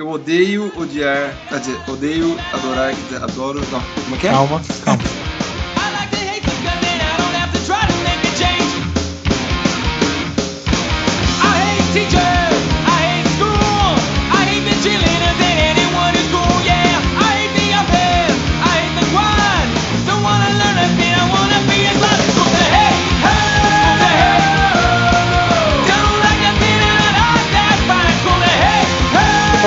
Eu odeio odiar. Quer dizer, odeio adorar. quer dizer, Adoro. Não, como é que é? Calma, calma. I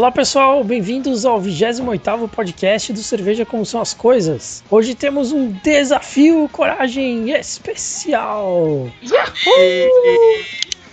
Olá pessoal, bem-vindos ao 28º podcast do Cerveja Como São as Coisas. Hoje temos um desafio coragem especial.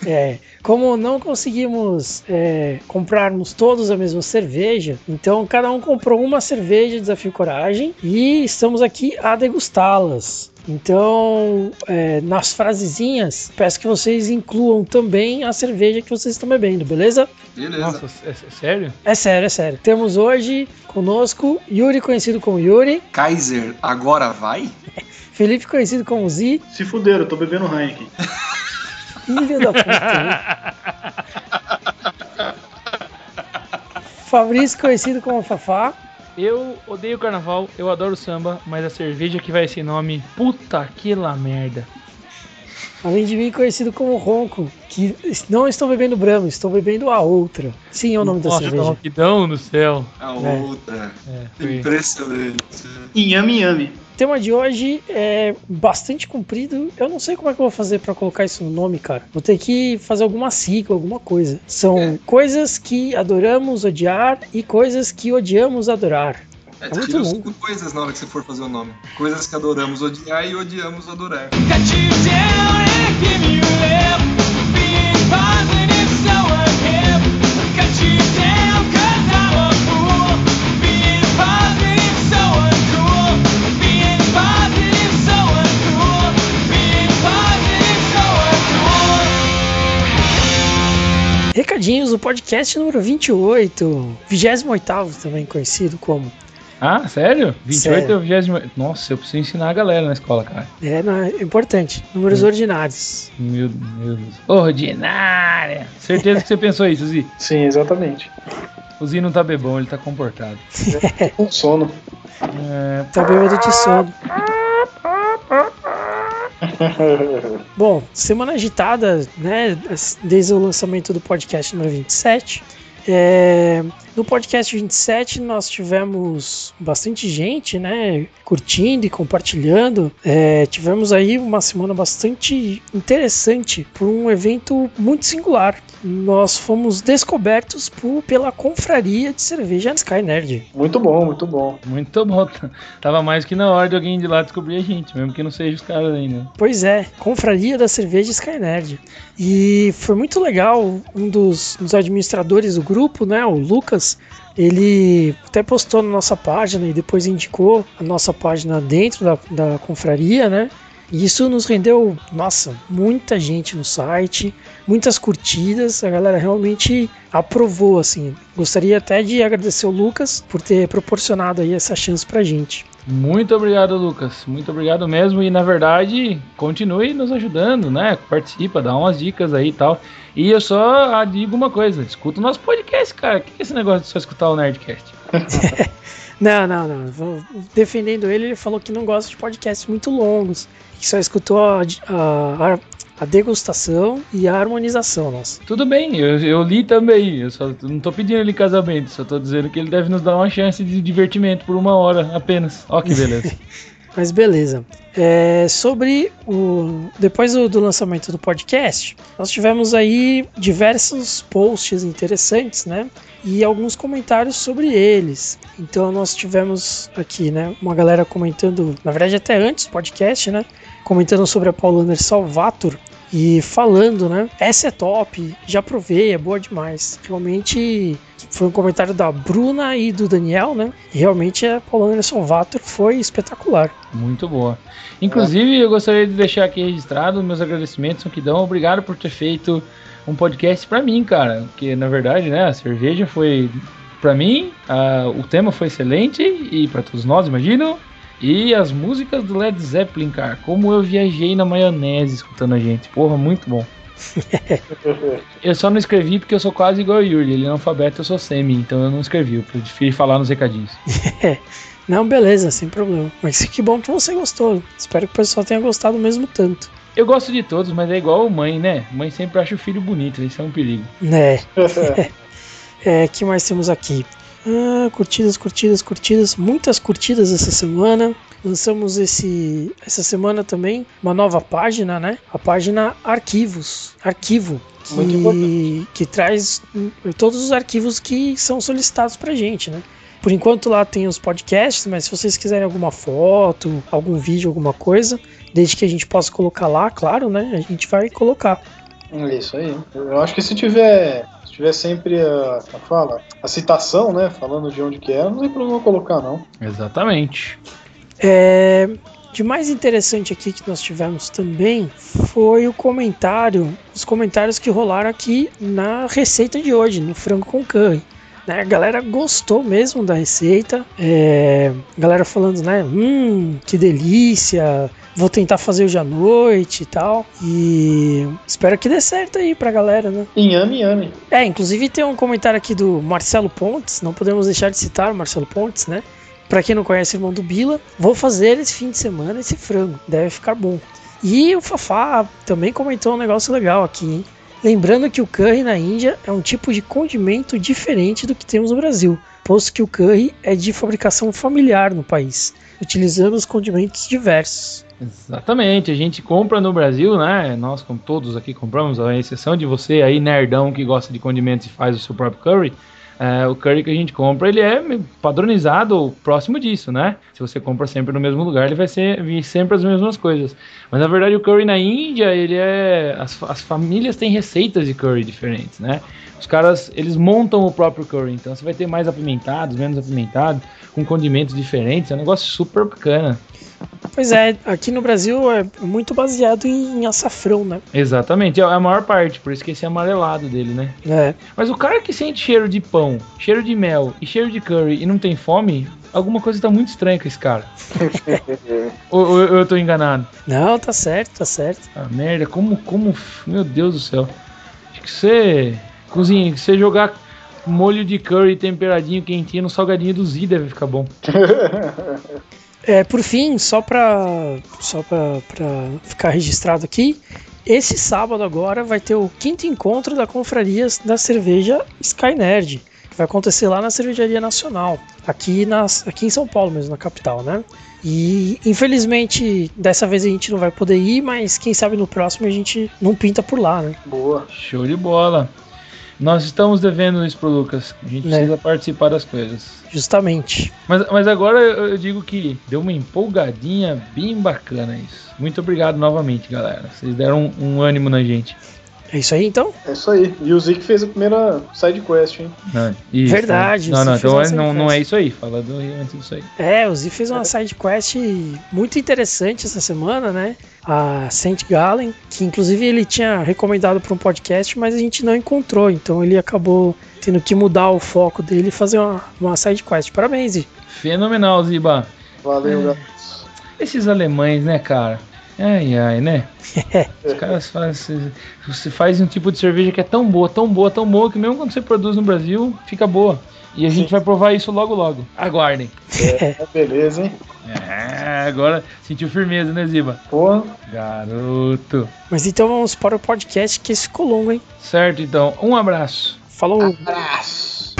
É, como não conseguimos é, comprarmos todos a mesma cerveja, então cada um comprou uma cerveja de Desafio Coragem e estamos aqui a degustá-las. Então, é, nas frasezinhas, peço que vocês incluam também a cerveja que vocês estão bebendo, beleza? Beleza. Nossa, é, é sério? É sério, é sério. Temos hoje conosco Yuri, conhecido como Yuri, Kaiser, agora vai? Felipe, conhecido como Zi, Se fuderam, eu tô bebendo Heineken. filho da puta. Fabrício, conhecido como Fafá. Eu odeio carnaval, eu adoro samba, mas a cerveja que vai esse nome, puta que lá merda. Além de mim, conhecido como Ronco, que não estou bebendo Brahma, estou bebendo a outra. Sim, é o nome da Nossa, cerveja. ronquidão no céu. A É. outra. É, foi. Impressionante. Inhame, inhame. O tema de hoje é bastante comprido. Eu não sei como é que eu vou fazer pra colocar isso no nome, cara. Vou ter que fazer alguma sigla, alguma coisa. São É. coisas que adoramos odiar e coisas que odiamos adorar. É, muito os longo. coisas na hora que você for fazer o nome. Coisas que adoramos odiar e odiamos adorar. Recadinhos do podcast número 28, 28 também conhecido como. Ah, sério? 28 Sério. é o 20. Nossa, eu preciso ensinar a galera na escola, cara. É, não, é importante, números ordinários. Meu, meu Deus. Ordinária! Certeza que você pensou isso, Zi. Sim, exatamente. O Zi não tá bebão, ele tá comportado. Com sono. É, Tá bêbado de sono. Bom, semana agitada, né? Desde o lançamento do podcast número 27. É, no podcast 27 nós tivemos bastante gente, né? Curtindo e compartilhando. É, tivemos aí uma semana bastante interessante por um evento muito singular. Nós fomos descobertos por- pela confraria de cerveja Sky Nerd. Muito bom, muito bom. muito bom. Tava mais que na hora de alguém de lá descobrir a gente, mesmo que não seja os caras ainda. Pois é, Confraria da Cerveja Sky Nerd. E foi muito legal, um dos, dos administradores do grupo, né, o Lucas, ele até postou na nossa página e depois indicou a nossa página dentro da, da confraria, né? E isso nos rendeu, nossa, muita gente no site, muitas curtidas, a galera realmente aprovou, assim. Gostaria até de agradecer o Lucas por ter proporcionado aí essa chance pra gente. Muito obrigado, Lucas. Muito obrigado mesmo. E na verdade, continue nos ajudando, né? Participa, dá umas dicas aí e tal. E eu só ah, digo uma coisa: escuta o nosso podcast, cara. O que é esse negócio de só escutar o Nerdcast? Não, não, não. Vou- Defendendo ele, ele falou que não gosta de podcasts muito longos. Que só escutou a, a, a degustação e a harmonização, nossa. Tudo bem, eu, eu li também. Eu só não tô pedindo ele casamento, só tô dizendo que ele deve nos dar uma chance de divertimento por uma hora apenas. Ó, que beleza. Mas beleza. É, sobre o. Depois do, do lançamento do podcast, nós tivemos aí diversos posts interessantes, né? E alguns comentários sobre eles. Então nós tivemos aqui, né? Uma galera comentando, na verdade, até antes do podcast, né? Comentando sobre a Paulaner Salvator e falando, né? Essa é top, já provei, é boa demais. Realmente foi um comentário da Bruna e do Daniel, né? E realmente a Paulaner Salvator foi espetacular. Muito boa. Inclusive, eu gostaria de deixar aqui registrado meus agradecimentos Kidão. Obrigado por ter feito um podcast pra mim, cara. Porque, na verdade, né, a cerveja foi pra mim, a- o tema foi excelente e pra todos nós, imagino. E as músicas do Led Zeppelin, cara, como eu viajei na maionese escutando a gente. Porra, muito bom. Eu só não escrevi porque eu sou quase igual o Yuri. Ele é analfabeto, eu sou semi, então eu não escrevi. Eu prefiro falar nos recadinhos. Não, beleza, sem problema. Mas que bom que você gostou. Espero que o pessoal tenha gostado mesmo tanto. Eu gosto de todos, mas é igual mãe, né? Mãe sempre acha o filho bonito, isso é um perigo. Né? É, que mais temos aqui? Ah, curtidas, curtidas, curtidas. Muitas curtidas essa semana. Lançamos esse, essa semana também uma nova página, né? A página Arquivos. Arquivo. Muito Que, que traz todos os arquivos que são solicitados pra gente, né? Por enquanto lá tem os podcasts, mas se vocês quiserem alguma foto, algum vídeo, alguma coisa, desde que a gente possa colocar lá, claro, né? A gente vai colocar. É isso aí. Eu acho que se tiver, tiver sempre a, a fala, a citação, né, falando de onde que é, não tem problema colocar não. Exatamente. É, de mais interessante aqui que nós tivemos também foi o comentário, os comentários que rolaram aqui na receita de hoje, no frango com curry. Né, a galera gostou mesmo da receita. É, galera falando, né? Hum, que delícia! Vou tentar fazer hoje à noite e tal. E espero que dê certo aí pra galera, né? Inhame, inhame. É, inclusive tem um comentário aqui do Marcelo Pontes, não podemos deixar de citar o Marcelo Pontes, né? Pra quem não conhece o irmão do Bila, vou fazer esse fim de semana esse frango, deve ficar bom. E o Fafá também comentou um negócio legal aqui, hein? Lembrando que o curry na Índia é um tipo de condimento diferente do que temos no Brasil, posto que o curry é de fabricação familiar no país. Utilizamos condimentos diversos. Exatamente, a gente compra no Brasil, né? Nós, como todos aqui, compramos, a exceção de você aí, nerdão, que gosta de condimentos e faz o seu próprio curry. é, o curry que a gente compra, ele é padronizado próximo disso, né? Se você compra sempre no mesmo lugar, ele vai ser vir sempre as mesmas coisas. Mas na verdade, o curry na Índia, ele é. As, as famílias têm receitas de curry diferentes, né? Os caras, eles montam o próprio curry, então você vai ter mais apimentados, menos apimentados, com condimentos diferentes, é um negócio super bacana. Pois é, aqui no Brasil é muito baseado em açafrão, né? Exatamente, é a maior parte, por isso que esse é amarelado dele, né? É. Mas o cara que sente cheiro de pão, cheiro de mel e cheiro de curry e não tem fome, alguma coisa tá muito estranha com esse cara. ou, ou eu tô enganado? Não, tá certo, tá certo. Ah, merda, como, como, meu Deus do céu. Acho que você, cozinha, que você jogar molho de curry temperadinho, quentinho no salgadinho do Z deve ficar bom. É, por fim, só pra, só pra, pra ficar registrado aqui, esse sábado agora vai ter o quinto encontro da confraria da cerveja Sky Nerd. que Vai acontecer lá na Cervejaria Nacional, aqui, nas, aqui em São Paulo mesmo, na capital, né? E infelizmente dessa vez a gente não vai poder ir, mas quem sabe no próximo a gente não pinta por lá, né? Boa. Show de bola. Nós estamos devendo isso pro Lucas. A gente Né. precisa participar das coisas. Justamente. Mas, mas agora eu digo que deu uma empolgadinha bem bacana isso. Muito obrigado novamente, galera. Vocês deram um, um ânimo na gente. É isso aí então? É isso aí. E o Zik fez a primeira side quest, hein? Não, isso. Verdade, Não, não, então é- não, não é isso aí. Fala do antes disso aí. É, o Zi fez uma side quest muito interessante essa semana, né? A Saint Gallen, que inclusive ele tinha recomendado para um podcast, mas a gente não encontrou, então ele acabou tendo que mudar o foco dele e fazer uma, uma side quest. Parabéns, Zi. Fenomenal, Ziba. Valeu, É. Esses alemães, né, cara? Ai, ai, né? Os caras fazem. Você faz um tipo de cerveja que é tão boa, tão boa, tão boa, que mesmo quando você produz no Brasil, fica boa. E a gente Sim. vai provar isso logo, logo. Aguardem. É, beleza, hein? É, agora sentiu firmeza, né, Ziba? Porra. Garoto. Mas então vamos para o podcast, que esse ficou longo, hein? Certo, então. Um abraço. Falou! Abraço.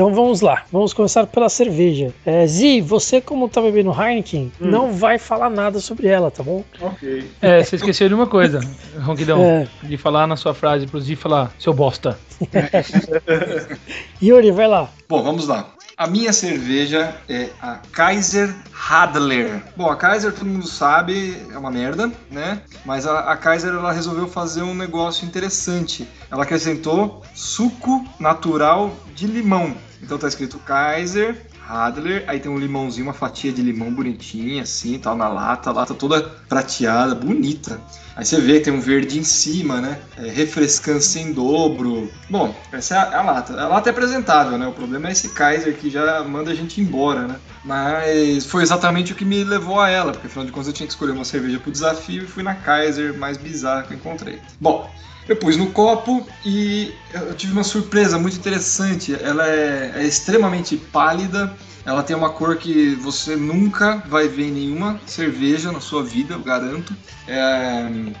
Então vamos lá, vamos começar pela cerveja. É, Zi, você como tá bebendo Heineken, não vai falar nada sobre ela, tá bom? Ok. É, você esqueceu de uma coisa, Ronquidão. É. De falar na sua frase pro Zi falar, seu bosta. Yuri, vai lá. Bom, vamos lá. A minha cerveja é a Kaiser Radler. Bom, a Kaiser todo mundo sabe, é uma merda, né? Mas a, a Kaiser ela resolveu fazer um negócio interessante. Ela acrescentou suco natural de limão. Então tá escrito Kaiser Radler, aí tem um limãozinho, uma fatia de limão bonitinha, assim, tal, na lata, a lata toda prateada, bonita. Aí você vê, tem um verde em cima, né? É, refrescância em dobro. Bom, essa é a, a lata. A lata é apresentável, né? O problema é esse Kaiser que já manda a gente embora, né? Mas foi exatamente o que me levou a ela, porque afinal de contas eu tinha que escolher uma cerveja pro desafio e fui na Kaiser mais bizarra que eu encontrei. Bom, eu pus no copo e eu tive uma surpresa muito interessante. Ela é, é extremamente pálida. Ela tem uma cor que você nunca vai ver em nenhuma cerveja na sua vida, eu garanto. É,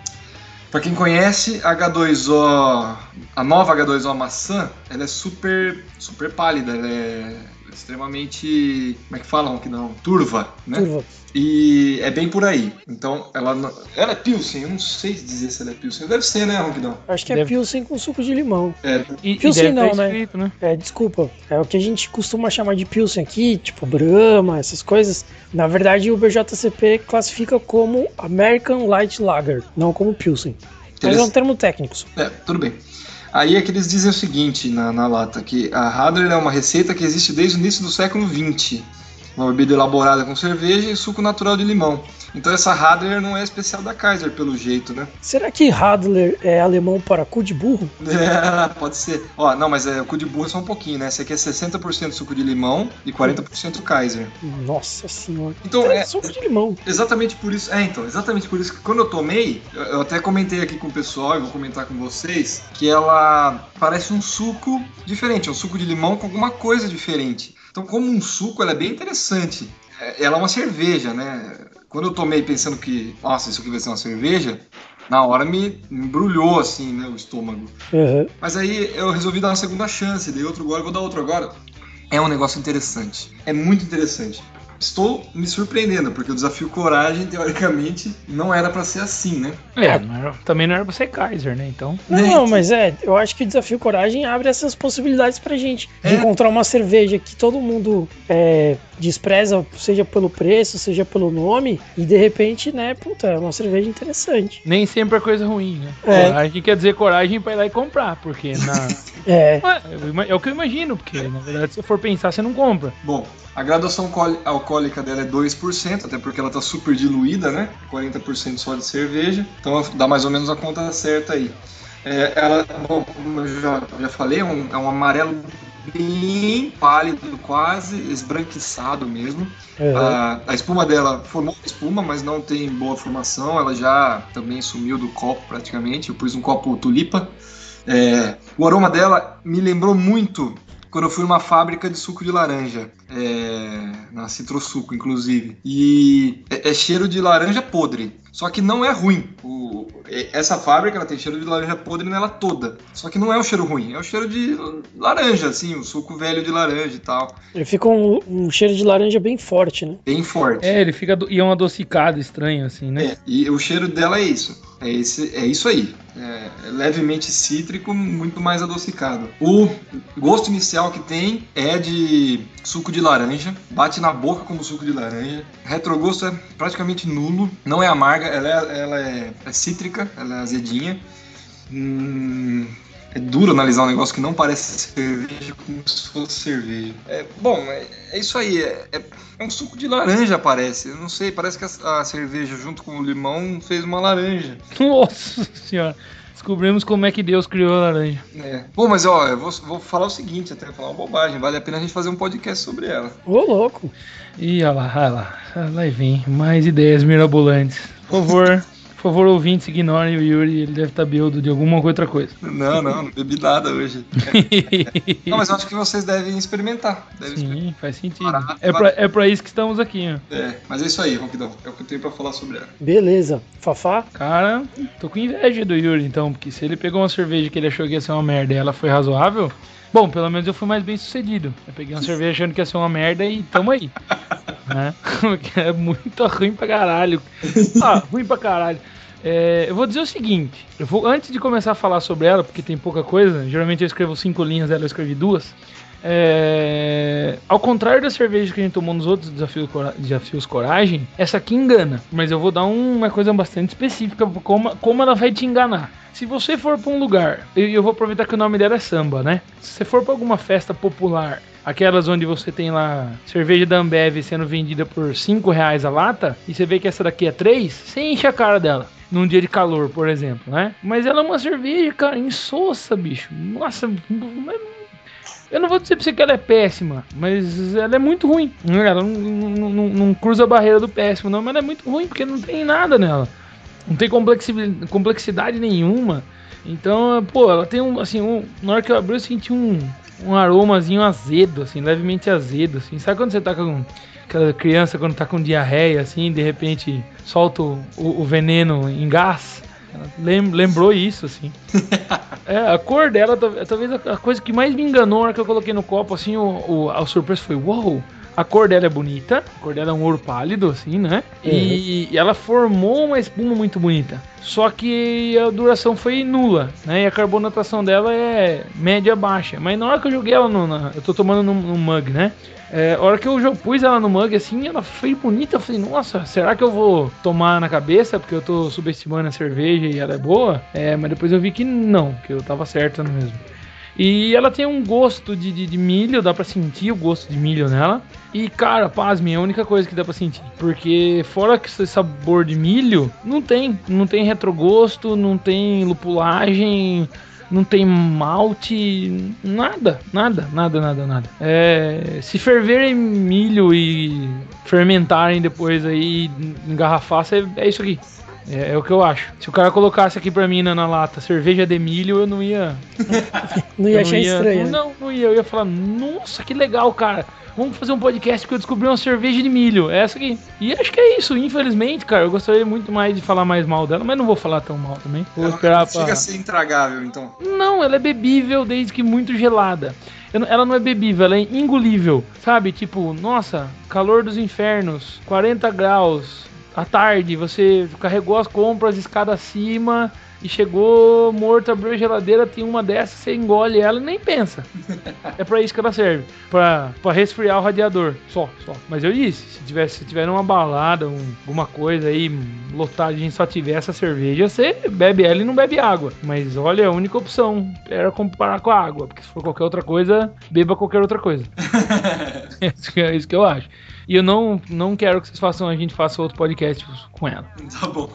para quem conhece, H2O, a nova H2O maçã, ela é super, super pálida. Ela é extremamente, como é que falam que não? Turva, né? Turva. E é bem por aí. Então, ela, não- ela é Pilsen, eu não sei dizer se ela é Pilsen. Deve ser, né, Ronquidão? Acho que é Deve- Pilsen com suco de limão. É, E, e Pilsen deve tá não, né? escrito, né? É, desculpa. É o que a gente costuma chamar de Pilsen aqui, tipo Brahma, essas coisas. Na verdade, o BJCP classifica como American Light Lager, não como Pilsen. Mas é um termo técnico. É, tudo bem. Aí é que eles dizem o seguinte na, na lata, que a Radler é uma receita que existe desde o início do século XX. Uma bebida elaborada com cerveja e suco natural de limão. Então essa Radler não é especial da Kaiser, pelo jeito, né? Será que Radler é alemão para cu de burro? É, pode ser. Ó, não, mas é, o cu de burro é só um pouquinho, né? Esse aqui é 60% suco de limão e 40% Kaiser. Nossa senhora. Então, É é, suco de limão. Exatamente por isso. É, então, exatamente por isso que quando eu tomei, eu, eu até comentei aqui com o pessoal e vou comentar com vocês, que ela parece um suco diferente, é um suco de limão com alguma coisa diferente. Então, como um suco, ela é bem interessante. É, Ela é uma cerveja, né? Quando eu tomei pensando que, nossa, isso aqui vai ser uma cerveja, na hora me embrulhou assim, né, o estômago. Aham. Mas aí eu resolvi dar uma segunda chance, dei outro gole, vou dar outro agora. É um negócio interessante. É muito interessante. Estou me surpreendendo, porque o desafio Coragem, teoricamente, não era pra ser assim, né? É, não era- também não era pra ser Kaiser, né? Então. Não, não, mas é, eu acho que o Desafio Coragem abre essas possibilidades pra gente. De É. encontrar uma cerveja que todo mundo é, despreza, seja pelo preço, seja pelo nome, e de repente, né, puta, é uma cerveja interessante. Nem sempre é coisa ruim, né? É. Coragem quer dizer coragem pra ir lá e comprar, porque na. É, é o que eu imagino, porque na verdade, se for pensar, você não compra. Bom, a graduação alcoóli- alcoólica dela é 2%, até porque ela tá super diluída, né? 40% só de cerveja. Então dá mais ou menos a conta certa aí. É, ela, bom, como eu já, já falei, é um, é um amarelo bem pálido, quase esbranquiçado mesmo. é. A, a espuma dela formou espuma, mas não tem boa formação. Ela já também sumiu do copo praticamente. Eu pus um copo tulipa. É, o aroma dela me lembrou muito quando eu fui numa fábrica de suco de laranja, é, na Citrosuco, inclusive. E é, é cheiro de laranja podre. Só que não é ruim. O- é- essa fábrica ela tem cheiro de laranja podre nela toda. Só que não é um cheiro ruim, é um cheiro de laranja, assim, o suco velho de laranja e tal. Ele fica um, um cheiro de laranja bem forte, né? Bem forte. É, ele fica. do- E é um adocicado estranho, assim, né? É, e o cheiro dela é isso. É, esse, é isso aí. É, é levemente cítrico, muito mais adocicado. O gosto inicial que tem é de suco de laranja. Bate na boca como suco de laranja. Retrogosto é praticamente nulo. Não é amarga, ela é, ela é, é cítrica, ela é azedinha. Hum, é duro analisar um negócio que não parece cerveja como se fosse cerveja. É, bom, é, é isso aí. É, é- é um suco de laranja, parece. Eu não sei, parece que a, a cerveja junto com o limão fez uma laranja. Nossa senhora. Descobrimos como é que Deus criou a laranja. É. Bom, mas ó, eu vou, vou falar o seguinte, até falar uma bobagem. Vale a pena a gente fazer um podcast sobre ela. Ô, louco. Ih, olha lá, olha lá. Lá vem. Mais ideias mirabolantes. Por favor, por favor, ouvintes, ignorem o Yuri. Ele deve estar bêbado de alguma outra coisa. Não, não, não bebi nada hoje. Não, mas eu acho que vocês devem experimentar. Devem experimentar. Sim, faz sentido. Barato, É pra, é pra isso que estamos aqui, ó. É, mas é isso aí, Ronquidão. É o que eu tenho pra falar sobre ela. Beleza. Fafá? Cara, tô com inveja do Yuri, então, porque se ele pegou uma cerveja que ele achou que ia ser uma merda e ela foi razoável, bom, pelo menos eu fui mais bem sucedido. Eu peguei uma cerveja achando que ia ser uma merda e tamo aí. né? É muito ruim pra caralho. Ah, ruim pra caralho. É, eu vou dizer o seguinte, eu vou antes de começar a falar sobre ela, porque tem pouca coisa, geralmente eu escrevo cinco linhas dela, eu escrevi duas. É, ao contrário da cerveja que a gente tomou nos outros desafios, desafios Coragem, essa aqui engana. Mas eu vou dar um- uma coisa bastante específica como, como ela vai te enganar. Se você for para um lugar, e eu vou aproveitar que o nome dela é samba, né? Se você for para alguma festa popular aquelas onde você tem lá cerveja da Ambev sendo vendida por 5 reais a lata, e você vê que essa daqui é 3, você enche a cara dela. Num dia de calor, por exemplo, né? Mas ela é uma cerveja, cara, insossa, bicho. Nossa, eu não vou dizer pra você que ela é péssima, mas ela é muito ruim. Ela não, não, não- não cruza a barreira do péssimo, não, mas ela é muito ruim porque não tem nada nela. Não tem complexi- complexidade nenhuma. Então, pô, ela tem um, assim, um, na hora que eu abri eu senti um, um aromazinho azedo, assim, levemente azedo, assim. Sabe quando você tá com aquela criança quando tá com diarreia, assim, de repente solta o- o veneno em gás? Ela lem- lembrou isso, assim. É, a cor dela, tal- talvez a coisa que mais me enganou na hora que eu coloquei no copo, assim, o, o, a surpresa foi, uau, a cor dela é bonita, a cor dela é um ouro pálido, assim, né? E, e ela formou uma espuma muito bonita. Só que a duração foi nula, né? E a carbonatação dela é média baixa. Mas na hora que eu joguei ela no. na- eu tô tomando no, no mug, né? É, a hora que eu pus ela no mug assim, ela foi bonita. Eu falei, nossa, será que eu vou tomar na cabeça? Porque eu tô subestimando a cerveja e ela é boa? É, mas depois eu vi que não, que eu tava certo mesmo. E ela tem um gosto de, de, de milho, dá pra sentir o gosto de milho nela. E cara, pasme, é a única coisa que dá pra sentir. Porque fora que esse sabor de milho, não tem. Não tem retrogosto, não tem lupulagem, não tem malte, nada, nada, nada, nada, nada. É, se ferverem milho e fermentarem depois aí, engarrafar, cê- é isso aqui. É, é o que eu acho. Se o cara colocasse aqui pra mim na, na lata cerveja de milho, eu não ia. Não ia achar estranho. né? Não, não ia. Eu ia falar, nossa, que legal, cara. Vamos fazer um podcast que eu descobri uma cerveja de milho. É essa aqui. E acho que é isso, infelizmente, cara. Eu gostaria muito mais de falar mais mal dela, mas não vou falar tão mal também. Vou esperar pra. Chega a ser intragável, então. Não, ela é bebível desde que muito gelada. Ela não é bebível, ela é engolível. Sabe? Tipo, nossa, calor dos infernos, 40 graus. À tarde, você carregou as compras escada acima e chegou morto, abriu a geladeira, tem uma dessas, você engole ela e nem pensa. É pra isso que ela serve. Pra, pra resfriar o radiador. Só, só. Mas eu disse, se tiver, se tiver numa balada, um- alguma coisa aí, lotada, a gente só tiver essa cerveja, você bebe ela e não bebe água. Mas olha, a única opção era comparar com a água. Porque se for qualquer outra coisa, beba qualquer outra coisa. é é isso que eu acho. E eu não, não quero que vocês façam, a gente faça outro podcast com ela. Tá bom.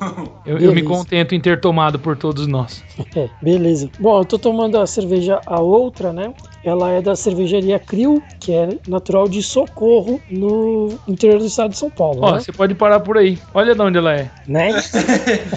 Eu, eu me contento em ter tomado por todos nós. É, beleza. Bom, eu tô tomando a cerveja a outra, né? Ela é da cervejaria Crio, que é natural de Socorro, no interior do estado de São Paulo, Ó, né? você pode parar por aí. Olha de onde ela é. Né?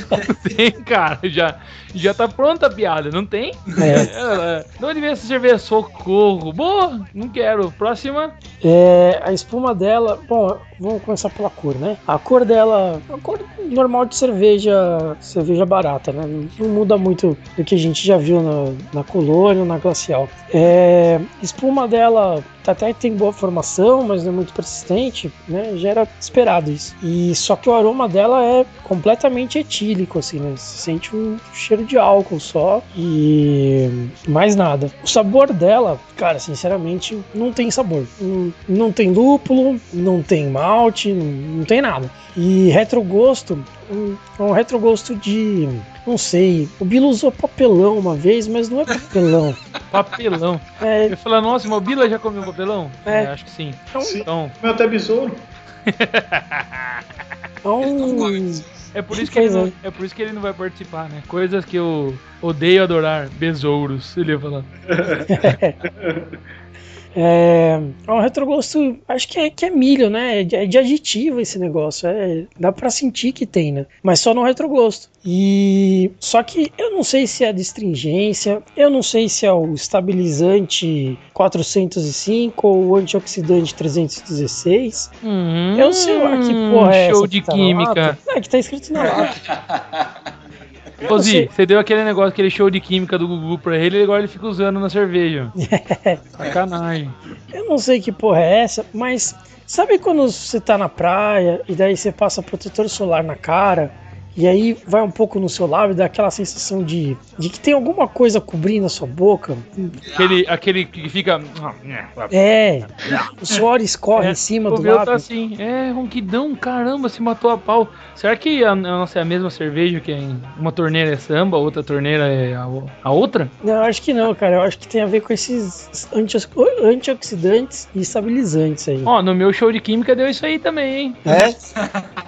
Tem, cara, já, já tá pronta a piada, não tem? É. Ela- De onde vem essa cerveja? Socorro. Boa, não quero. Próxima. É, a espuma dela, bom, vamos começar pela cor, né? A cor dela, a cor normal de cerveja, cerveja barata, né? Não muda muito do que a gente já viu na, na Colônia ou na Glacial. É, espuma dela até tem boa formação, mas não é muito persistente, né? Já era esperado isso. E só que o aroma dela é completamente etílico, assim, né? Você sente um cheiro de álcool só e mais nada. O sabor dela, cara, sinceramente, não tem sabor. Não, não tem lúpulo, não tem malte, não, não tem nada. E retrogosto, um, é um retrogosto de. Não sei, o Bilo usou papelão uma vez, mas não é papelão. Papelão. É, Eu ia falar, nossa, o Mobila já comeu papelão? É. acho que sim. é um- Sim. Então, Comeu até besouro. é um, é por isso que ele não, é. é por isso que ele não vai participar, né? Coisas que eu odeio adorar. Besouros, ele ia falar. É, é um retrogosto, acho que é, que é milho, né? É de, é de aditivo esse negócio. É, dá pra sentir que tem, né? Mas só no retrogosto. E só que eu não sei se é a astringência, eu não sei se é o estabilizante 405 ou o antioxidante 316. Hum, Eu sei lá que porra é Show essa de que tá na química. lata. É, que tá escrito na lata. Ô, Zi, você deu aquele negócio, aquele show de química do Gugu pra ele, e agora ele fica usando na cerveja. Sacanagem. Eu não sei que porra é essa, mas sabe quando você tá na praia e daí você passa protetor solar na cara e aí vai um pouco no seu lábio, dá aquela sensação de, de que tem alguma coisa cobrindo a sua boca. Aquele, aquele que fica. É, o suor escorre É, em cima o do meu tá lábio. assim, é, ronquidão, caramba, se matou a pau. Será que a, a nossa é a mesma cerveja que em uma torneira é samba, outra torneira é a, a outra? Não, acho que não, cara. Eu acho que tem a ver com esses anti- antioxidantes e estabilizantes aí. Ó, no meu show de química deu isso aí também, hein? É?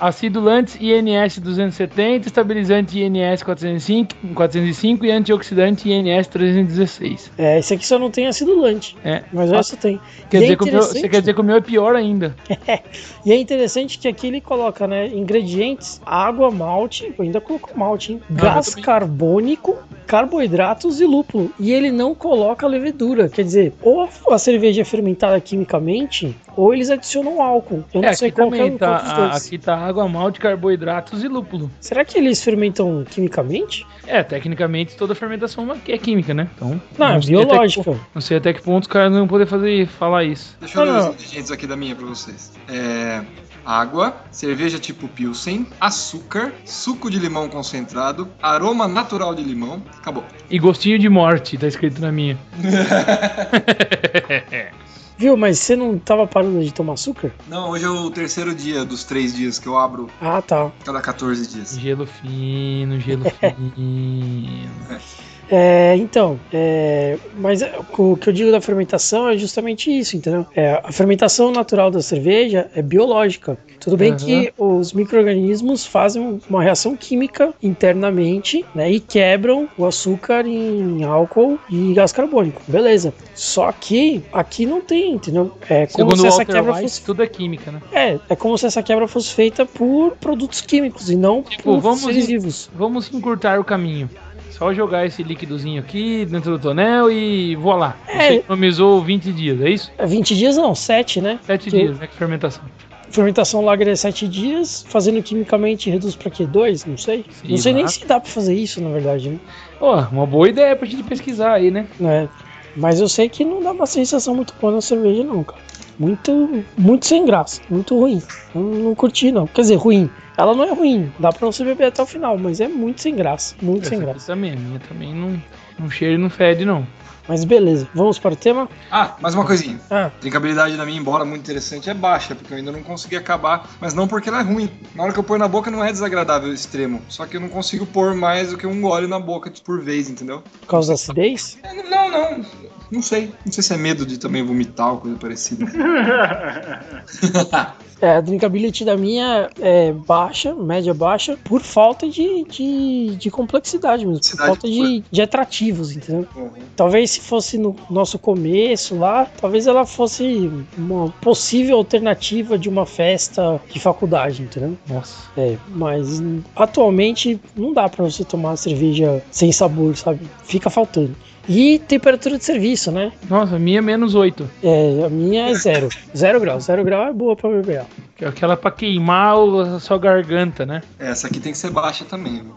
Acidulantes INS 270, estabilizante INS 405, 405 e antioxidante INS 316. É, esse aqui só não tem acidulante. É. Mas o resto tem. Quer E é dizer que o meu, você quer dizer que o meu é pior ainda. E é interessante que aqui ele coloca, né, ingredientes, água, malte, ainda colocou malte, hein? Ah, Gás carbônico, carboidratos e lúpulo. E ele não coloca levedura, quer dizer, ou a cerveja é fermentada quimicamente, ou eles adicionam álcool. Eu não É, sei qual que é tá, a- aqui tá água, malte, carboidratos e lúpulo. Será que eles fermentam quimicamente? É, tecnicamente toda fermentação é química, né? Então, Não, é até que biológica. po- não sei até que ponto os caras não vão poder fazer, falar isso. Deixa eu ler Não, os não. ingredientes aqui da minha pra vocês. É, água, cerveja tipo Pilsen, açúcar, suco de limão concentrado, aroma natural de limão. Acabou. E gostinho de morte, tá escrito na minha. Viu, mas você não tava parando de tomar açúcar? Não, hoje é o terceiro dia dos três dias que eu abro Ah, tá. cada 14 dias. Gelo fino, gelo fino. É, então, é, mas o que eu digo da fermentação é justamente isso, entendeu? É, a fermentação natural da cerveja é biológica. Tudo bem Uhum. que os micro-organismos fazem uma reação química internamente né, e quebram o açúcar em álcool e gás carbônico. Beleza. Só que aqui não tem, entendeu? É como Segundo se essa quebra fosse. tudo é química, né? É, é como se essa quebra fosse feita por produtos químicos e não Tipo, por vamos seres vivos. Vamos encurtar o caminho. Só jogar esse líquidozinho aqui dentro do tonel e voa lá. Você É. economizou 20 dias, é isso? É 20 dias não, 7, né? 7 Que- dias, né? Que fermentação. Fermentação lager é 7 dias, fazendo quimicamente reduz pra quê? 2? Não sei. Sim, não sei nem se dá pra fazer isso, na verdade, né? Ó, uma boa ideia pra gente pesquisar aí, né? É. Mas eu sei que não dá uma sensação muito boa na cerveja, não, cara. Muito, muito sem graça, muito ruim. Eu não curti, não. Quer dizer, ruim. Ela não é ruim, dá pra você beber até o final, mas é muito sem graça, muito sem Essa aqui graça. também, a minha também não, não cheira e não fede, não. Mas beleza, vamos para o tema? Ah, mais uma coisinha. Ah, A drinkabilidade da minha, embora muito interessante, é baixa, porque eu ainda não consegui acabar. Mas não porque ela é ruim. Na hora que eu pôr na boca não é desagradável extremo. Só que eu não consigo pôr mais do que um gole na boca por vez, entendeu? por causa da acidez? É, Não, não. Não sei. Não sei se é medo de também vomitar ou coisa parecida. É, a drinkability da minha é baixa, média baixa, por falta de, de, de complexidade mesmo, por falta de, de atrativos, entendeu? Uhum. Talvez se fosse no nosso começo lá, talvez ela fosse uma possível alternativa de uma festa de faculdade, entendeu? Nossa. É, mas atualmente não dá pra você tomar cerveja sem sabor, sabe? Fica faltando. E temperatura de serviço, né? Nossa, a minha é menos 8. É, a minha é zero. Zero grau. Zero grau é boa pra beber. é aquela pra queimar a sua garganta, né? Essa aqui tem que ser baixa também, viu?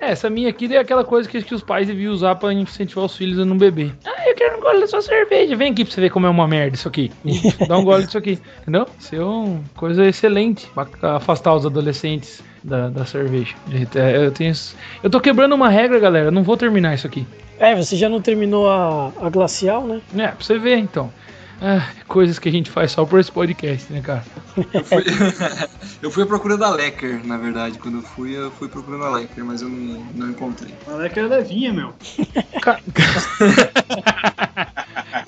É, essa minha aqui é aquela coisa que, que os pais deviam usar pra incentivar os filhos a não beber. Ah, eu quero um gole da sua cerveja. Vem aqui pra você ver como é uma merda isso aqui. Dá um gole disso aqui. Entendeu? Isso é uma coisa excelente pra afastar os adolescentes da, da cerveja. É, Eu, tenho, eu tô quebrando uma regra, galera. Não vou terminar isso aqui. É, você já não terminou a, a glacial, né? É, pra você ver então. Ah, coisas que a gente faz só por esse podcast, né, cara? Eu fui, eu fui à procura da Lecker, na verdade. Quando eu fui, eu fui procurando a Lecker, mas eu não, não encontrei. É que é levinha, meu. Ca-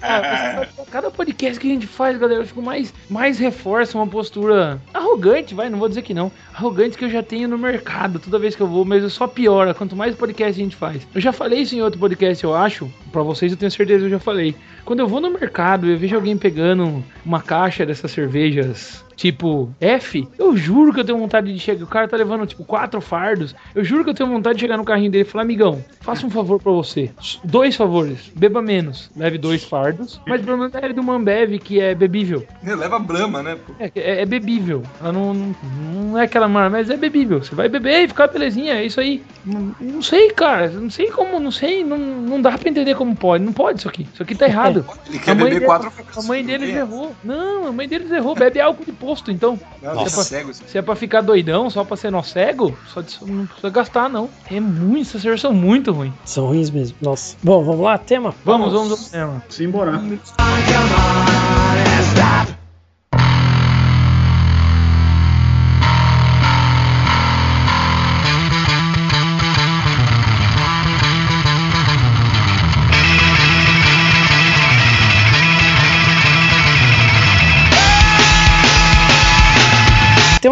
Ah, Cada podcast que a gente faz, galera, eu fico mais, mais reforça uma postura arrogante, vai, não vou dizer que não. Arrogante que eu já tenho no mercado toda vez que eu vou, mas só piora quanto mais podcast a gente faz. Eu já falei isso em outro podcast, eu acho. Pra vocês eu tenho certeza que eu já falei. Quando eu vou no mercado e eu vejo alguém pegando uma caixa dessas cervejas tipo F, eu juro que eu tenho vontade de chegar. O cara tá levando tipo quatro fardos. Eu juro que eu tenho vontade de chegar no carrinho dele e falar: amigão, faça um favor pra você. Dois favores. Beba menos. Leve dois fardos. Mas pelo menos leve do Mambev, que é bebível. Leva Brahma, né? É, é, é bebível. Ela não, não, não é aquela mar, mas é bebível. Você vai beber e ficar belezinha, é isso aí. Não, não sei, cara. Não sei como, não sei. Não, não dá pra entender como pode. Não pode isso aqui. Isso aqui tá errado. Ele quer beber dele, quatro a mãe deles errou. Não, a mãe deles errou. Bebe álcool de porco. Gosto, então. Não, Nossa. deixa cego. Se é pra ficar doidão, só pra ser nó cego, só disso não precisa gastar, não. É muito, essas cervejas são muito ruins. São ruins mesmo. Nossa. Bom, vamos lá, tema? Vamos, vamos ao cinema. Simbora.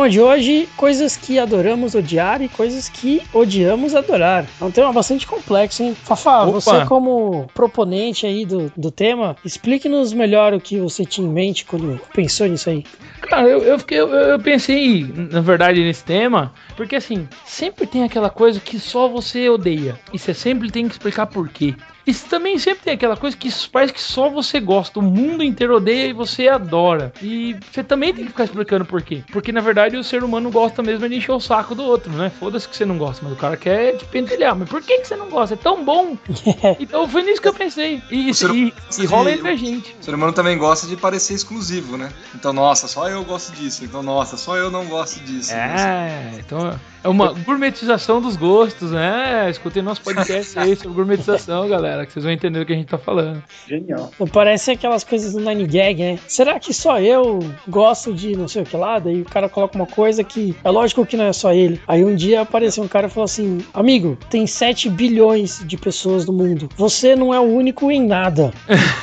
Tema de hoje: coisas que adoramos odiar e coisas que odiamos adorar. É um tema bastante complexo, hein? Fafá, Opa. você, como proponente aí do, do tema, explique-nos melhor o que você tinha em mente quando pensou nisso aí. Cara, eu, eu, fiquei, eu, eu pensei, na verdade, nesse tema, porque assim, sempre tem aquela coisa que só você odeia. E você sempre tem que explicar por quê. E também sempre tem aquela coisa que parece que só você gosta, o mundo inteiro odeia e você adora. E você também tem que ficar explicando por quê. Porque na verdade o ser humano gosta mesmo de encher o saco do outro, né? Foda-se que você não gosta, mas o cara quer te pentelhar. Mas por que, que você não gosta? É tão bom. Então foi nisso que eu pensei. E, ser- e, de- e rola entre a gente. O ser humano também gosta de parecer exclusivo, né? Então, nossa, só eu gosto disso. Então, nossa, só eu não gosto disso. É, então é uma gourmetização dos gostos, né? Escutem nosso podcast aí sobre gourmetização, galera, que vocês vão entender do que a gente tá falando. Genial. Parece aquelas coisas do Nine Gag, né? Será que só eu gosto de não sei o que lá? Daí o cara coloca uma coisa que é lógico que não é só ele. Aí um dia apareceu um cara e falou assim: Amigo, tem 7 bilhões de pessoas no mundo. Você não é o único em nada.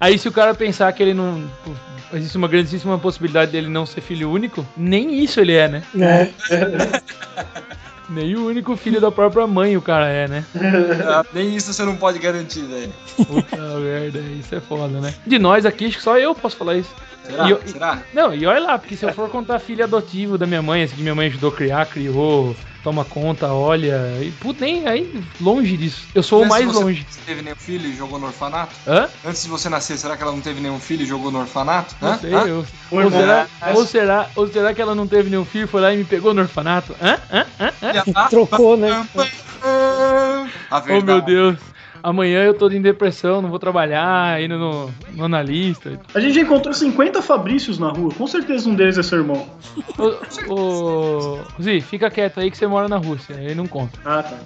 Aí se o cara pensar que ele não. Existe uma grandíssima possibilidade dele não ser filho único, nem isso ele é, né? né? Nem o único filho da própria mãe o cara é, né? Ah, nem isso você não pode garantir, velho. Puta merda, isso é foda, né? De nós aqui, acho que só eu posso falar isso. Será? E eu- Será? Não, e olha lá, porque se eu for contar filho adotivo da minha mãe, assim, que minha mãe ajudou a criar, criou, toma conta, olha. E, puta, nem aí longe disso. Eu sou o Antes mais de você longe. teve nenhum filho e jogou no orfanato? Hã? Antes de você nascer, será que ela não teve nenhum filho e jogou no orfanato? Não Hã? sei, Hã? eu. Ou será, ou, será, ou será que ela não teve nenhum filho, foi lá e me pegou no orfanato? Hã? Hã? Hã? Hã? Trocou, né? A Oh meu Deus. Amanhã eu tô em depressão, não vou trabalhar, indo no, no analista. A gente já encontrou 50 Fabrícios na rua. Com certeza um deles é seu irmão. Ô, ô, Zi, fica quieto aí que você mora na Rússia, aí não conta. Ah, tá.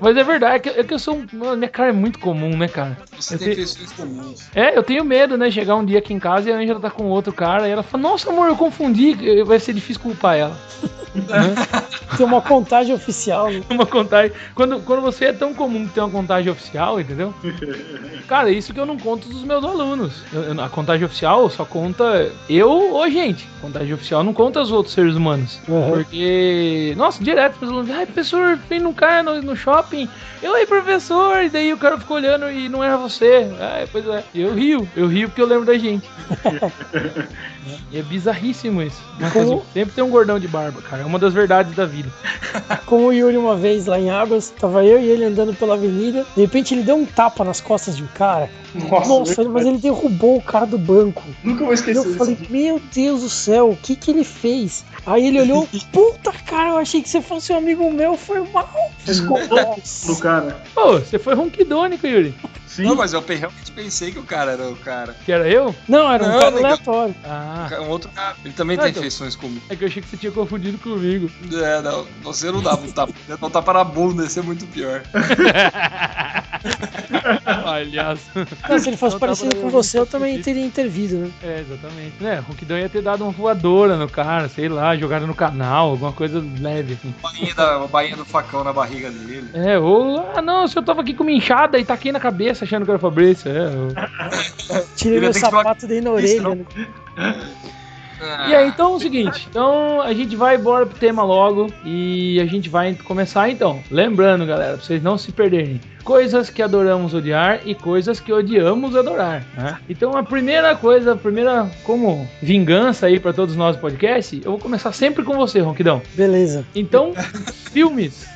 Mas é verdade, é que, é que eu sou mano, Minha cara é muito comum, né, cara? Você Eu tem te- feições comuns. É, eu tenho medo, né? Chegar um dia aqui em casa e a Angela tá com outro cara e ela fala: Nossa, amor, eu confundi. Vai ser difícil culpar ela. Tem uma contagem oficial, né? Uma contagem. Quando, quando você é tão comum que tem uma contagem oficial, entendeu? Cara, isso que eu não conto dos meus alunos. Eu- a contagem oficial só conta eu ou gente. Contagem oficial não conta os outros seres humanos. Uhum. Porque, nossa, direto, meus alunos, ai, professor, vem num cara no, no shopping. Eu, aí, professor, e daí o cara ficou olhando e não era você. Ah, pois é. Eu rio, eu rio porque eu lembro da gente. e é bizarríssimo isso. Mas Como- Sempre tem um gordão de barba, cara. É uma das verdades da vida. Como o Yuri uma vez lá em Águas, tava eu e ele andando pela avenida, de repente ele deu um tapa nas costas de um cara. Nossa, Nossa, mas ele derrubou o cara do banco. nunca vou E esquecer eu isso. falei, meu Deus do céu, o que que ele fez? Aí ele olhou, puta cara, eu achei que você fosse um amigo meu, foi mal. Descontou do cara. Pô, você foi ronquidônico, Yuri. Sim. Não, mas eu realmente pensei que o cara era o cara. Que era eu? Não, era um Não, cara legal. aleatório. Ah, Um outro cara. Ele também Ah, tem então. feições comuns. é que eu achei que você tinha confundido comigo. É, não. Você não dá um tapa. Não tapa na bunda, isso é muito pior. Aliás. Não, se ele fosse parecido com você, eu também teria intervido, né? É, exatamente. Né, Ronquidão ia ter dado uma voadora no cara, sei lá, jogado no canal, alguma coisa leve, assim. Bainha da, a bainha do facão na barriga dele. É, ou, ah não, se eu tava aqui com uma inchada e taquei na cabeça achando que era o Fabrício, é. eu- Tirei meu sapato dei na orelha. né? E aí, então é o seguinte, então a gente vai embora pro tema logo e a gente vai começar então. Lembrando, galera, pra vocês não se perderem. Coisas que adoramos odiar e coisas que odiamos adorar, né? Então a primeira coisa, a primeira como vingança aí pra todos nós do podcast, eu vou começar sempre com você, Ronquidão. Beleza. Então, filmes.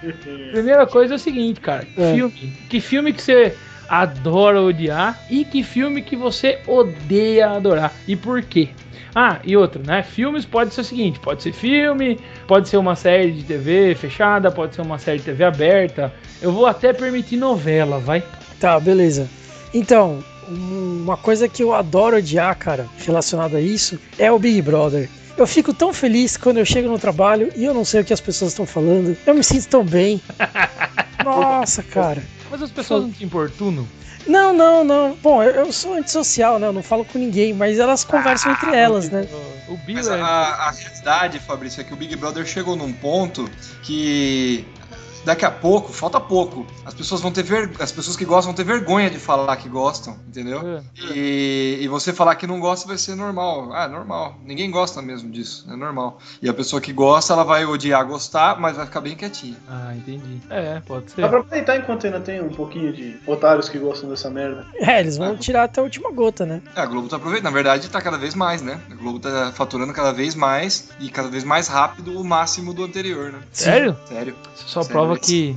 Primeira coisa é o seguinte, cara. É. Filme. Que filme que você adora odiar e que filme que você odeia adorar. E por quê? Ah, e outra, né? Filmes pode ser o seguinte: pode ser filme, pode ser uma série de TV fechada, pode ser uma série de TV aberta. Eu vou até permitir novela, vai. Tá, beleza. Então, um- uma coisa que eu adoro odiar, cara, relacionado a isso, é o Big Brother. Eu fico tão feliz quando eu chego no trabalho e eu não sei o que as pessoas estão falando. Eu me sinto tão bem. Nossa, cara. Mas as pessoas não te importunam? Não, não, não. Bom, eu, eu sou antissocial, né? Eu não falo com ninguém, mas elas conversam entre elas, né? O Bill Mas é. a, a realidade, Fabrício, é que o Big Brother chegou num ponto que daqui a pouco, falta pouco, as pessoas vão ter ver, as pessoas que gostam vão ter vergonha de falar que gostam, entendeu? É. E, e você falar que não gosta vai ser normal. Ah, normal. Ninguém gosta mesmo disso, é normal. E a pessoa que gosta, ela vai odiar gostar, mas vai ficar bem quietinha. Ah, entendi. É, pode ser. Dá pra aproveitar enquanto ainda tem um pouquinho de otários que gostam dessa merda. É, eles vão tirar até a última gota, né? É, a Globo tá aproveitando. Na verdade, tá cada vez mais, né? A Globo tá faturando cada vez mais e cada vez mais rápido o máximo do anterior, né? Sério? Sério. Só Sério prova. Que.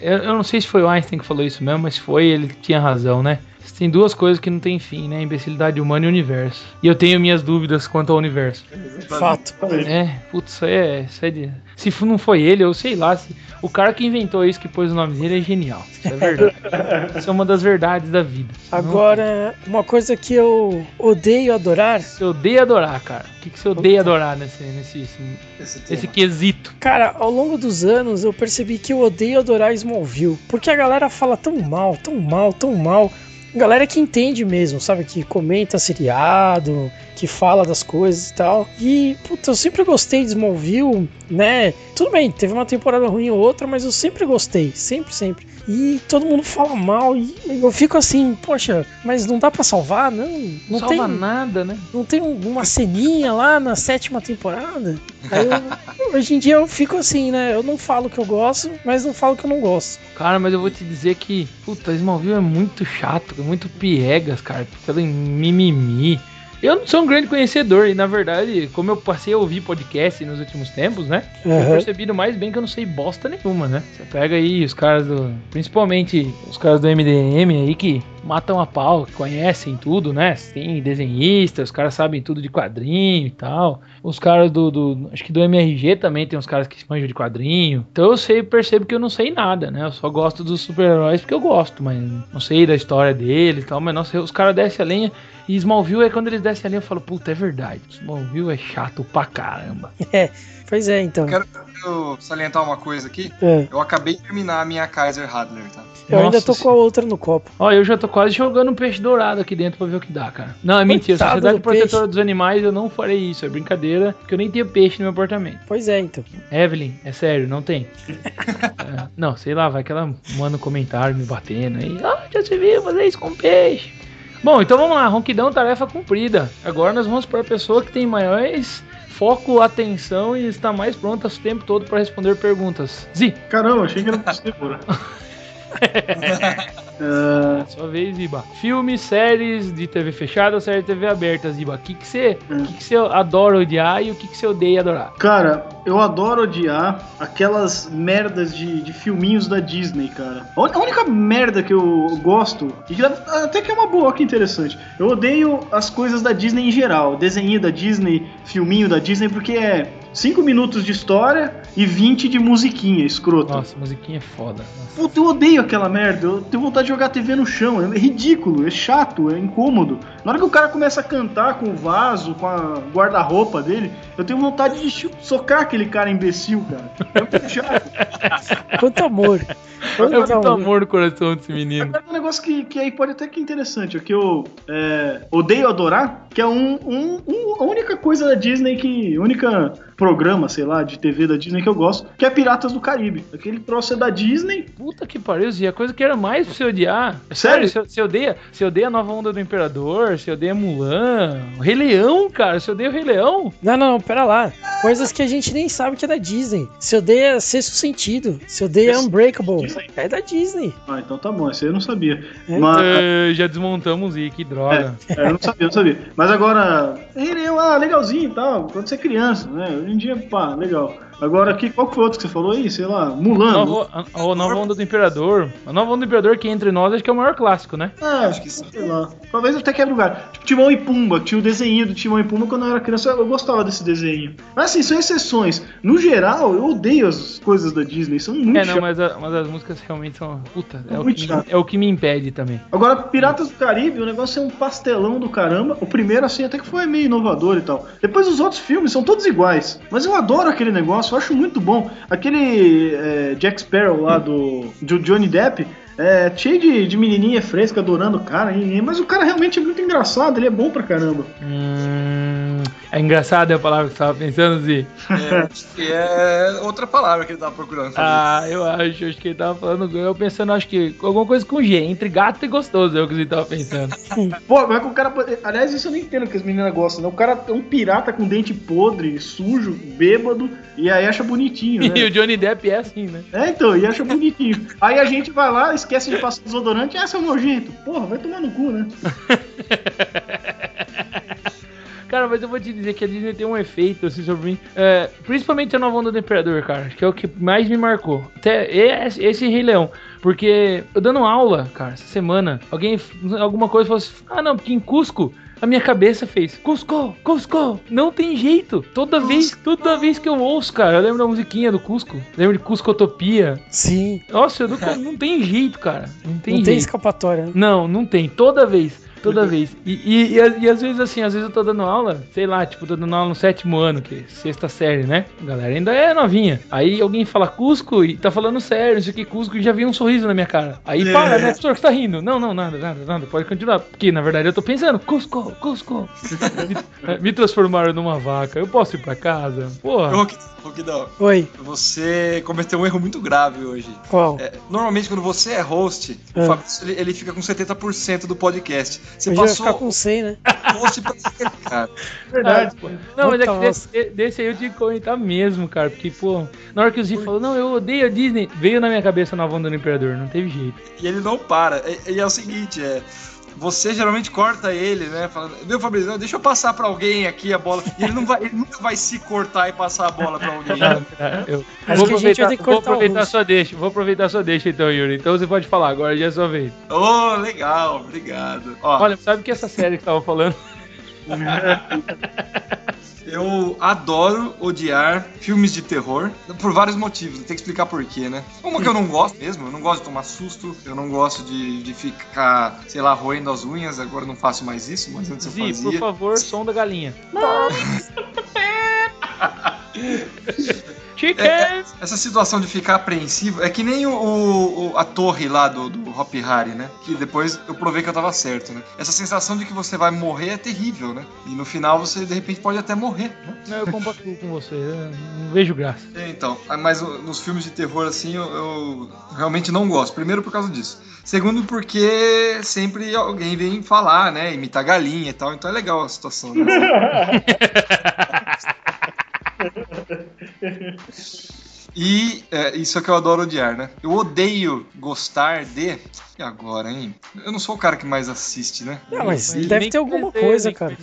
Eu, não sei se foi o Einstein que falou isso mesmo, mas foi, ele tinha razão, né? Tem duas coisas que não tem fim, né? Imbecilidade humana e universo. E eu tenho minhas dúvidas quanto ao universo. Fato. É, putz, isso aí é. Isso é de... Se não foi ele, eu sei lá. Se... O cara que inventou isso, que pôs o nome dele, é genial. Isso é verdade. isso é uma das verdades da vida. Agora, uma coisa que eu odeio adorar, Você odeia adorar, cara. O que, que você odeia adorar nesse, nesse, Esse nesse quesito? cara, ao longo dos anos eu percebi que eu odeio adorar Smallville, porque a galera fala tão mal, tão mal, tão mal. Galera que entende mesmo, sabe? Que comenta seriado, que fala das coisas e tal. E, puta, eu sempre gostei de Smallville, né? Tudo bem, teve uma temporada ruim ou outra, mas eu sempre gostei, sempre, sempre. E todo mundo fala mal e eu fico assim, poxa, mas não dá pra salvar? Não, não salva tem nada, né? não tem um- uma ceninha lá na sétima temporada? Aí eu- hoje em dia eu fico assim, né? Eu não falo que eu gosto, mas não falo que eu não gosto. Cara, mas eu vou te dizer que, puta, Smallville é muito chato, muito piegas, cara, pelo mimimi. Eu não sou um grande conhecedor e, na verdade, como eu passei a ouvir podcast nos últimos tempos, né? Eu Aham. percebi mais bem que eu não sei bosta nenhuma, né? Você pega aí os caras do. Principalmente os caras do MDM aí que matam a pau, que conhecem tudo, né? Tem desenhistas, os caras sabem tudo de quadrinho e tal. Os caras do, do- Acho que do MRG também tem uns caras que manjam de quadrinho. Então eu sei, percebo que eu não sei nada, né? Eu só gosto dos super-heróis porque eu gosto, mas não sei da história deles e tal. Mas nossa, os caras descem a lenha. E Smallville é quando eles descem a lenha eu falo, puta, é verdade. Smallville é chato pra caramba. Pois é, então. Eu quero salientar uma coisa aqui. É. Eu acabei de terminar a minha Kaiser Hadler, tá? Eu ainda Nossa tô com a outra no copo. Ó, eu já tô quase jogando um peixe dourado aqui dentro pra ver o que dá, cara. Não, é mentira. Coitado Sociedade do Protetora peixe. dos Animais, eu não farei isso. É brincadeira, porque eu nem tenho peixe no meu apartamento. Pois é, então. Evelyn, é sério, não tem. É, não, sei lá, vai que ela manda um comentário me batendo aí. Ah, já se viu fazer isso com peixe. Bom, então vamos lá, ronquidão, tarefa cumprida. Agora nós vamos para a pessoa que tem maiores foco, atenção e está mais pronta o tempo todo para responder perguntas. Zi, Caramba, achei que era possível. Ah, sua vez, Iba. Filmes, séries de TV fechada ou série de TV aberta, Iba. O que que você Hum. que que você adora odiar e o que que você odeia adorar? cara, eu adoro odiar aquelas merdas de, de filminhos da Disney, cara. A única merda que eu gosto, e que até que é uma boa, que interessante. Eu odeio as coisas da Disney em geral. Desenho da Disney, filminho da Disney, porque é 5 minutos de história e 20 de musiquinha escrota. Nossa, musiquinha é foda. Nossa. Puta, eu odeio aquela merda. Eu tenho vontade de jogar a TV no chão. É ridículo, é chato, é incômodo. Na hora que o cara começa a cantar com o vaso, com a guarda-roupa dele, eu tenho vontade de socar aquele cara imbecil, cara. É muito chato. Quanto amor. É Quanto muito amor. amor no coração desse menino. É um negócio que, que aí pode até que é interessante, é que eu é, odeio adorar, que é um, um- um- a única coisa da Disney que. A única programa, sei lá, de TV da Disney que eu gosto, que é Piratas do Caribe. Aquele troço é da Disney. Puta que pariu, Zia. A coisa que era mais pra você odiar. Sério? Você, você odeia, você odeia a nova onda do Imperador, você odeia Mulan, o Rei Leão, cara. Você odeia o Rei Leão? Não, não, não, pera lá. Coisas que a gente nem sabe que é da Disney. Se odeia Sexto Sentido. Se odeia Sexto Unbreakable. Disney? É da Disney. Ah, então tá bom, esse aí eu não sabia. É. Mas. É, já desmontamos e que droga. É, eu não sabia, eu não sabia. Mas agora, Rei Leão, ah, legalzinho e tal, quando você é criança, né? Em dia, pá, legal. Agora, aqui, qual que foi outro que você falou aí? Sei lá, Mulan. Nova, a, a nova onda do Imperador. A nova onda do Imperador, que entre nós, acho que é o maior clássico, né? É, acho que sei lá. Talvez até quebre lugar. Tipo, Timão e Pumba, tinha o desenho do Timão e Pumba quando eu era criança, eu gostava desse desenho. Mas assim, são exceções. No geral, eu odeio as coisas da Disney, são muito É, não, mas, a- mas as músicas realmente são. Puta, é o, Muito que, é o que me impede também. Agora, Piratas do Caribe, o negócio é um pastelão do caramba. O primeiro, assim, até que foi meio inovador e tal. Depois, os outros filmes são todos iguais. Mas eu adoro aquele negócio, eu acho muito bom. Aquele é, Jack Sparrow lá do, do Johnny Depp. É cheio de, de menininha fresca adorando o cara, e- mas o cara realmente é muito engraçado, ele é bom pra caramba. Hum, é engraçado a palavra que você tava pensando, Zi. É, acho que é outra palavra que ele tava procurando. fazer. Ah, eu acho, acho que ele tava falando. Eu pensando, acho que alguma coisa com G, entre gato e gostoso, é o que ele tava pensando. Pô, mas que o cara. Aliás, isso eu não entendo que as meninas gostam, né? O cara é um pirata com dente podre, sujo, bêbado, e aí acha bonitinho, E né? o Johnny Depp é assim, né? É, então, e acha bonitinho. Aí a gente vai lá, esquece de passar desodorante, ah, seu nojento. Porra, vai tomar no cu, né? Cara, mas eu vou te dizer que a Disney tem um efeito assim sobre mim. É, principalmente a nova onda do Imperador, cara. Que é o que mais me marcou. Até esse, esse Rei Leão. Porque eu dando aula, cara, essa semana, alguém, alguma coisa falou assim: Ah, não, porque em Cusco. A minha cabeça fez Cusco, Cusco, não tem jeito. Toda vez, toda vez que eu ouço, cara, eu lembro da musiquinha do Cusco. Lembro de Cuscotopia. Sim, Nossa, eu nunca- não tem jeito, cara. Não tem não jeito. tem escapatória. né? Não, não tem. Toda vez. Toda vez. E, e, e, e às vezes, assim, às vezes eu tô dando aula, sei lá, tipo, tô dando aula no sétimo ano, que é sexta série, né? A galera ainda é novinha. Aí alguém fala Cusco e tá falando sério, isso aqui, Cusco, e já vem um sorriso na minha cara. Aí É. para, né, professor, que você tá rindo? Não, não, nada, nada, nada, pode continuar. Porque na verdade eu tô pensando, Cusco, Cusco. me, me transformaram numa vaca, eu posso ir pra casa? Porra. Roquidão, Oi, você cometeu um erro muito grave hoje. qual? É, normalmente, quando você é host, É. o Fabrício ele, ele fica com 70% do podcast. Você Hoje passou ficar com 100, né? o host pra ele, cara. Verdade. Ah, pô. Não, mas é que desse, desse aí eu tinha que comentar mesmo, cara. Porque, pô, na hora que o Zi falou, não, eu odeio a Disney, veio na minha cabeça na onda do Imperador, não teve jeito. E ele não para. E, e é o seguinte, é. Você geralmente corta ele, né? Falando, viu, Fabrício? Não, deixa eu passar pra alguém aqui a bola. E ele, não vai, ele nunca vai se cortar e passar a bola pra alguém. né? Eu Acho vou que a gente vai aproveitar, ter que vou cortar o aproveitar sua deixa, vou aproveitar sua deixa então, Yuri. Então você pode falar, agora já é sua vez. Ô, legal, obrigado. Ó, Olha, sabe que essa série que tava falando? Eu adoro odiar filmes de terror por vários motivos. Tem que explicar por quê, né? Uma que eu não gosto mesmo, eu não gosto de tomar susto, eu não gosto de, de ficar, sei lá, roendo as unhas. Agora eu não faço mais isso, mas antes eu Zi, por fazia. favor, som da galinha. Chicken! É, Essa situação de ficar apreensivo é que nem o, o- a torre lá do, do Hop Harry, né? Que depois eu provei que eu tava certo, né? Essa sensação de que você vai morrer é terrível, né? E no final você de repente pode até morrer, né? Não, eu compactuo com você, não vejo graça. É, Então, mas nos filmes de terror assim eu, eu realmente não gosto. Primeiro por causa disso. Segundo porque sempre alguém vem falar, né? Imitar galinha e tal. Então é legal a situação, né? E é, isso é que eu adoro odiar, né? Eu odeio gostar de. E agora, hein? Eu não sou o cara que mais assiste, né? Ah, mas deve ter alguma percebe, coisa, cara.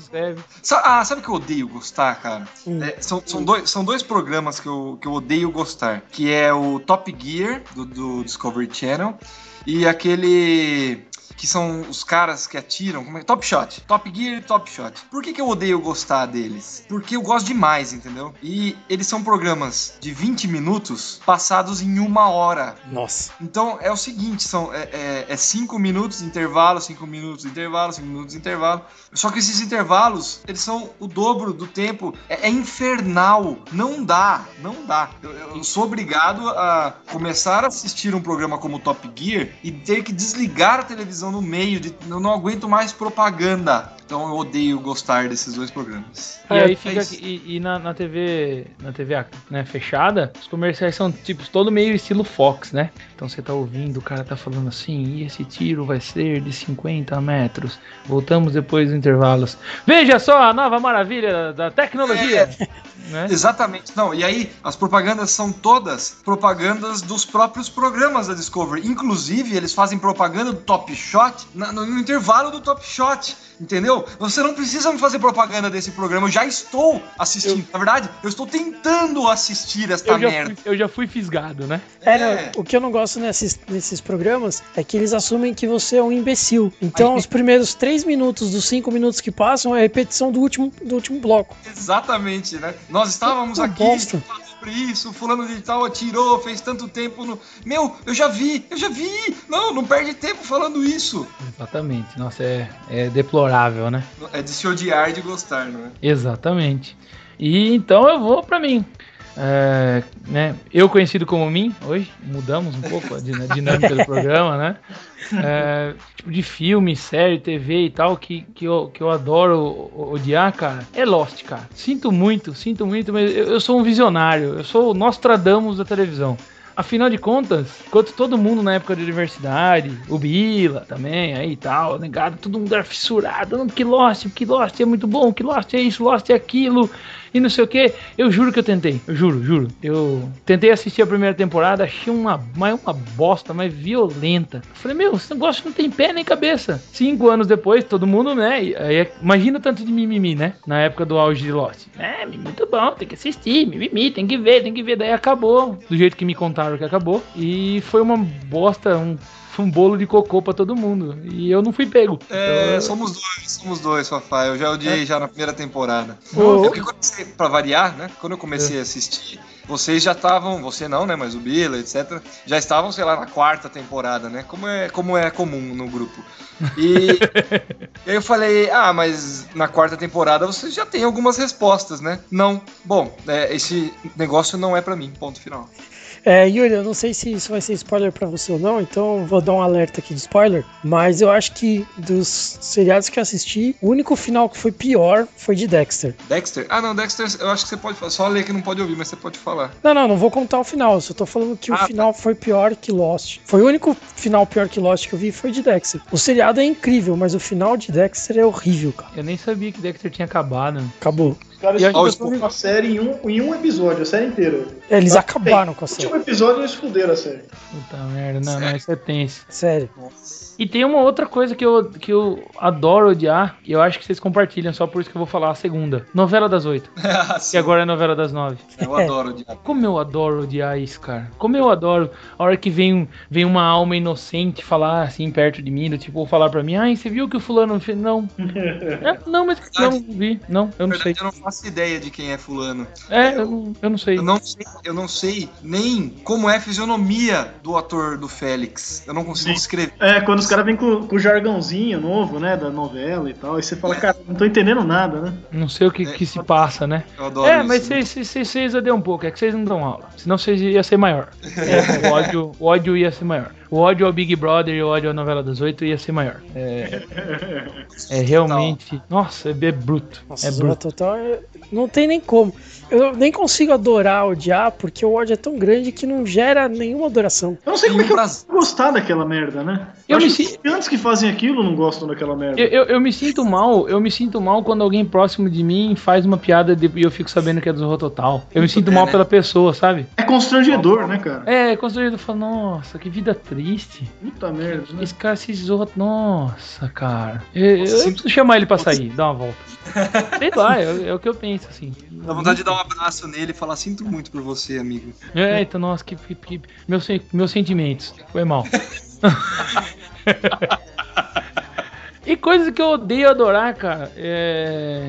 Sa- Ah, sabe o que eu odeio gostar, cara? Hum. É, são, são, dois, são dois programas que eu, que eu odeio gostar. Que é o Top Gear, do, do Discovery Channel, e aquele... Que são os caras que atiram. Como é? Top Shot. Top Gear e Top Shot. Por que, que eu odeio gostar deles? Porque eu gosto demais, entendeu? E eles são programas de 20 minutos passados em uma hora. Nossa. Então é o seguinte, são é, é, é cinco minutos de intervalo, cinco minutos de intervalo, cinco minutos de intervalo. Só que esses intervalos, eles são o dobro do tempo. É, é infernal. Não dá, não dá. Eu, eu sou obrigado a começar a assistir um programa como Top Gear e ter que desligar a televisão no meio. De, eu não aguento mais propaganda. Então eu odeio gostar desses dois programas. E É, aí é fica isso. e, e na, na TV, na TV né, fechada, os comerciais são tipo todo meio estilo Fox, né? Então você tá ouvindo, o cara tá falando assim, e esse tiro vai ser de 50 metros. Voltamos depois dos intervalos. Veja só a nova maravilha da tecnologia. né? Exatamente. Não, e aí as propagandas são todas propagandas dos próprios programas da Discovery. Inclusive, eles fazem propaganda do Top Shot na- no, no intervalo do Top Shot. Entendeu? Você não precisa me fazer propaganda desse programa. Eu já estou assistindo. Na verdade, eu estou tentando assistir esta Eu merda. fui, eu já fui fisgado, né? É, É. o que eu não gosto nesses, nesses programas é que eles assumem que você é um imbecil. Então, os primeiros três minutos dos cinco minutos que passam é a repetição do último, do último bloco. Exatamente, né? Nós estávamos aqui bosta. falando sobre isso, fulano de tal atirou, fez tanto tempo no. Meu, eu já vi, eu já vi! Não, não perde tempo falando isso. Exatamente. Nossa, é, é deplorável, né? É de se odiar e de gostar, não é? Exatamente. E então eu vou pra mim. É, né, eu conhecido como mim, hoje mudamos um pouco a din- a dinâmica do programa, né? É, tipo de filme, série, TV e tal, que, que, eu, que eu adoro odiar, cara, é Lost, cara. Sinto muito, sinto muito, mas eu, eu sou um visionário, eu sou o Nostradamus da televisão. Afinal de contas, enquanto todo mundo na época da universidade, o Bila também, aí e tal, negado, todo mundo era fissurado, que Lost, que Lost é muito bom, que Lost é isso, Lost é aquilo, e não sei o que. Eu juro que eu tentei, eu juro, juro. Eu tentei assistir a primeira temporada, achei uma, uma bosta, mas violenta. Falei, meu, esse negócio não tem pé nem cabeça. Cinco anos depois, todo mundo, né? aí, imagina tanto de mimimi, né? Na época do auge de Lost. É, muito bom, tem que assistir, mimimi, tem que ver, tem que ver. Daí acabou, do jeito que me contaram que acabou. E foi uma bosta, um, foi um bolo de cocô pra todo mundo. E eu não fui pego. É, Então, somos dois, somos dois, Fafá. Eu já odiei já na primeira temporada. É porque quando você, pra variar, né? Quando eu comecei a assistir, vocês já estavam, você não, né? Mas o Bila, etc. Já estavam, sei lá, na quarta temporada, né? Como é, como é comum no grupo. E, eu falei, ah, mas na quarta temporada você já tem algumas respostas, né? Não. Bom, é, esse negócio não é pra mim, ponto final. É, Yuri, eu não sei se isso vai ser spoiler pra você ou não, então vou dar um alerta aqui de spoiler. Mas eu acho que dos seriados que eu assisti, o único final que foi pior foi de Dexter. Dexter? Ah, não, Dexter, eu acho que você pode falar. Só ler que não pode ouvir, mas você pode falar. Não, não, não vou contar o final, eu só tô falando que o Ah, final foi pior que Lost. Foi o único final pior que Lost que eu vi foi de Dexter. O seriado é incrível, mas o final de Dexter é horrível, cara. eu nem sabia que Dexter tinha acabado. Acabou. Os caras aí- transformando a série em um, em um episódio, a série inteira. É, Eles Bem, acabaram com a No série. último episódio eles fuderam a série. Puta merda, não, não, isso é tenso. Sério. E tem uma outra coisa que eu, que eu adoro odiar, e eu acho que vocês compartilham, só por isso que eu vou falar a segunda. Novela das oito, que agora é novela das nove. Eu adoro o diabo. Como eu adoro odiar isso, cara. Como eu adoro a hora que vem, vem uma alma inocente falar assim perto de mim, do tipo, falar pra mim, ai, você viu que o fulano fez? Não. É, não, mas não vi. Não, eu não sei. verdade, eu não faço ideia de quem é fulano. É, eu não, eu não sei. Eu não sei, eu não sei nem como é a fisionomia do ator do Félix. Eu não consigo Sim. descrever. É, quando os caras vêm com, com o jargãozinho novo, né, da novela e tal, aí você fala, cara, não tô entendendo nada, né? Não sei o que, que se passa, né? Eu adoro É, isso. mas vocês- odeiam um pouco, é que vocês não dão aula. Senão vocês ia ser maior. É, o, ódio, o ódio ia ser maior. O ódio ao Big Brother e o ódio à novela das oito ia ser maior. É, é realmente. Nossa, é, é bruto. Nossa, é bruto. Total é- não tem nem como. Eu nem consigo adorar, odiar, porque o ódio é tão grande que não gera nenhuma adoração. Eu não sei como é que eu vou gostar daquela merda, né? Eu acho me que si- os antes que fazem aquilo não gostam daquela merda. Eu, eu, eu me sinto mal, eu me sinto mal quando alguém próximo de mim faz uma piada de- e eu fico sabendo que é do Zorro Total. Eu me sinto bem, mal né? pela pessoa, sabe? É constrangedor, né, cara? É, constrangido, eu falo, nossa, que vida triste. Puta merda, né? Esse cara se. Nossa, cara. Eu, Nossa, eu sinto- chamar ele pra sair, dar uma volta. Sei lá, é, é o que eu penso, assim. Dá vontade de dar um abraço nele e falar: Sinto muito por você, amigo. É, então, nossa, que, que, que- meus, meus sentimentos. Foi mal. E coisas que eu odeio adorar, cara. É...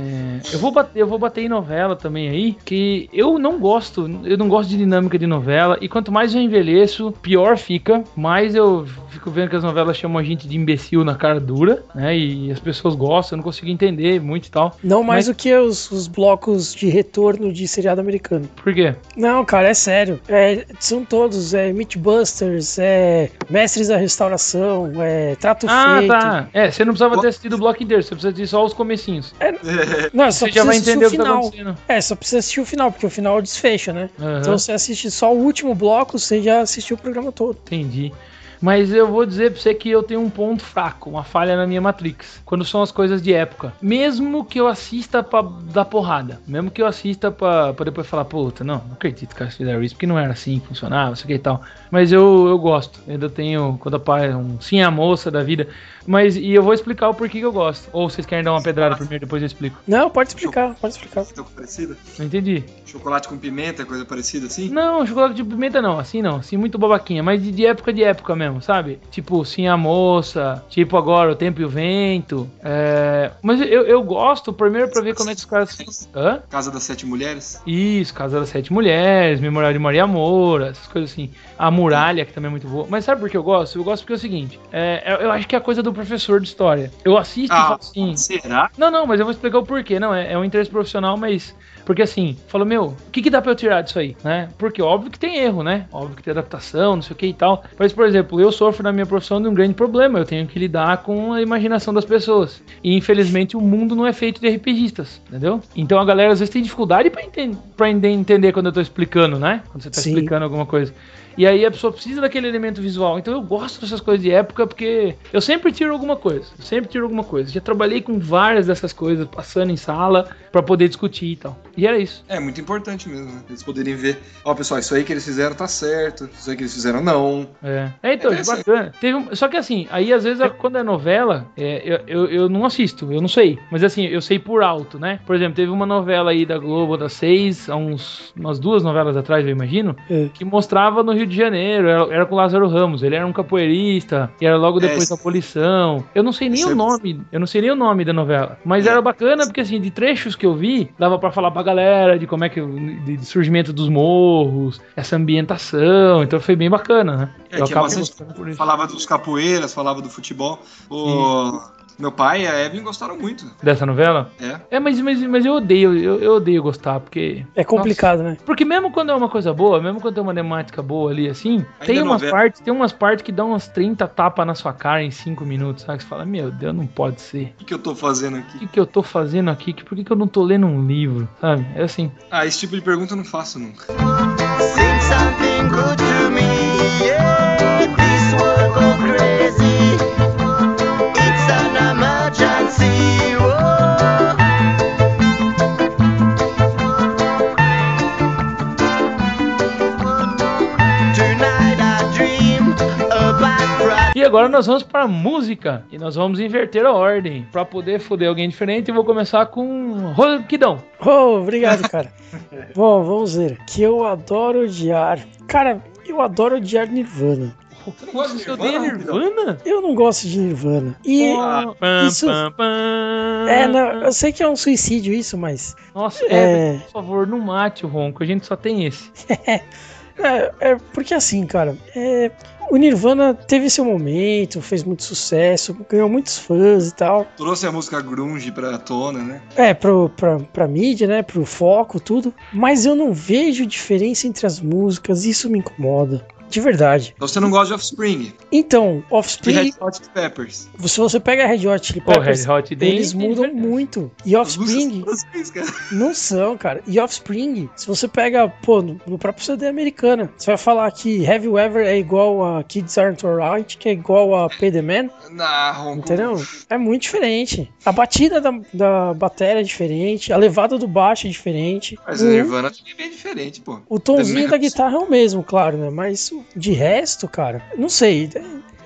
Eu, vou bater, eu vou bater em novela também aí. Que eu não gosto. Eu não gosto de dinâmica de novela. E quanto mais eu envelheço, pior fica. Mais eu fico vendo que as novelas chamam a gente de imbecil na cara dura, né? E as pessoas gostam, eu não consigo entender muito e tal. Não mais Mas- do que os, os blocos de retorno de seriado americano. Por quê? Não, cara, é sério. É, são todos, é Mythbusters, é Mestres da Restauração, é Trato Ah, Feito. tá. É, você não precisava ter assistido o bloco inteiro, você precisa assistir só os comecinhos. Não, só Você já vai entender o o que tá final. acontecendo. É, só precisa assistir o final, porque o final desfecha, né? Aham. Então você assiste só o último bloco, você já assistiu o programa todo. Entendi. Mas eu vou dizer pra você que eu tenho um ponto fraco, uma falha na minha Matrix. Quando são as coisas de época. Mesmo que eu assista pra dar porrada. Mesmo que eu assista pra, pra depois falar, puta, não, não acredito que eles fizeram isso, porque não era assim que funcionava, isso aqui e tal. Mas eu, eu gosto. Ainda tenho, quando a pai, um sim a moça da vida. Mas, e eu vou explicar o porquê que eu gosto. Ou vocês querem dar uma pedrada primeiro, depois eu explico. Não, pode explicar, pode explicar. Coisa parecida? Não entendi. Chocolate com pimenta, coisa parecida assim? Não, chocolate de pimenta não, assim não, assim muito babaquinha, mas de, de época de época mesmo, sabe? Tipo, sim a moça, tipo agora o tempo e o vento. É... Mas eu, eu gosto primeiro pra ver como é que os caras. Hã? Casa das Sete Mulheres? Isso, Casa das Sete Mulheres, Memorial de Maria Moura, essas coisas assim. A Muralha, que também é muito boa. Mas sabe por que eu gosto? Eu gosto porque é o seguinte: é, eu, eu acho que é a coisa do professor de história. Eu assisto e falo assim. será? Não, não, mas eu vou explicar o porquê. Não, é, é um interesse profissional, mas. Porque assim, falou, meu, o que, que dá pra eu tirar disso aí, né? Porque óbvio que tem erro, né? Óbvio que tem adaptação, não sei o que e tal. Mas, por exemplo, eu sofro na minha profissão de um grande problema. Eu tenho que lidar com a imaginação das pessoas. E infelizmente o mundo não é feito de RPGistas, entendeu? Então a galera às vezes tem dificuldade pra, enten pra ente- entender quando eu tô explicando, né? Quando você tá Sim. explicando alguma coisa. E aí a pessoa precisa daquele elemento visual. Então eu gosto dessas coisas de época porque eu sempre tiro alguma coisa. Eu sempre tiro alguma coisa. Já trabalhei com várias dessas coisas passando em sala pra poder discutir e tal. E era isso. É muito importante mesmo, né? Eles poderem ver, ó, pessoal, isso aí que eles fizeram tá certo, isso aí que eles fizeram não. É, é então, É é bacana. Teve um- só que assim, aí às vezes quando é novela, é, eu, eu, eu não assisto, eu não sei. Mas assim, eu sei por alto, né? Por exemplo, teve uma novela aí da Globo, das seis, há uns, umas duas novelas atrás, eu imagino, É. que mostrava no Rio de Janeiro, era, era com o Lázaro Ramos, ele era um capoeirista, e era logo depois É, da abolição. Eu não sei nem o é- nome, eu não sei nem o nome da novela, mas É. era bacana porque assim, de trechos que eu vi, dava pra falar pra galera de como é que de, de surgimento dos morros, essa ambientação, então foi bem bacana, né? É, isso. Falava dos capoeiras, falava do futebol. O meu pai e a Evelyn gostaram muito. Dessa novela? É. É, mas, mas, mas eu odeio, eu, eu odeio gostar, porque. É complicado, né? Nossa. Porque mesmo quando é uma coisa boa, mesmo quando tem uma temática boa ali assim, Ainda tem é umas partes, tem umas partes que dão umas 30 tapas na sua cara em 5 minutos, sabe? Você fala, meu Deus, não pode ser. O que, que eu tô fazendo O aqui? que, que eu tô fazendo aqui? Que- Por que, que eu não tô lendo um livro? Sabe? É assim. Ah, esse tipo de pergunta eu não faço nunca. Sing something good to me. Yeah, agora nós vamos pra música. E nós vamos inverter a ordem. Pra poder foder alguém diferente, eu vou começar com Roquidão. Oh, obrigado, cara. Bom, vamos ver. Que eu adoro odiar. Cara, eu adoro odiar Nirvana. Você não gosta de Você odeia Nirvana? Nirvana? Eu não gosto de Nirvana. E. Pam, isso- pam, pam. É, não, eu sei que é um suicídio isso, mas. Nossa, É. é, por favor, não mate o Ronco, a gente só tem esse. É, é porque assim, cara, é, o Nirvana teve seu momento, fez muito sucesso, ganhou muitos fãs e tal. Trouxe a música grunge pra tona, né? É, pro, pra, pra mídia, né? Pro foco, tudo. Mas eu não vejo diferença entre as músicas, isso me incomoda. De verdade. Então você não gosta de Offspring. Então, Offspring, Red Hot Chili Peppers. se você pega Red Hot Chili Peppers, Red Hot eles tem mudam diferença. muito. E Offspring, são francês, cara. Não são, cara. E Offspring, se você pega, pô, no, no próprio CD americana, você vai falar que Have You Ever é igual a Kids Aren't Alright, que é igual a Pay the Man, Na Ronco. entendeu? É muito diferente. A batida da, da bateria é diferente, a levada do baixo é diferente. Mas o, o Nirvana também é bem diferente, pô. o tomzinho da Maps. guitarra é o mesmo, claro, né? Mas de resto, cara, não sei.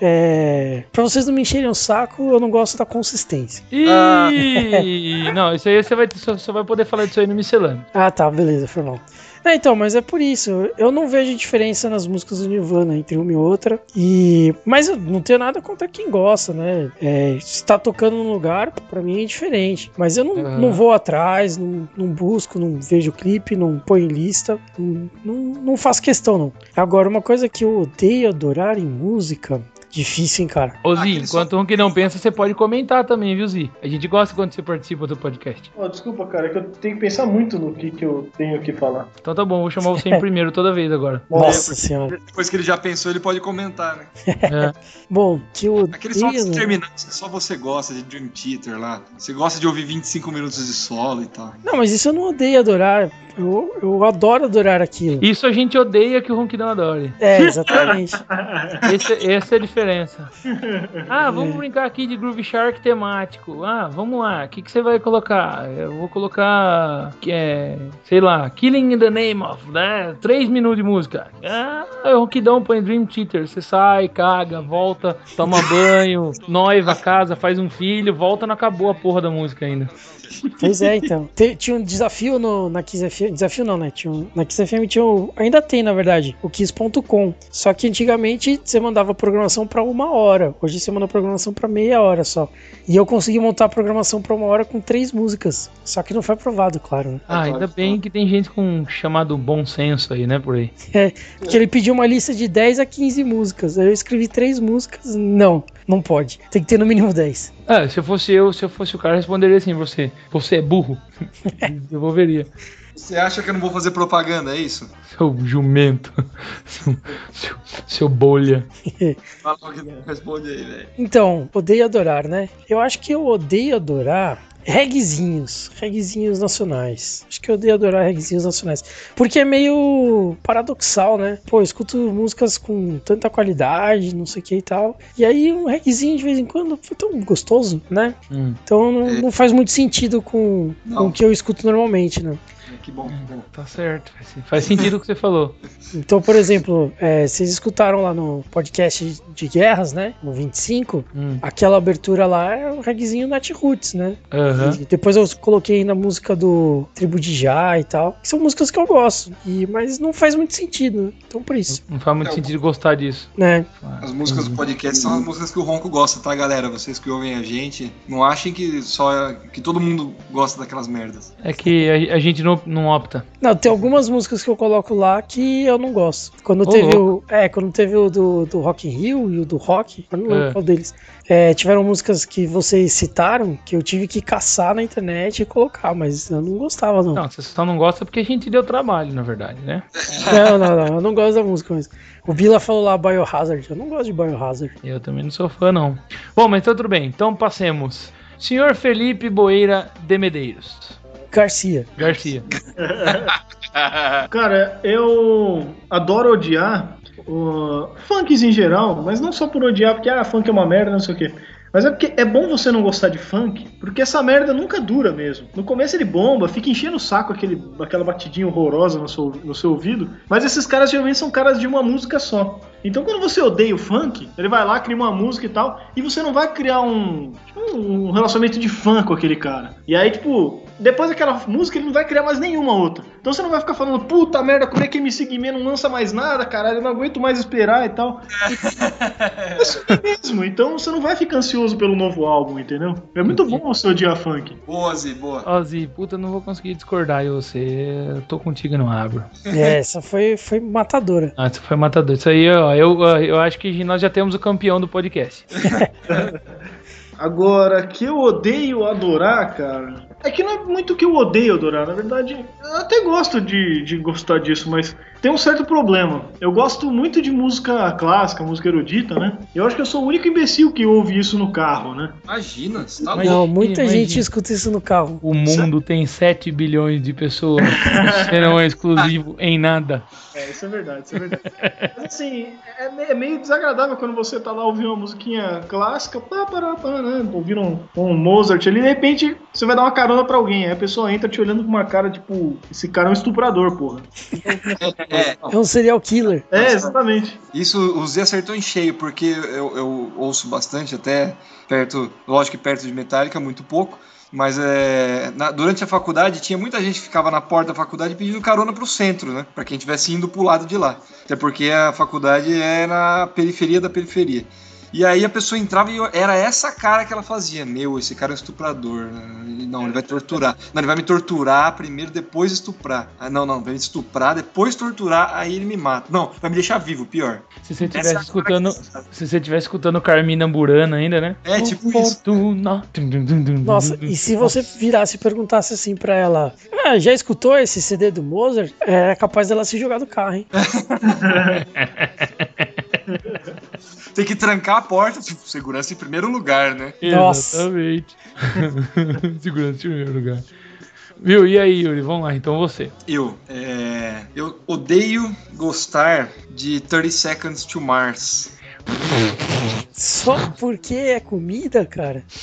É, pra vocês não me encherem o saco, eu não gosto da consistência. Ah. Não, isso aí você vai, só, só vai poder falar disso aí no miscelâneo. Ah, tá, beleza, foi mal. É, então, mas é por isso. Eu não vejo diferença nas músicas do Nirvana entre uma e outra. E mas eu não tenho nada contra quem gosta, né? É, se tá tocando num lugar, pra mim é diferente. Mas eu não, não vou atrás, não, não busco, não vejo clipe, não ponho em lista, não, não, não faço questão, não. Agora, uma coisa que eu odeio adorar em música, difícil, hein, cara. Ô, Ah, Zi, aquele enquanto um que não pensa, você pode comentar também, viu, Zi? A gente gosta quando você participa do podcast. Ó, desculpa, cara, é que eu tenho que pensar muito no que, que eu tenho que falar. Então tá bom, vou chamar você em primeiro toda vez agora. Nossa senhora. Depois que ele já pensou, ele pode comentar, né? É. Bom, que eu Aqueles solos odeio. terminados que só você gosta de Dream Theater lá. Você gosta de ouvir 25 minutos de solo e tal. Não, mas isso eu não odeio adorar. Eu, eu adoro adorar aquilo. Isso a gente odeia que o Ronquidão adore. É, exatamente. Esse- essa é a diferença. Ah, vamos brincar aqui de Groove Shark temático. Ah, vamos lá. O que, que você vai colocar? Eu vou colocar. É, sei lá, Killing in the Name of, né? Três minutos de música. Ah, o Ronquidão põe Dream Theater. Você sai, caga, volta, toma banho, noiva, casa, faz um filho, volta, não acabou a porra da música ainda. Pois é, então. Te- tinha um desafio no, na Kiss FM. Desafio não, né? Tinha um- na Kiss FM tinha um, Ainda tem, na verdade, o Kiss.com. Só que antigamente você mandava programação pra uma hora. Hoje você manda programação pra meia hora só. E eu consegui montar a programação pra uma hora com três músicas. Só que não foi aprovado, claro, né? Ah, ainda bem que tem gente com chamado bom senso aí, né, por aí. É, porque ele pediu uma lista de 10 a 15 músicas. Aí eu escrevi três músicas. Não, não pode. Tem que ter no mínimo 10. Ah, se eu fosse eu, se eu fosse o cara, eu responderia assim, você, você é burro. Devolveria. Você acha que eu não vou fazer propaganda, é isso? Seu jumento. Seu, seu, seu bolha. Fala o que não responde aí, velho. Então, odeio adorar, né? Eu acho que eu odeio adorar reguezinhos, reguezinhos nacionais. Acho que eu odeio adorar reguezinhos nacionais. Porque é meio paradoxal, né? Pô, eu escuto músicas com tanta qualidade, não sei o que e tal. E aí um reguezinho de vez em quando foi tão gostoso, né? Hum, Então não, não faz muito sentido com, com o que eu escuto normalmente, né? Que bom, que bom. tá certo. Faz, sentido o que você falou. Então, por exemplo, é, vocês escutaram lá no podcast de guerras, né? No 25, Hum, aquela abertura lá é o reguezinho Nat Roots, né? aham. E depois eu coloquei ainda a música do Tribo de Já e tal. Que são músicas que eu gosto. E, mas não faz muito sentido, né? Então por isso. Não faz muito É, sentido gostar disso. Né? As músicas do podcast são as músicas que o Ronco gosta, tá, galera? Vocês que ouvem a gente, não achem que só que todo mundo gosta daquelas merdas. É que a, a gente não, não opta. Não, tem algumas músicas que eu coloco lá que eu não gosto. Quando Ô, teve o. É, quando teve o do, do Rock in Rio e o do Rock, eu não lembro É. qual deles. É, tiveram músicas que vocês citaram que eu tive que caçar na internet e colocar, mas eu não gostava, não. Não, você só não gosta porque a gente deu trabalho, na verdade, né? Não, não, não, eu não gosto da música mesmo. O Bila falou lá Biohazard, eu não gosto de Biohazard. Eu também não sou fã, não. Bom, mas então tudo bem. Então passemos. Senhor Felipe Boeira de Medeiros. Garcia. Garcia. Cara, eu adoro odiar o funks em geral, mas não só por odiar, porque ah, funk é uma merda, não sei o quê. Mas é porque é bom você não gostar de funk, porque essa merda nunca dura mesmo. No começo ele bomba, fica enchendo o saco aquele, aquela batidinha horrorosa no seu, no seu ouvido, mas esses caras geralmente são caras de uma música só. Então quando você odeia o funk, ele vai lá, cria uma música e tal, e você não vai criar um, um relacionamento de fã com aquele cara. E aí, tipo, depois daquela música ele não vai criar mais nenhuma outra. Então você não vai ficar falando, puta merda, como é que MC Guimê não lança mais nada, caralho, eu não aguento mais esperar e tal. É isso mesmo, então você não vai ficar ansioso pelo novo álbum, entendeu? É muito bom você odiar funk. Boa, Zi, boa. Ozzy, puta, não vou conseguir discordar de você. Eu tô contigo e não abro. É, essa foi, foi matadora. Ah, isso foi matador. Isso aí, ó, eu, eu acho que nós já temos o campeão do podcast. Agora, que eu odeio adorar, cara. É que não é muito que eu odeio adorar, na verdade, eu até gosto de, de gostar disso, mas tem um certo problema. Eu gosto muito de música clássica, música erudita, né? Eu acho que eu sou o único imbecil que ouve isso no carro, né? Imagina, você tá louco. Não, muita imagina. gente escuta isso no carro. O mundo tem 7 bilhões de pessoas. Você não é exclusivo em nada. É, isso é verdade, isso é verdade. Mas assim, é, me- é meio desagradável quando você tá lá ouvindo uma musiquinha clássica, pá, pará, pá, né? ouvindo um, um Mozart ali, de repente você vai dar uma carona pra alguém, aí a pessoa entra te olhando com uma cara tipo, esse cara é um estuprador, porra. É, É um serial killer. É, exatamente. Isso o Zé acertou em cheio, porque eu, eu ouço bastante, até perto, lógico que perto de Metallica, muito pouco. Mas é, na- durante a faculdade tinha muita gente que ficava na porta da faculdade pedindo carona pro centro, né? Pra quem estivesse indo pro lado de lá. Até porque a faculdade é na periferia da periferia. E aí a pessoa entrava e era essa cara que ela fazia. Meu, esse cara é um estuprador. né? Não, ele vai torturar. Não, ele vai me torturar primeiro, depois estuprar. Ah, não, não, vai me estuprar, depois torturar, aí ele me mata. Não, vai me deixar vivo, pior. Se você Essa a escutando. cara Se você estivesse escutando Carmina Burana ainda, né? É, tipo isso. Fortuna. Nossa, e se você virasse e perguntasse assim pra ela: Ah, já escutou esse CD do Mozart? É capaz dela se jogar do carro, hein? Tem que trancar a porta, tipo, segurança em primeiro lugar, né? Nossa. Exatamente. Segurança em primeiro lugar. Viu? E aí, Yuri? Vamos lá, então você. Eu, é, eu odeio gostar de 30 Seconds to Mars. Só porque é comida, cara.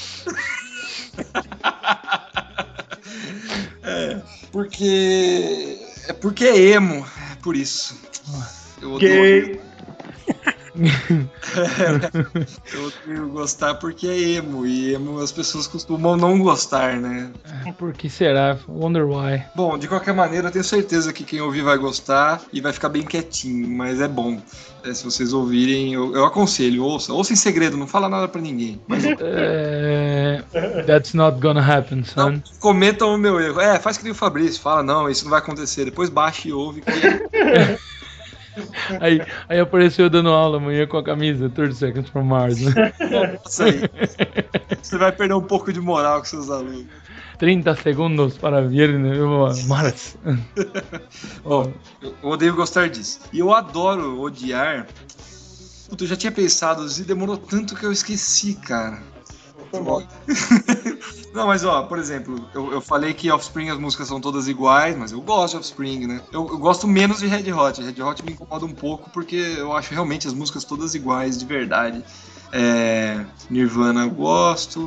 Porque. É porque é emo. É por isso. Eu odeio. Eu odeio gostar porque é emo. E emo as pessoas costumam não gostar, né? Por que será? Wonder why. Bom, de qualquer maneira, eu tenho certeza que quem ouvir vai gostar e vai ficar bem quietinho, mas é bom. É, se vocês ouvirem, eu, eu aconselho, ouça. Ouça em segredo, não fala nada pra ninguém. Mas É, That's not gonna happen, son. não cometam o meu erro. É, faz que nem o Fabrício, fala, não, isso não vai acontecer. Depois baixa e ouve. Que... Aí, aí apareceu dando aula amanhã com a camisa 30 Seconds from Mars, né? Nossa, aí. Você vai perder um pouco de moral com seus alunos. 30 segundos para ver né, Mars. Bom, eu odeio gostar disso. E eu adoro odiar. Puta, eu já tinha pensado e demorou tanto que eu esqueci, cara. Foi. Não, mas ó, por exemplo, eu, eu falei que Offspring as músicas são todas iguais, mas eu gosto de Offspring, né? Eu, eu gosto menos de Red Hot. Red Hot me incomoda um pouco porque eu acho realmente as músicas todas iguais, de verdade. É, Nirvana eu gosto.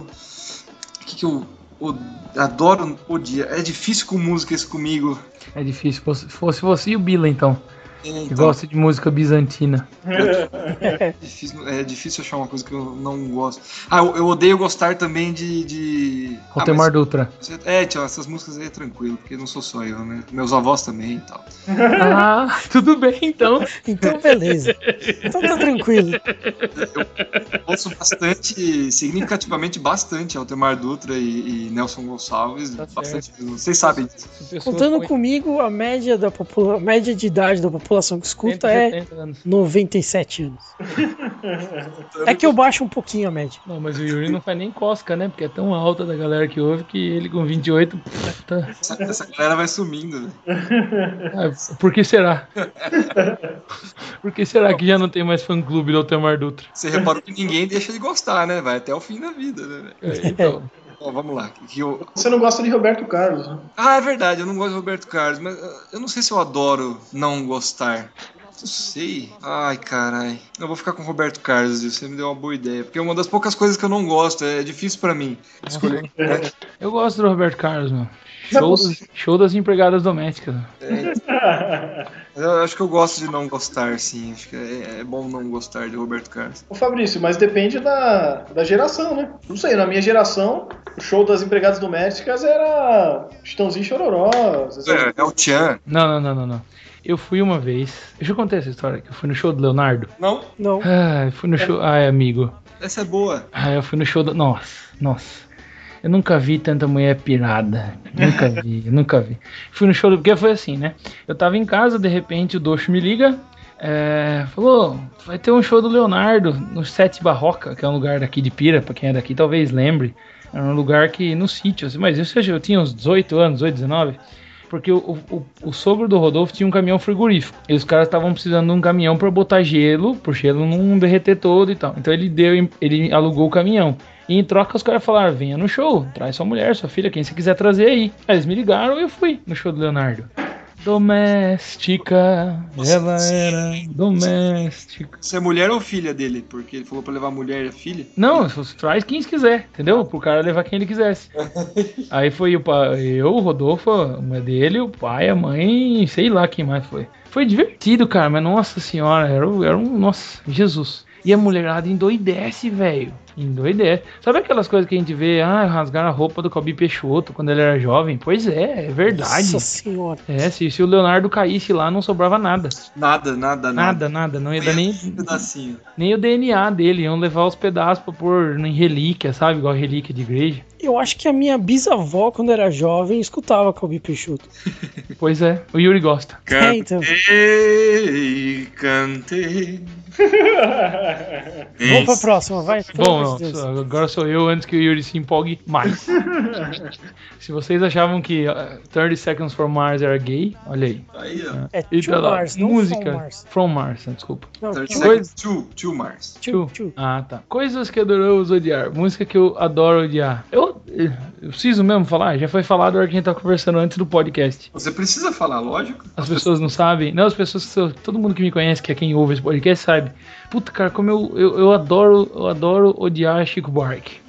O que, que eu o- adoro odiar? É difícil com música isso comigo. É difícil. Fosse, fosse você e o Bila, então. Que então, gosta de música bizantina. é difícil, é difícil achar uma coisa que eu não gosto. Ah, eu, eu odeio gostar também de. de... Ah, Rotemar mas- Dutra. É, tio, essas músicas aí é tranquilo, porque não sou só eu, né? Meus avós também e tal. Ah, tudo bem então. Então, beleza. Então tá tranquilo. Ouço bastante, significativamente bastante Altemar Dutra e, e Nelson Gonçalves. Tá bastante mesmo. Vocês sabem disso. Contando com comigo, a média, da popula... a média de idade da população que escuta é 170 anos. 97 anos. É que eu baixo um pouquinho a média. Não, mas o Yuri não faz nem cosca, né? Porque é tão alta da galera que ouve que ele com 28. Tá... Essa, essa galera vai sumindo, né? Ah, por que será? Por que será que já não tem mais fã clube do Altemar Dutra? Você reparou que ninguém deixa de gostar, né? Vai até o fim da vida, né? É, Então, Bom, vamos lá. Que eu... Você não gosta de Roberto Carlos, né? Ah, é verdade, eu não gosto de Roberto Carlos, mas ah, eu não sei se eu adoro não gostar. Não sei. Ai, carai. Eu vou ficar com o Roberto Carlos, viu? você me deu uma boa ideia. Porque é uma das poucas coisas que eu não gosto. É difícil pra mim escolher. né? eu gosto do Roberto Carlos, mano. Show, das- show das empregadas domésticas. Eu acho que eu gosto de não gostar, sim. Acho que é, é bom não gostar de Roberto Carlos. Ô Fabrício, mas depende da, da geração, né? Não sei, na minha geração, o show das empregadas domésticas era Chitãozinho Chororó. É, é o Tchan. Não, não, não, não, não. Eu fui uma vez. Deixa eu contar essa história que eu fui no show do Leonardo. Não? Não. Ah, eu fui no show. Ai, amigo. Essa é boa. Ah, eu fui no show do. Nossa, nossa. Eu nunca vi tanta mulher pirada. Nunca vi, nunca vi. Fui no show do. Porque foi assim, né? Eu tava em casa, de repente o Doxo me liga. é, falou, vai ter um show do Leonardo no Sete Barroca, que é um lugar daqui de Pira, pra quem é daqui talvez lembre. Era um lugar que no sítio, assim, mas isso eu tinha uns 18 anos, 18, 19. Porque o, o, o sogro do Rodolfo tinha um caminhão frigorífico. E os caras estavam precisando de um caminhão para botar gelo, pro gelo não derreter todo e tal. Então ele deu, ele alugou o caminhão. E em troca os caras falaram: venha no show, traz sua mulher, sua filha, quem você quiser trazer aí. Aí eles me ligaram e eu fui no show do Leonardo. Doméstica, ela era doméstica. Você é mulher ou filha dele? Porque ele falou pra levar mulher e filha. Não, traz quem quiser, entendeu? Pro cara levar quem ele quisesse. Aí foi o pai, eu, o Rodolfo, uma dele, o pai, a mãe, sei lá quem mais foi. Foi divertido, cara, mas nossa senhora, era, era um. Nossa, Jesus. E a mulherada endoidece, velho. Endoidece. Sabe aquelas coisas que a gente vê, ah, rasgar a roupa do Calbi Peixoto quando ele era jovem? Pois é, é verdade. Nossa senhora. É, se, se o Leonardo caísse lá, não sobrava nada. Nada, nada, nada. Nada, nada. Não ia dar nem, Um pedacinho. nem o DNA dele. Iam levar os pedaços pra pôr em relíquia, sabe? Igual relíquia de igreja. Eu acho que a minha bisavó, quando era jovem, escutava Calbi Peixoto. Pois é, o Yuri gosta. É, então. Cantei, Vamos pra próxima, vai. Bom, não, agora sou eu antes que o Yuri se empolgue mais. se vocês achavam que uh, 30 Seconds from Mars era gay, olha aí. Aí, ó. É E Two tá lá, Mars, não música From Mars. From Mars, né, desculpa. Não, 30 Two- seconds to, to Mars. Two, two. Ah, tá. Coisas que adoramos odiar. Música que eu adoro odiar. Eu, eu preciso mesmo falar? Já foi falado a hora que a gente tá conversando antes do podcast. Você precisa falar, lógico. As pessoas não sabem. Não, as pessoas, todo mundo que me conhece, que é quem ouve esse podcast, sabe. Puta, cara, como eu, eu, eu adoro, eu adoro odiar Chico Buarque.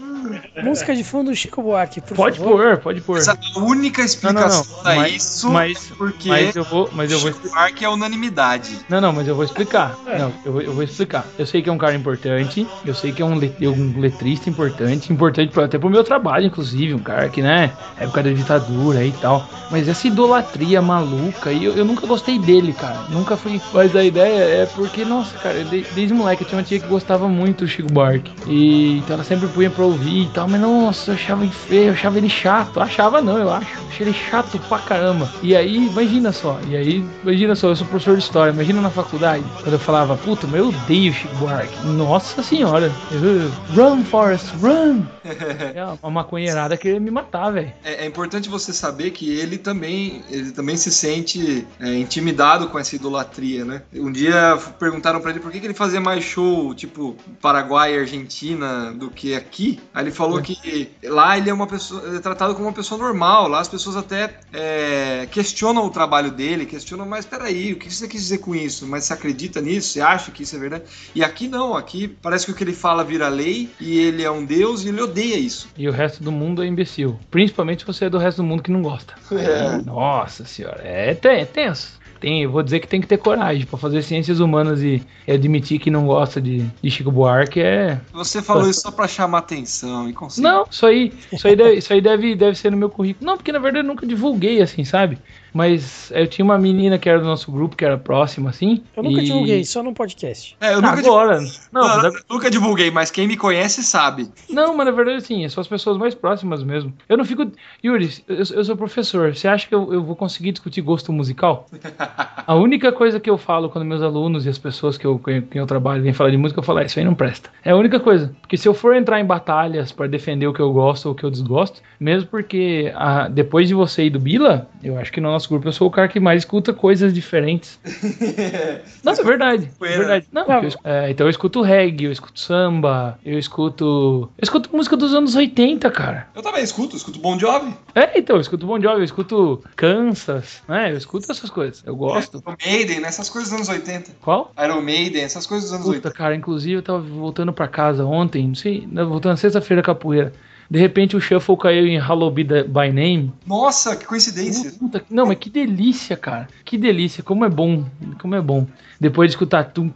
Música de fundo Chico Buarque, por Pode favor. pôr, pode pôr. Essa a única Não, não, explicação não. pra Mas- isso mas- porque Mas eu vou, mas eu vou Chico Buarque é unanimidade. Não, não, mas eu vou explicar. Não, eu vou, eu vou explicar. Eu sei que é um cara importante, eu sei que é um, le- um letrista importante, importante pra, até pro meu trabalho, inclusive, um cara que, né, época da ditadura e tal. Mas essa idolatria maluca, e eu, eu nunca gostei dele, cara. Nunca fui. Mas a ideia é porque, nossa, cara, desde moleque eu tinha uma tia que gostava muito do Chico Buarque. E então ela sempre punha pra ouvir e tal, mas nossa, eu achava ele feio, eu achava ele chato. Achava não, eu acho. Achei ele chato pra caramba. E aí, imagina só, e aí, imagina só, eu sou professor de história, imagina na faculdade, quando eu falava, puta, mas eu odeio Chico Buarque. Nossa senhora. Eu- Run, Forrest, run! É uma maconheirada queria me matar, velho. É, é importante você saber que ele também, ele também se sente é, intimidado com essa idolatria, né? Um dia perguntaram pra ele por que, que ele fazia mais show, tipo, Paraguai e Argentina, do que aqui. Aí ele falou que lá ele é uma pessoa, ele é tratado como uma pessoa normal. Lá as pessoas até é, questionam o trabalho dele, questionam, mas peraí, o que você quis dizer com isso? Mas você acredita nisso? Você acha que isso é verdade? E aqui não, aqui parece que o que ele fala vira lei e ele é um deus e ele odeia isso. E o resto do mundo é imbecil. Principalmente se você é do resto do mundo que não gosta. É. Nossa senhora, é, é tenso. Tem, eu vou dizer que tem que ter coragem pra fazer ciências humanas e, e admitir que não gosta de, de Chico Buarque é. Você falou isso só pra chamar atenção e conseguir. Não, isso aí, isso aí, deve, isso aí deve, deve ser no meu currículo. Não, porque na verdade eu nunca divulguei assim, sabe? Mas eu tinha uma menina que era do nosso grupo, que era próxima, assim. Eu nunca e- divulguei, só no podcast. É, eu nunca, Agora. Não, Não, mas eu nunca divulguei, mas quem me conhece sabe. Não, mas na verdade, assim, são as pessoas mais próximas mesmo. Eu não fico. Yuri, eu, eu sou professor. Você acha que eu, eu vou conseguir discutir gosto musical? A única coisa que eu falo quando meus alunos e as pessoas que eu, com quem eu trabalho vêm falar de música, eu falo, ah, isso aí não presta. É a única coisa. Porque se eu for entrar em batalhas para defender o que eu gosto ou o que eu desgosto, mesmo porque ah, depois de você e do Bila, eu acho que no nosso grupo eu sou o cara que mais escuta coisas diferentes. Não, é verdade. É Poeira. verdade. Não, Não. eu é, então eu escuto reggae, eu escuto samba, eu escuto. Eu escuto música dos anos 80, cara. Eu também escuto, escuto Bon Jovi. É, então, eu escuto Bon Jovi, eu escuto Kansas, né? Eu escuto essas coisas. Eu gosto. Iron Maiden, né? essas coisas dos anos 80. Qual? Iron Maiden, essas coisas dos anos Puta, 80. cara, inclusive eu tava voltando pra casa ontem, não sei, voltando sexta-feira capoeira. De repente o shuffle caiu em Hello Be By Name. Nossa, que coincidência. Puta, não, mas que delícia, cara. Que delícia, como é bom, como é bom. Depois de escutar tum,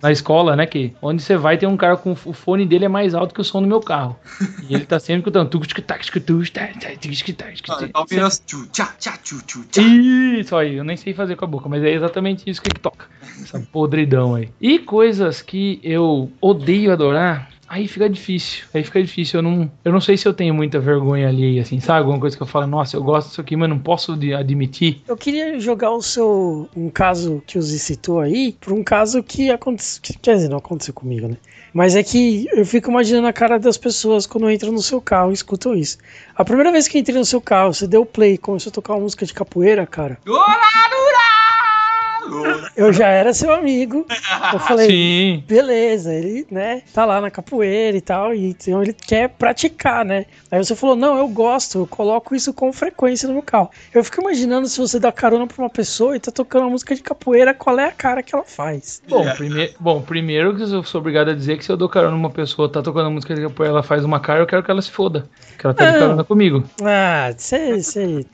na escola, né, que onde você vai tem um cara com o fone dele é mais alto que o som do meu carro. E ele tá sempre escutando tchá, tchu, tchu, tchá. Isso aí, eu nem sei fazer com a boca, mas é exatamente isso que ele toca. Essa podridão aí. E coisas que eu odeio adorar, aí fica difícil. Aí fica difícil. Eu não, eu não sei se eu tenho muita vergonha ali, assim, sabe? Alguma coisa que eu falo, nossa, eu gosto disso aqui, mas não posso de- admitir. Eu queria jogar o seu. um caso que o Zi citou aí, por um caso que aconteceu. Quer dizer, não aconteceu comigo, né? Mas é que eu fico imaginando a cara das pessoas quando entram no seu carro e escutam isso. A primeira vez que eu entrei no seu carro, você deu play e começou a tocar uma música de capoeira, cara. Eu já era seu amigo. Eu falei, Sim. beleza, ele, né, tá lá na capoeira e tal, e então ele quer praticar, né? Aí você falou, não, eu gosto, eu coloco isso com frequência no meu carro. Eu fico imaginando se você dá carona pra uma pessoa e tá tocando uma música de capoeira, qual é a cara que ela faz? Bom, prime bom, primeiro que eu sou obrigado a dizer que se eu dou carona numa pessoa, tá tocando música de capoeira, ela faz uma cara, eu quero que ela se foda. Que ela tá de Não. carona comigo. Ah, você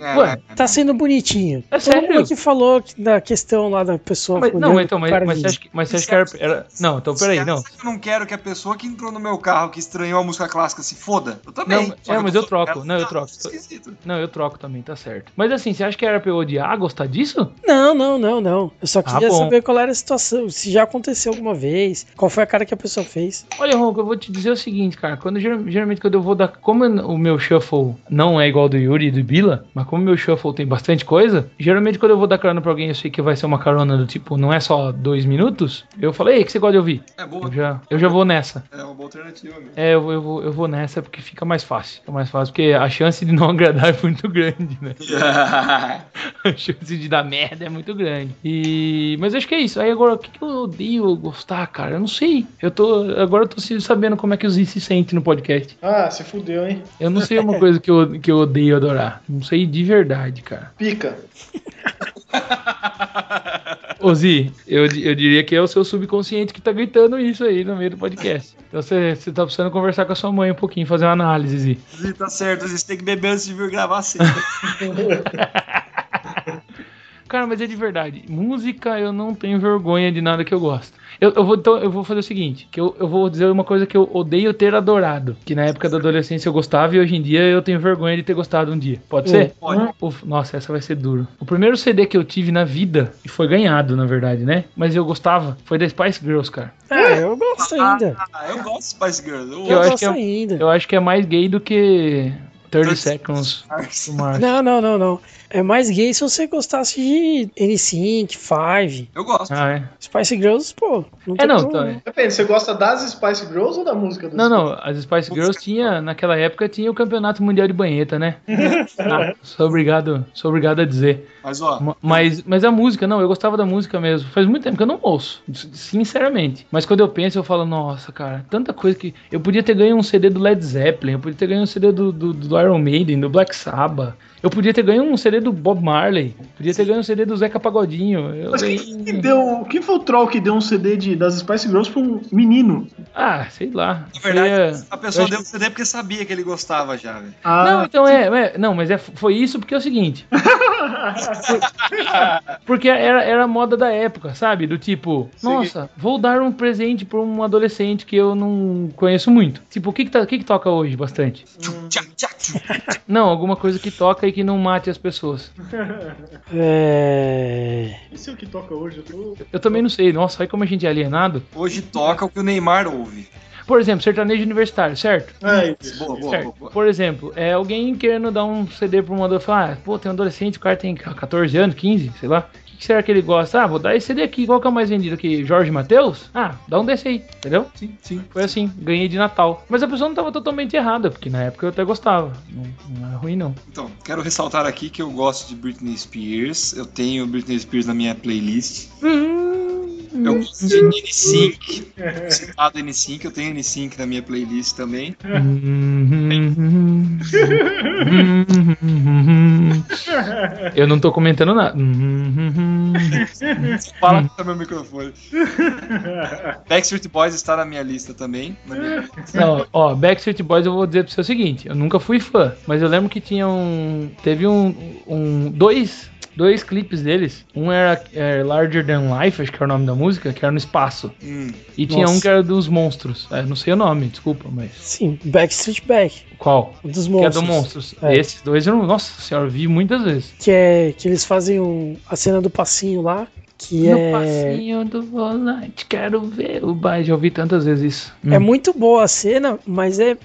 É, Ué, tá sendo bonitinho. É Todo sério? mundo que falou da questão lá da pessoa Mas, não, então, mas, cara mas, você acha que, mas você acha que era, era- Não, então peraí, não. Eu não quero que a pessoa que entrou no meu carro, que estranhou a música clássica, se foda. Eu também. Não, é, mas eu troco, não, eu ah, troco. Esquisito. Não, eu troco também, tá certo. Mas assim, você acha que era pra eu odiar, gostar disso? Não, não, não, não. Eu só queria Ah, saber qual era a situação, se já aconteceu alguma vez, qual foi a cara que a pessoa fez. Olha, Ronco, eu vou te dizer o seguinte, cara. Quando geral- geralmente quando eu vou dar. Como o meu shuffle não é igual do Yuri e do Bila, mas como o meu shuffle tem bastante coisa, geralmente quando eu vou dar carona pra alguém, eu sei que vai ser uma carona do tipo, não é só dois minutos. Eu falei, ei, o que você gosta de ouvir? É boa. Eu já, eu já vou nessa. É uma boa alternativa mesmo. É, eu, vou- eu, vou, eu vou nessa porque fica mais fácil. Fica mais fácil, porque a chance de não agradar é muito grande, né? A chance de dar merda é muito grande. E... Mas acho que é isso. Aí agora, o que, que eu odeio gostar, cara? Eu não sei. Eu tô. Agora eu tô sabendo como é que o Z se sente no podcast. Ah, se fudeu, hein? Eu não sei uma coisa que eu, que eu odeio adorar. Não sei de verdade, cara. Pica. Ô Zi, eu, eu diria que é o seu subconsciente que tá gritando isso aí no meio do podcast. Então você, você tá precisando conversar com a sua mãe um pouquinho, fazer uma análise, Zi. Zi, tá certo, Zi, você tem que beber antes de vir gravar sempre. Cara, mas é de verdade. Música eu não tenho vergonha de nada que eu gosto. Eu, eu vou, então, eu vou fazer o seguinte: que eu, eu vou dizer uma coisa que eu odeio ter adorado. Que na época da adolescência eu gostava e hoje em dia eu tenho vergonha de ter gostado um dia. Pode ser? Pode. Uf, nossa, essa vai ser duro. O primeiro CD que eu tive na vida, e foi ganhado, na verdade, né? Mas eu gostava, foi da Spice Girls, cara. Ah, eu gosto ainda. Ah, eu gosto de Spice Girls. Eu, Eu gosto que é- ainda. Eu acho que é mais gay do que 30 30 Seconds to Mars. Não, não, não, não. É mais gay se você gostasse de N5, Five, Eu gosto. Ah, é. Spice Girls, pô. Não É, não, então, é. Depende, você gosta das Spice Girls ou da música das Não, não, as Spice Girls tinha, naquela época, tinha o campeonato mundial de banheta, né? Ah, sou obrigado, sou obrigado a dizer. Mas ó, Ma- Mas, mas a música, não, eu gostava da música mesmo. Faz muito tempo que eu não ouço, sinceramente. Mas quando eu penso, eu falo, nossa, cara, tanta coisa que. Eu podia ter ganho um CD do Led Zeppelin, eu podia ter ganho um CD do, do, do Iron Maiden, do Black Sabbath. Eu podia ter ganho um CD do Bob Marley, podia ter ganho um CD do Zeca Pagodinho. Eu Mas ganhei- quem, que deu, quem foi o troll que deu um CD de, das Spice Girls pra um menino? Ah, sei lá. na verdade, Foi, a pessoa deu o CD porque sabia que ele gostava já, velho. Ah, Não, então é, é- não, mas é, foi isso porque é o seguinte. Por- porque era, era a moda da época, sabe? Do tipo, nossa, vou dar um presente pra um adolescente que eu não conheço muito. Tipo, o que que, tá, o que que toca hoje bastante? Não, alguma coisa que toca e que não mate as pessoas. É... Isso é o que toca hoje, eu tô... Eu também não sei, nossa, olha como a gente é alienado. Hoje toca o que o Neymar ouve. Por exemplo, sertanejo universitário, certo? É isso. Boa, boa, boa, boa. Por exemplo, é alguém querendo dar um CD um adolescente, falar, ah, pô, tem um adolescente, o cara tem 14 anos, 15, sei lá. Que será que ele gosta? Ah, vou dar esse CD aqui, qual que é o mais vendido aqui? Jorge Matheus? Ah, dá um desse aí, entendeu? Sim, sim. Foi assim, ganhei de Natal. Mas a pessoa não tava totalmente errada, porque na época eu até gostava. Não, não é ruim, não. Então, quero ressaltar aqui que eu gosto de Britney Spears. Eu tenho Britney Spears na minha playlist. Eu gosto de N5. Citado N5, eu tenho N5 na minha playlist também. Eu não tô comentando nada. Fala no meu microfone. Backstreet Boys está na minha lista também. na minha- Não, ó, Backstreet Boys eu vou dizer pra você o seguinte, eu nunca fui fã, mas eu lembro que tinha um. Teve um. um dois. Dois clipes deles. Um era, é, Larger Than Life, acho que era o nome da música, que era no espaço. Hum, E tinha Nossa. um que era dos monstros. É, não sei o nome, desculpa, mas. Sim, Backstreet Back, Qual? dos Que é monstros. do monstros. É. Esses dois eu não. Nossa senhora, eu vi muitas vezes. Que é que eles fazem um- a cena do passinho lá, que No é passinho do volante, quero ver o baile. Já ouvi tantas vezes isso. é Hum. muito boa a cena, mas é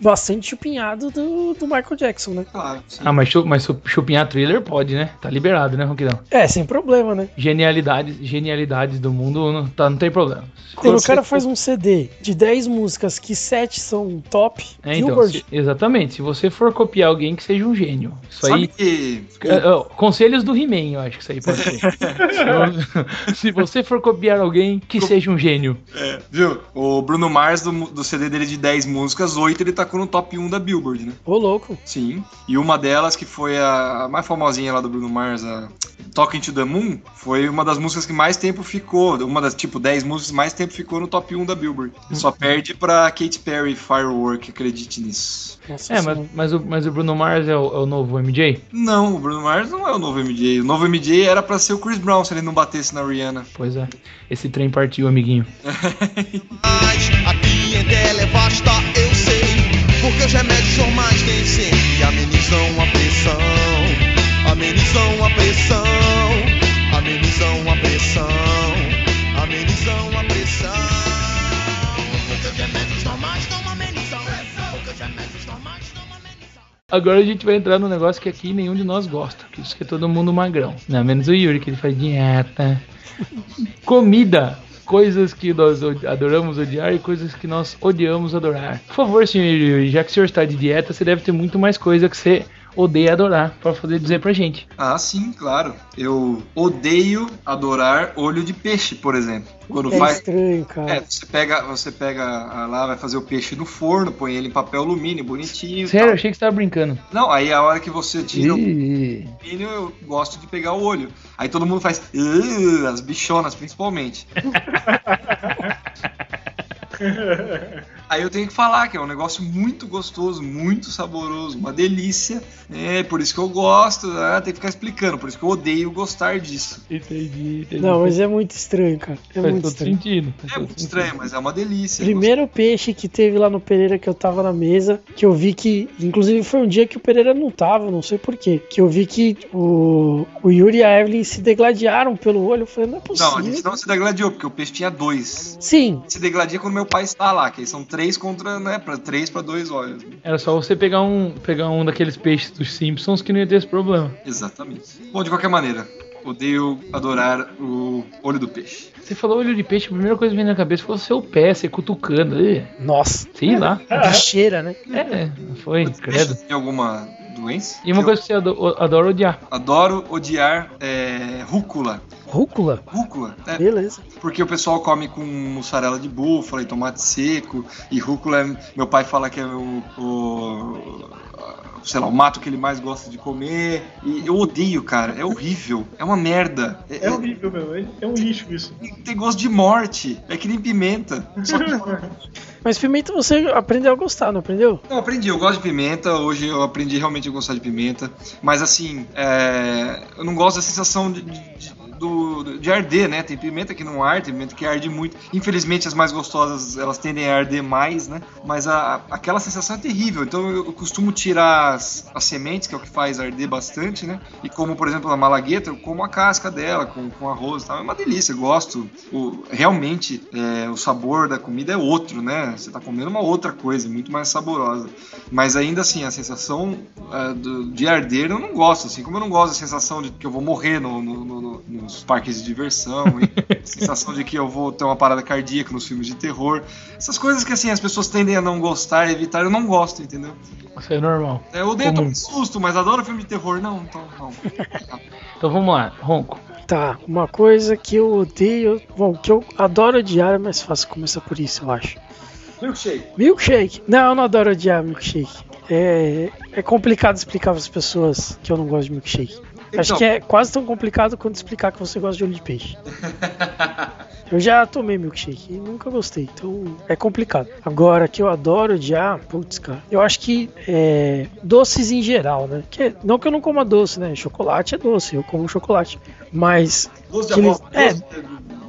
bastante chupinhado do, do Michael Jackson, né? claro. sim. Ah, mas, chu- mas chu- chupinhar thriller pode, né? Tá liberado, né, Ronquidão? É, sem problema, né? Genialidades, genialidades do mundo não, tá, não tem problema. Quando o cara faz um CD de 10 músicas que 7 são top, É, então, Gilbert, se- exatamente. Se você for copiar alguém que seja um gênio. Isso Sabe aí. que É, ó, conselhos do He-Man, eu acho que isso aí pode ser. Se você for copiar alguém que seja um gênio. É, viu? O Bruno Mars, do, do CD dele de 10 músicas, 8 ele tacou no top 1 da Billboard, né? ô louco. Sim. E uma delas, que foi a, a mais famosinha lá do Bruno Mars, a Talking to the Moon, foi uma das músicas que mais tempo ficou, uma das, tipo, 10 músicas que mais tempo ficou no top 1 da Billboard. Só perde pra Katy Perry, Firework, acredite nisso. Nossa É, mas, mas, o, mas o Bruno Mars é o, é o novo MJ? Não, o Bruno Mars não é o novo MJ. O novo MJ era pra ser o Chris Brown se ele não batesse na Rihanna. Pois é. Esse trem partiu, amiguinho. Mas aqui em Televasta eu sei Porque os remédios normais nem sempre a Agora a gente vai entrar num negócio que aqui nenhum de nós gosta. Que isso que é todo mundo magrão. Não, menos o Yuri, que ele faz dieta. Comida. coisas que nós adoramos odiar e coisas que nós odiamos adorar. Por favor, senhor Yuri, já que o senhor está de dieta, você deve ter muito mais coisa que você odeia adorar para poder dizer pra gente. Ah, sim, claro. Eu odeio adorar olho de peixe, por exemplo. Quando É faz. estranho, cara. É, você pega, você pega ah, lá, vai fazer o peixe no forno, põe ele em papel alumínio, bonitinho. e Sério, achei que você tava brincando. Não, aí a hora que você tira o Ih, alumínio, eu gosto de pegar o olho. Aí todo mundo faz. As bichonas, principalmente. Aí eu tenho que falar que é um negócio muito gostoso, muito saboroso, uma delícia. É, por isso que eu gosto, né? tem que ficar explicando, por isso que eu odeio gostar disso. entendi, entendi. Não, mas é muito estranho, cara. É faz muito estranho. sentido. É muito estranho, mas é uma delícia. Primeiro peixe que teve lá no Pereira que eu tava na mesa, que eu vi que, inclusive foi um dia que o Pereira não tava, não sei porquê, que eu vi que o, o Yuri e a Evelyn se degladiaram pelo olho. Eu falei, não é possível. Não, a gente não se degladiou, porque o peixe tinha dois. Sim, Se degladia quando meu pai está lá, que aí são três contra, né, pra, três pra dois olhos. Era só você pegar um, pegar um daqueles peixes dos Simpsons que não ia ter esse problema. Exatamente. Bom, de qualquer maneira, odeio adorar o olho do peixe. Você falou olho de peixe, a primeira coisa que veio na cabeça foi o seu pé, você cutucando. Ih, nossa, Sei lá. bicheira, né? É, foi, credo. Tem alguma doença? E uma coisa que você ado- adora odiar. Adoro odiar é, rúcula. Rúcula? Rúcula, é, Beleza. porque o pessoal come com mussarela de búfala e tomate seco, e rúcula, é, meu pai fala que é o, o- sei lá, o mato que ele mais gosta de comer, e eu odeio, cara, é horrível, é uma merda. É horrível, meu. É- É um lixo isso. Tem- Tem gosto de morte. É que nem pimenta. Só que- Mas pimenta você aprendeu a gostar, não aprendeu? Não, aprendi. Eu gosto de pimenta. Hoje eu aprendi realmente a gostar de pimenta. Mas assim, é, eu não gosto da sensação de, de- de- do, de arder, né? Tem pimenta que não arde, pimenta que arde muito. Infelizmente as mais gostosas elas tendem a arder mais, né? Mas a, aquela sensação é terrível. Então eu costumo tirar as, as sementes, que é o que faz arder bastante, né? E como, por exemplo, a malagueta, eu como a casca dela com, com arroz e tal. É uma delícia. Eu gosto. O, realmente, é, o sabor da comida é outro, né? Você tá comendo uma outra coisa, muito mais saborosa. Mas ainda assim, a sensação é, do- de arder eu não gosto, assim, como eu não gosto da sensação de que eu vou morrer no- no- no- no- nos parques de diversão, e a sensação de que eu vou ter uma parada cardíaca nos filmes de terror. Essas coisas que assim as pessoas tendem a não gostar, evitar, eu não gosto, entendeu? Isso é normal. É, Eu odeio tomar susto, mas adoro filme de terror. Não, então não. Então vamos lá, Ronco. Tá, uma coisa que eu odeio. Bom, que eu adoro odiar é mais fácil começar por isso, eu acho. Milkshake. Milkshake. Não, eu não adoro odiar milkshake. É, é complicado explicar para as pessoas que eu não gosto de milkshake. Acho Então. que é quase tão complicado quanto explicar que você gosta de olho de peixe. Eu já tomei milkshake e nunca gostei, então é complicado. Agora, que eu adoro odiar, putz, cara, eu acho que é, doces em geral, né? Que, não que eu não coma doce, né? Chocolate é doce, eu como chocolate. Mas, Doce de abóbora. é.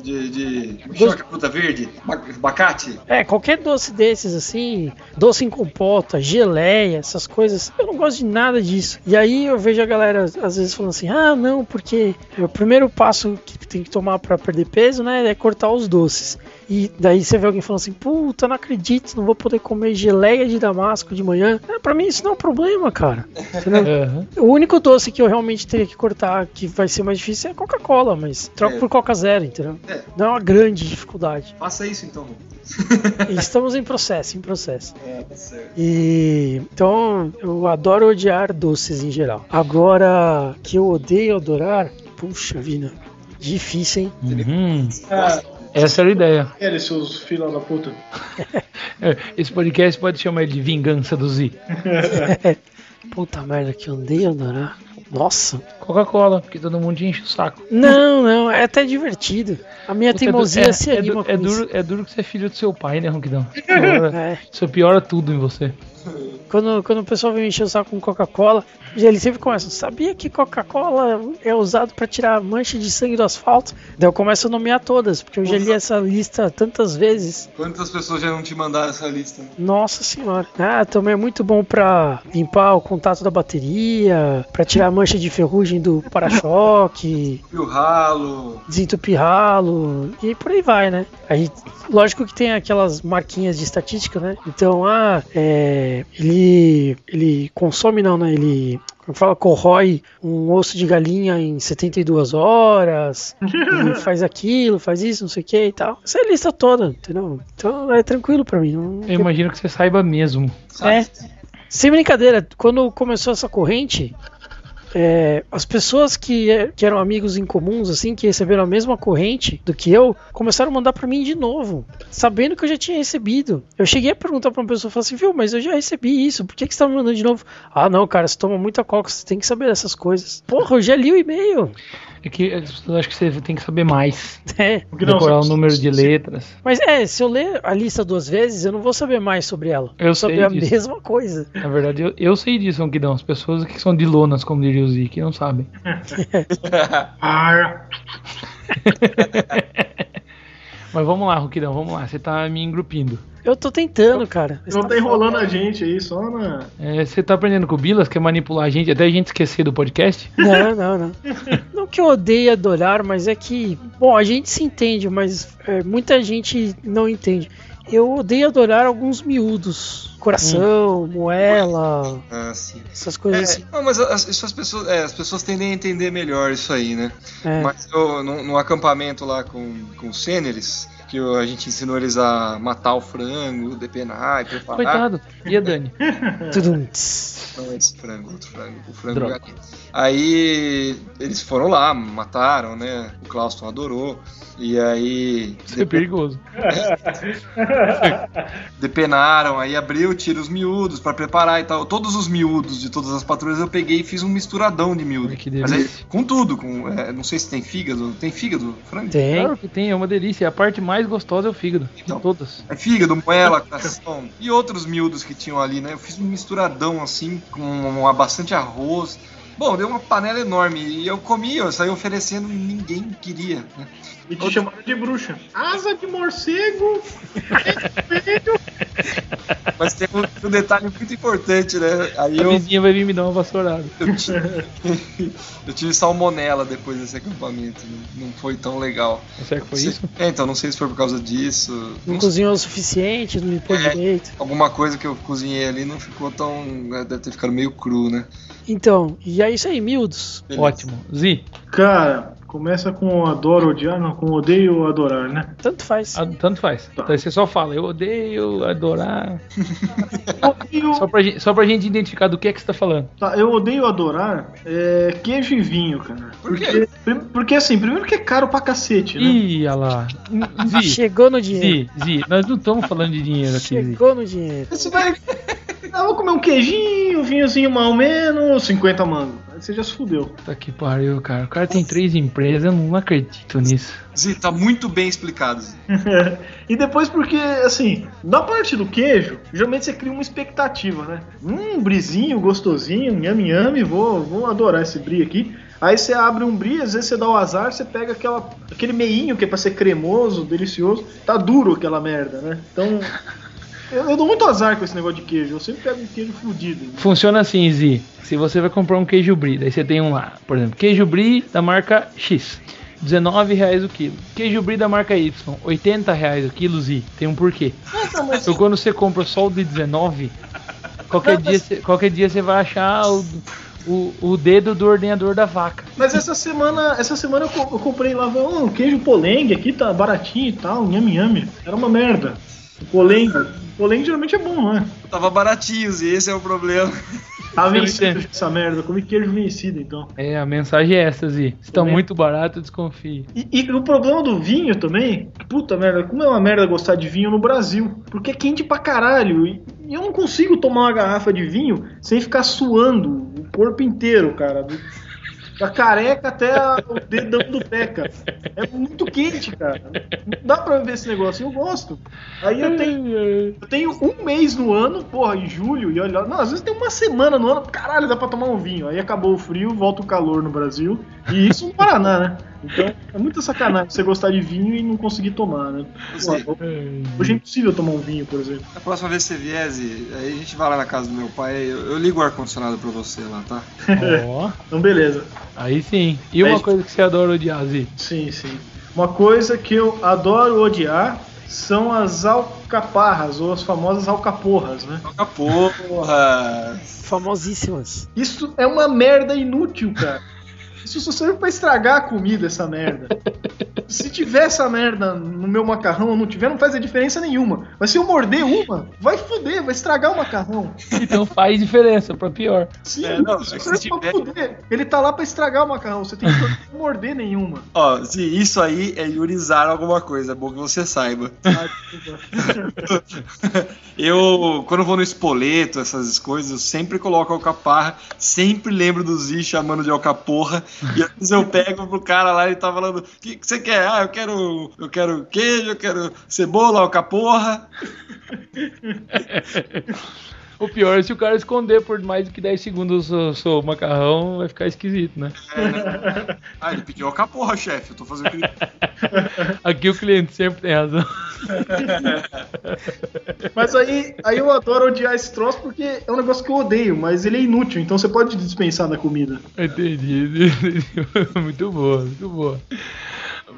De. de, Doce- fruta verde? Ba- Abacate? é, qualquer doce desses, assim, doce em compota, geleia, essas coisas, eu não gosto de nada disso. E aí eu vejo a galera, às vezes, falando assim: ah, não, porque o primeiro passo que tem que tomar pra perder peso, né, é cortar os doces. E daí você vê alguém falando assim: puta, não acredito, não vou poder comer geleia de damasco de manhã. É, pra mim isso não é um problema, cara. Entendeu? Aham. O único doce que eu realmente teria que cortar, que vai ser mais difícil, é Coca-Cola, mas troco É. por Coca Zero, entendeu? É. Não é uma grande dificuldade. Faça isso então. Estamos em processo, em processo. É, tá certo. E então eu adoro odiar doces em geral. Agora que eu odeio adorar, puxa vida, difícil, hein? Uhum. Ah, Essa era a ideia. querem seus filhos da puta. É, Esse podcast pode chamar ele de Vingança do Z. Puta merda, que eu odeio adorar. Nossa. Coca-Cola, porque todo mundo enche o saco. Não, não, é até divertido. A minha Puta, é teimosia é, se é anima é com isso. duro, é duro que você é filho do seu pai, né, Ronquidão? Piora- É. Isso piora tudo em você. Quando, quando o pessoal vem encher o saco com Coca-Cola, ele sempre começa, sabia que Coca-Cola é usado pra tirar mancha de sangue do asfalto? Daí eu começo a nomear todas, porque eu já li essa lista tantas vezes. Quantas pessoas já não te mandaram essa lista? Nossa senhora. Ah, também é muito bom pra limpar o contato da bateria, pra tirar a mancha de ferrugem do para-choque, E o ralo. desentupir ralo e por aí vai, né? Aí, lógico que tem aquelas marquinhas de estatística, né? Então, ah, é, ele ele consome não, né? Ele Fala, corrói um osso de galinha em 72 horas, e faz aquilo, faz isso, não sei o que e tal. Essa é a lista toda, entendeu? Então é tranquilo pra mim. Não, Eu imagino que você saiba mesmo. É. Sem brincadeira, quando começou essa corrente, é, as pessoas que, que eram amigos em comuns, assim, que receberam a mesma corrente do que eu, começaram a mandar pra mim de novo, sabendo que eu já tinha recebido. Eu cheguei a perguntar pra uma pessoa, falei assim, viu, mas eu já recebi isso, por que, que você tá me mandando de novo? Ah, não, cara, você toma muita coca, você tem que saber dessas coisas. Porra, eu já li o e-mail. É que pessoas acham que você tem que saber mais. É. Porque não, Decorar o número de letras. Mas é, se eu ler a lista duas vezes, eu não vou saber mais sobre ela. Eu vou sei saber a disso. mesma coisa. Na verdade, eu, eu sei disso, Anquidão. As pessoas que são de lonas, como diria o Zik, não sabem. Ah, Mas vamos lá, Ronquidão, vamos lá. Você tá me engrupindo. Eu tô tentando, cara. não tá enrolando a gente aí, só na. É, você tá aprendendo com o Bilas, quer manipular a gente até a gente esquecer do podcast? Não, não, não. Não que eu odeie adorar, mas é que, bom, a gente se entende, mas é, muita gente não entende. Eu odeio adorar alguns miúdos. Coração, moela, Ah, sim. essas coisas É, assim. não, mas as, isso as, pessoas, é, as pessoas tendem a entender melhor isso aí, né? É. Mas eu, no, no acampamento lá com, com os sêniores, que a gente ensinou eles a matar o frango, depenar e preparar. Coitado. E a Dani? Não, esse frango, outro frango, o frango Droga. galinha. Aí eles foram lá, mataram, né? O Clauston adorou. E aí Isso é perigoso. depenaram, aí abriu, tira os miúdos pra preparar e tal. Todos os miúdos de todas as patrulhas eu peguei e fiz um misturadão de miúdo. Ai, que Mas aí, delícia. com tudo, com, é, não sei se tem fígado. Tem fígado, frango? Tem. Claro que tem, é uma delícia. A parte mais gostosa é o fígado. De Então. todas. É fígado, moela, coração e outros miúdos que tinham ali, né? Eu fiz um misturadão assim, com uma, bastante arroz. Bom, deu uma panela enorme e eu comi, eu saí oferecendo e ninguém queria, né? E te chamaram de bruxa. Asa de morcego. Mas tem um, um detalhe muito importante, né? Aí A eu, vizinha vai vir me dar uma vassourada. eu, tive, eu tive salmonela depois desse acampamento, né? não foi tão legal. Será que foi Se- isso? É, então não sei se foi por causa disso. Não não sei, cozinhou o suficiente, não limpou É. direito. alguma coisa que eu cozinhei ali não ficou tão. é, Deve ter ficado meio cru, né? Então, e é isso aí, miúdos. Beleza. Ótimo. Zi, Cara, começa com adoro, odiar, não, com odeio ou adorar, né? Tanto faz. a- tanto faz. Tá. Daí você só fala, eu odeio adorar. Odeio, Só pra, gente, só pra gente identificar do que é que você tá falando. tá, eu odeio adorar é, queijo e vinho, cara. Por quê? Porque, prim- porque assim, primeiro que é caro pra cacete, né? Ih, olha lá. Zi, Chegou no dinheiro. Zi, Zi, nós não estamos falando de dinheiro aqui, Zi. Chegou no dinheiro. Você vai. Ah, vou comer um queijinho, um vinhozinho mal menos, 50 mangos. Aí você já se fudeu. Tá que pariu, cara. O cara tem três empresas, eu não acredito nisso. Zi, tá muito bem explicado, Zi. e depois porque, assim, da parte do queijo, geralmente você cria uma expectativa, né? Hum, brisinho, gostosinho, nhame nhame, vou, vou adorar esse brie aqui. Aí você abre um brie, às vezes você dá o azar, você pega aquela, aquele meinho que é pra ser cremoso, delicioso, tá duro aquela merda, né? Então, eu, eu dou muito azar com esse negócio de queijo, eu sempre pego um queijo fudido. Funciona assim, Zi. Se você vai comprar um queijo brie, daí você tem um lá, por exemplo, queijo brie da marca X. R$19,00 o quilo. Queijo brie da marca Y, R$80,00 o quilo, Zi. Tem um porquê. Então quando você compra só o de 19, qualquer, dia, mas- você, qualquer dia você vai achar o, o, o dedo do ordenador da vaca. Mas essa semana, essa semana eu, co- eu comprei lá um um queijo polengue aqui, tá baratinho e tal, nhame nhame. Era uma merda. O polengue, o polengue geralmente é bom, não é? Tava baratinho, Zi, esse é o problema. Tá vencido essa merda, eu comi queijo vencido então. É, a mensagem é essa, Zi. Se tá muito barato, desconfie. E, e o problema do vinho também, que puta merda, como é uma merda gostar de vinho no Brasil? Porque é quente pra caralho. E, e eu não consigo tomar uma garrafa de vinho sem ficar suando o corpo inteiro, cara. Da careca até o dedão do pé, cara. É muito quente, cara. Não dá pra ver esse negócio. Eu gosto. Aí eu tenho. Eu tenho um mês no ano, porra, em julho, e olha, não, às vezes tem uma semana no ano, caralho, dá pra tomar um vinho. Aí acabou o frio, volta o calor no Brasil, e isso no Paraná, né? Então é muita sacanagem você gostar de vinho e não conseguir tomar, né? Pô, hoje é impossível tomar um vinho, por exemplo. a próxima vez que você vier, Zi, aí a gente vai lá na casa do meu pai, eu, eu ligo o ar-condicionado pra você lá, tá? Ó, Então, beleza. aí sim. E uma Aí- coisa que você adora odiar, Zi? Sim, sim. Uma coisa que eu adoro odiar são as alcaparras, ou as famosas alcaporras, né? Toca porra. Famosíssimas. Isso é uma merda inútil, cara. Isso só serve pra estragar a comida, essa merda. Se tiver essa merda no meu macarrão ou não tiver, não faz a diferença nenhuma. Mas se eu morder uma, vai foder, vai estragar o macarrão. Então faz diferença pra pior. Sim, É, não, é serve se pra tiver- foder. Ele tá lá pra estragar o macarrão, você tem que não morder nenhuma. Ó, se isso aí é yurizar alguma coisa, é bom que você saiba. Eu, quando eu vou no espoleto, essas coisas, eu sempre coloco alcaparra, sempre lembro do Zi chamando de alcaporra, e às vezes eu pego pro cara lá e ele tá falando, o que, que você quer? Ah, eu quero, eu quero queijo, eu quero cebola, alcaporra. O pior é se o cara esconder por mais do que 10 segundos o seu macarrão, vai ficar esquisito, né? Ah, ele pediu alcaporra, chefe, eu tô fazendo Aqui o cliente sempre tem razão. Mas aí, aí eu adoro odiar esse troço porque é um negócio que eu odeio, mas ele é inútil, então você pode dispensar da comida. Entendi, entendi. Muito boa, muito boa.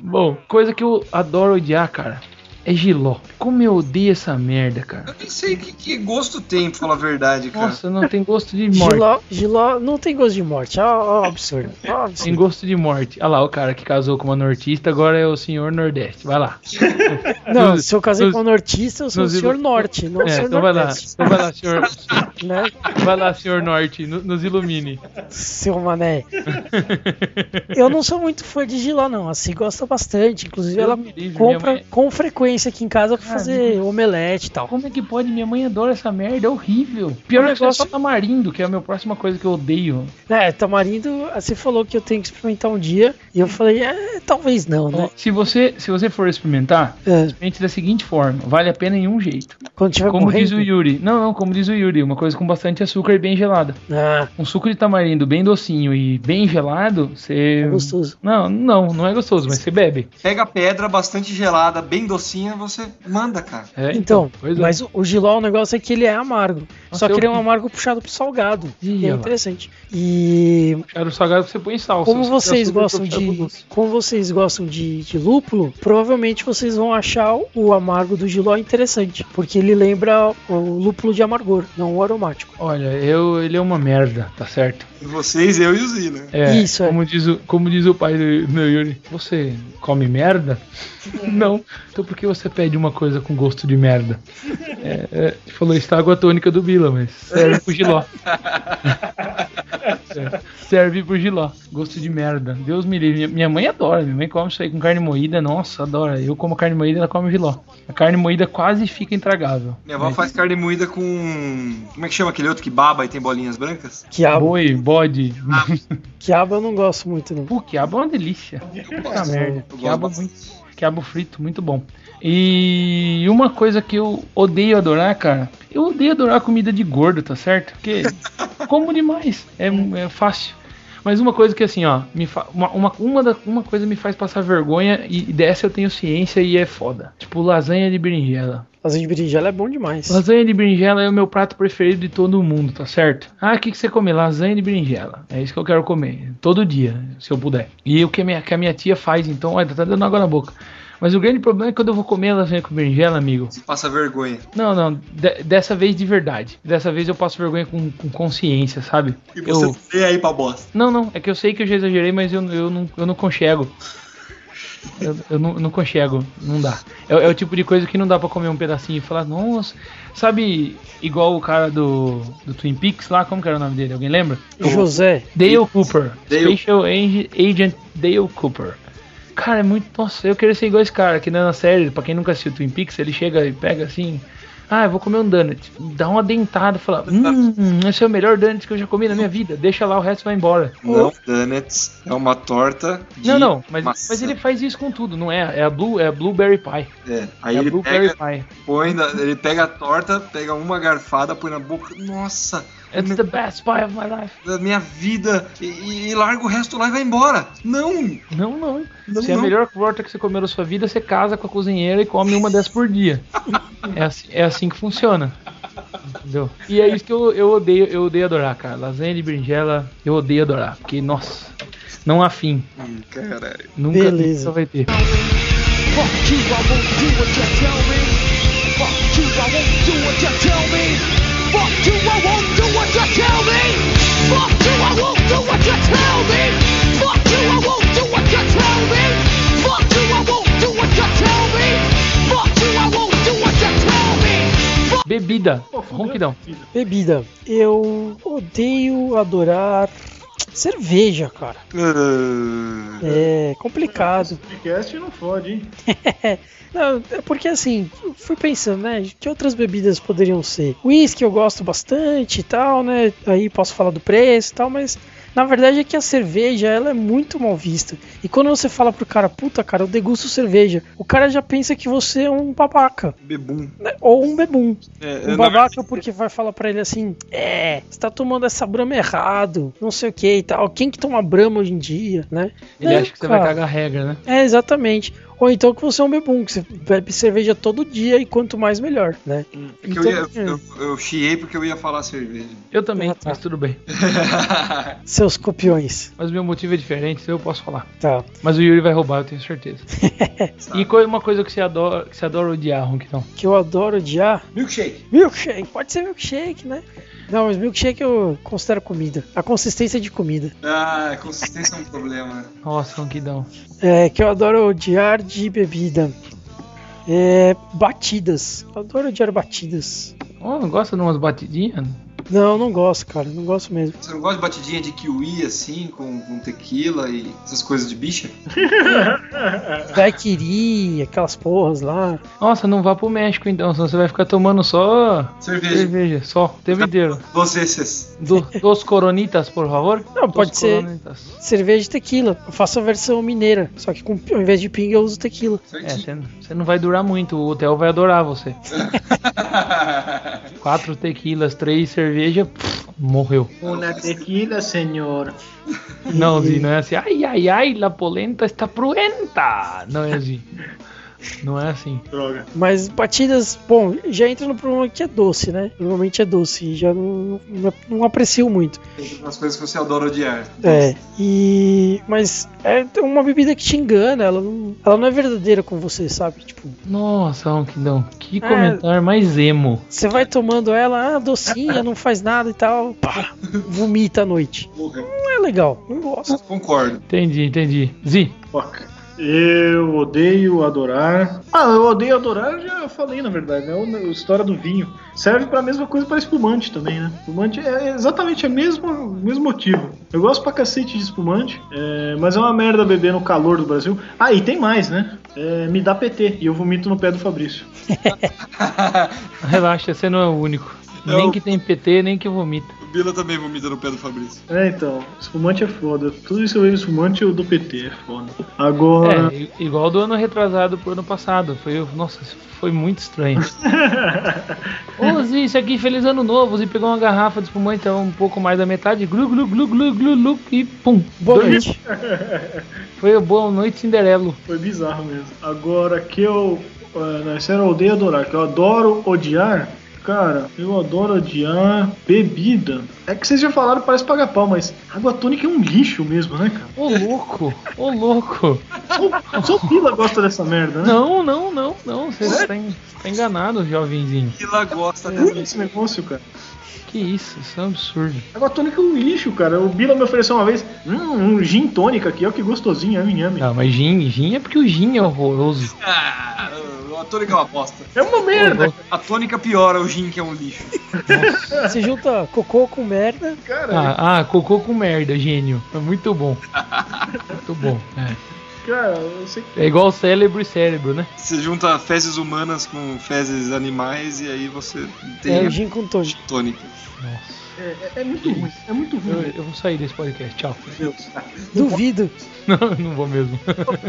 Bom, coisa que eu adoro odiar, cara, é giló. Como eu odeio essa merda, cara. Eu nem sei que, que gosto tem, pra falar a verdade, cara. Nossa, não tem gosto de morte. Giló, Giló não tem gosto de morte. Ó, ó, absurdo. Ó, Tem absurdo. gosto de morte. Olha lá, o cara que casou com uma nortista, agora é o senhor Nordeste. Vai lá. Não, Nos- se eu casei nos- com um nortista, eu sou o senhor ilu- norte, não o É, senhor então vai lá. nordeste. Então vai lá, senhor. Né? Vai lá, senhor Norte, no- nos ilumine. Seu mané. Eu não sou muito fã de Giló, não. Assim, gosta bastante. Inclusive, Deus ela livre, compra com frequência aqui em casa pra fazer omelete e tal. Como é que pode? Minha mãe adora essa merda, é horrível. Pior O é que é negócio- só tamarindo, que é a minha próxima coisa que eu odeio. É, tamarindo, você falou que eu tenho que experimentar um dia. E eu falei, é, talvez não, né? Se você, se você for experimentar, É, experimente da seguinte forma: vale a pena em um jeito. quando tiver Como morrendo. diz o Yuri. Não, não, como diz o Yuri, uma coisa com bastante açúcar e bem gelada. Ah, Um suco de tamarindo bem docinho e bem gelado, você. é gostoso. Não, não, não é gostoso, mas você bebe. Pega pedra bastante gelada, bem você manda, cara. É, Então, pois é. mas o, o Giló, o negócio é que ele é amargo. Nossa, Só que ele é um eu- amargo puxado pro salgado. Ih, e é interessante. E Era o salgado que você põe sal. como vocês gostam de. Como vocês gostam de, de lúpulo, provavelmente vocês vão achar o amargo do Giló interessante. Porque ele lembra o lúpulo de amargor, não o aromático. Olha, eu, ele é uma merda, tá certo? Vocês, eu e o Zi, né? É, Isso, é. como diz o, como diz o pai do meu Yuri, você come merda? Não. Então por que você pede uma coisa com gosto de merda? É, é, falou isso água tônica do Bila, mas serve pro giló. É, serve pro giló. Gosto de merda. Deus me livre. Minha, mãe adora. Minha mãe come isso aí com carne moída. Nossa, adora. Eu como carne moída, ela come giló. A carne moída quase fica intragável. Minha avó faz carne moída com. Como é que chama aquele outro que baba e tem bolinhas brancas? Quiabo, Boi, bode. quiabo eu não gosto muito, não. Pô, quiabo é uma delícia. Puta merda. Eu Quiabo, é muito, quiabo frito, muito bom. E uma coisa que eu odeio adorar, cara, eu odeio adorar comida de gordo, tá certo? Porque como demais, é, é fácil. Mas uma coisa que assim, ó, me fa- uma, uma, uma, da- uma coisa me faz passar vergonha e dessa eu tenho ciência e é foda. Tipo, lasanha de berinjela. Lasanha de berinjela é bom demais. Lasanha de berinjela é o meu prato preferido de todo mundo, tá certo? Ah, o que, que você come? Lasanha de berinjela. É isso que eu quero comer. Todo dia, se eu puder. E o que a minha, que a minha tia faz, então, olha, tá dando água na boca. Mas o grande problema é que quando eu vou comer lasanha com berinjela, amigo. Você passa vergonha. Não, não. de- dessa vez de verdade. Dessa vez eu passo vergonha com, com consciência, sabe? E você Eu, vê aí pra bosta. não, não. É que eu sei que eu já exagerei, mas eu, eu, não, eu não conchego. Eu, eu não, não conchego, não dá. É, é o tipo de coisa que não dá pra comer um pedacinho e falar, nossa. Sabe, igual o cara do, do Twin Peaks lá, como que era o nome dele? Alguém lembra? José, Dale Cooper. Dale. Special Ag- Agent Dale Cooper. Cara, é muito. Nossa, eu queria ser igual esse cara, que na série, pra quem nunca assistiu Twin Peaks, ele chega e pega assim. Ah, eu vou comer um donut. Dá uma dentada e fala: Hum, esse é o melhor donut que eu já comi na minha vida. Deixa lá, o resto vai embora. Não, donuts é uma torta Não, não, mas, maçã. mas ele faz isso com tudo, não é? É a, blue, é a Blueberry Pie. É, aí é ele Blueberry pega, Pie. põe na- ele pega a torta, pega uma garfada, põe na boca. Nossa, It's the best pie of my life. da minha vida. E, e- larga o resto lá e vai embora. Não! Não, não. Não, Se é a não. melhor torta que você comeu na sua vida, você casa com a cozinheira e come uma dessas por dia. é, assim, é assim que funciona. Entendeu? E é isso que eu, eu odeio, eu odeio adorar, cara. Lasanha de berinjela, eu odeio adorar. Porque, nossa, não há fim. Hum, Caralho. Nunca, Beleza. nunca vai ter. Fuck you, I won't do what you tell me. Fuck you, I won't do what you tell me. Fuck you, I won't do what you tell me. Fuck you, I won't do what you tell me. Fuck you, I won't do what you tell me. Fuck you, I won't do what you tell me. Fuck you, I won't do what you tell me. Fuck Bebida. Pô, fudeu. Ronquidão. Bebida. Eu odeio adorar cerveja, cara. Ah, É complicado. Podcast não fode, hein? Não, é porque assim, fui pensando, né? Que outras bebidas poderiam ser? Whisky eu gosto bastante e tal, né? Aí posso falar do preço e tal, mas na verdade é que a cerveja ela é muito mal vista. E quando você fala pro cara, puta cara, eu degusto cerveja, o cara já pensa que você é um babaca, Bebum. né? Ou um bebum. É, Um babaca porque vai falar pra ele assim: É, você tá tomando essa brama errado, não sei o que e tal. Quem que toma brama hoje em dia, né? Ele É, acha que você vai cara. cagar regra, né? É, exatamente. Ou então que você é um bebum, que você bebe cerveja todo dia e quanto mais melhor, né? Então, eu, ia, eu, eu chiei porque eu ia falar cerveja. Eu também, Ah, tá. mas tudo bem. Seus copiões. Mas meu motivo é diferente, então eu posso falar. Tá. Mas o Yuri vai roubar, eu tenho certeza. e qual é uma coisa que você adora, que você adora odiar, Ronquidão? Que eu adoro odiar. Milkshake. Milkshake. Pode ser milkshake, né? Não, mas milkshake eu considero comida. A consistência de comida. Ah, consistência é um problema. Nossa, Ronquidão. É, que eu adoro odiar de bebida. É. Batidas. Eu adoro odiar batidas. Oh, não gosta de umas batidinhas? Não, não gosto, cara. Não gosto mesmo. Você não gosta de batidinha de kiwi assim, com, com tequila e essas coisas de bicha? Daiquiri, aquelas porras lá. Nossa, não vá pro México então, senão você vai ficar tomando só Cerveja. cerveja, só, o tempo inteiro. Dos esses. Do, dos coronitas, por favor? Não, pode Dos ser. coronitas. Cerveja de tequila. Eu faço a versão mineira. Só que com, ao invés de pinga eu uso tequila. É, você não vai durar muito, o hotel vai adorar você. Quatro tequilas, três cerveja, pff, morreu. Una tequila, senhor. Não, Zi, não é assim. Ai, ai, ai, la polenta está pruenta. Não é assim. Não é assim. Droga. Mas batidas, bom, já entra no problema que é doce, né? Normalmente é doce. E já não, não, não aprecio muito. As coisas que você adora odiar. É. E. Mas é uma bebida que te engana. Ela não, ela não é verdadeira com você, sabe? Tipo, Nossa, Ronquidão, que É. comentário mais emo. você vai tomando ela, ah, docinha, não faz nada e tal. Pá, vomita à noite. Não é legal. Não gosto. Concordo. Entendi, entendi. Zi, Fuck. Eu odeio adorar. Ah, eu odeio adorar, eu já falei na verdade, né? A história do vinho. Serve pra mesma coisa para espumante também, né? Espumante é exatamente o mesmo, o mesmo motivo. Eu gosto pra cacete de espumante, é, mas é uma merda beber no calor do Brasil. Ah, e tem mais, né? É, me dá PT e eu vomito no pé do Fabrício. relaxa, você não é o único. Eu- Nem que tem PT, nem que vomita. Bila também vomita no pé do Fabrício. É, então, espumante é foda. Tudo isso que eu vejo espumante eu dou PT, é foda. Agora. É, igual do ano retrasado pro ano passado. Foi, nossa, foi muito estranho. Ô Zi, isso aqui, feliz ano novo. Zi pegou uma garrafa de espumante, tava um pouco mais da metade, glu, glu, glu, glu, glu, glu, e pum. Boa Dois- noite. Foi a boa noite, Cinderelo. Foi bizarro mesmo. Agora que eu. Uh, isso era odeio adorar, que eu adoro odiar. Cara, eu adoro odiar bebida. É que vocês já falaram, parece pagar pau, mas água tônica é um lixo mesmo, né, cara? Ô louco, ô louco. Só, só o Pila gosta dessa merda, né? Não, não, não, não. Você tá, en- tá enganado, jovenzinho. Bila gosta É dessa. esse negócio, cara. Que isso, isso é um absurdo. Água tônica é um lixo, cara. O Bila me ofereceu uma vez hum, um gin tônica aqui, ó, que gostosinho, yami yami. Não, mas gin, gin é porque o gin é horroroso. Ah, a tônica é uma bosta. É uma merda, A tônica piora o gin, que é um lixo. Você junta cocô com merda. cara. Ah, ah, cocô com merda, gênio. É muito bom. Muito bom. É, Cara, eu sei que. é igual cérebro e cérebro, né? Você junta fezes humanas com fezes animais e aí você É tem o a gin com tônica. tônica. Nossa. É, é- muito ruim. É muito Eu, ruim. eu vou sair desse podcast, tchau. Meu Deus. Duvido. Não, não vou mesmo.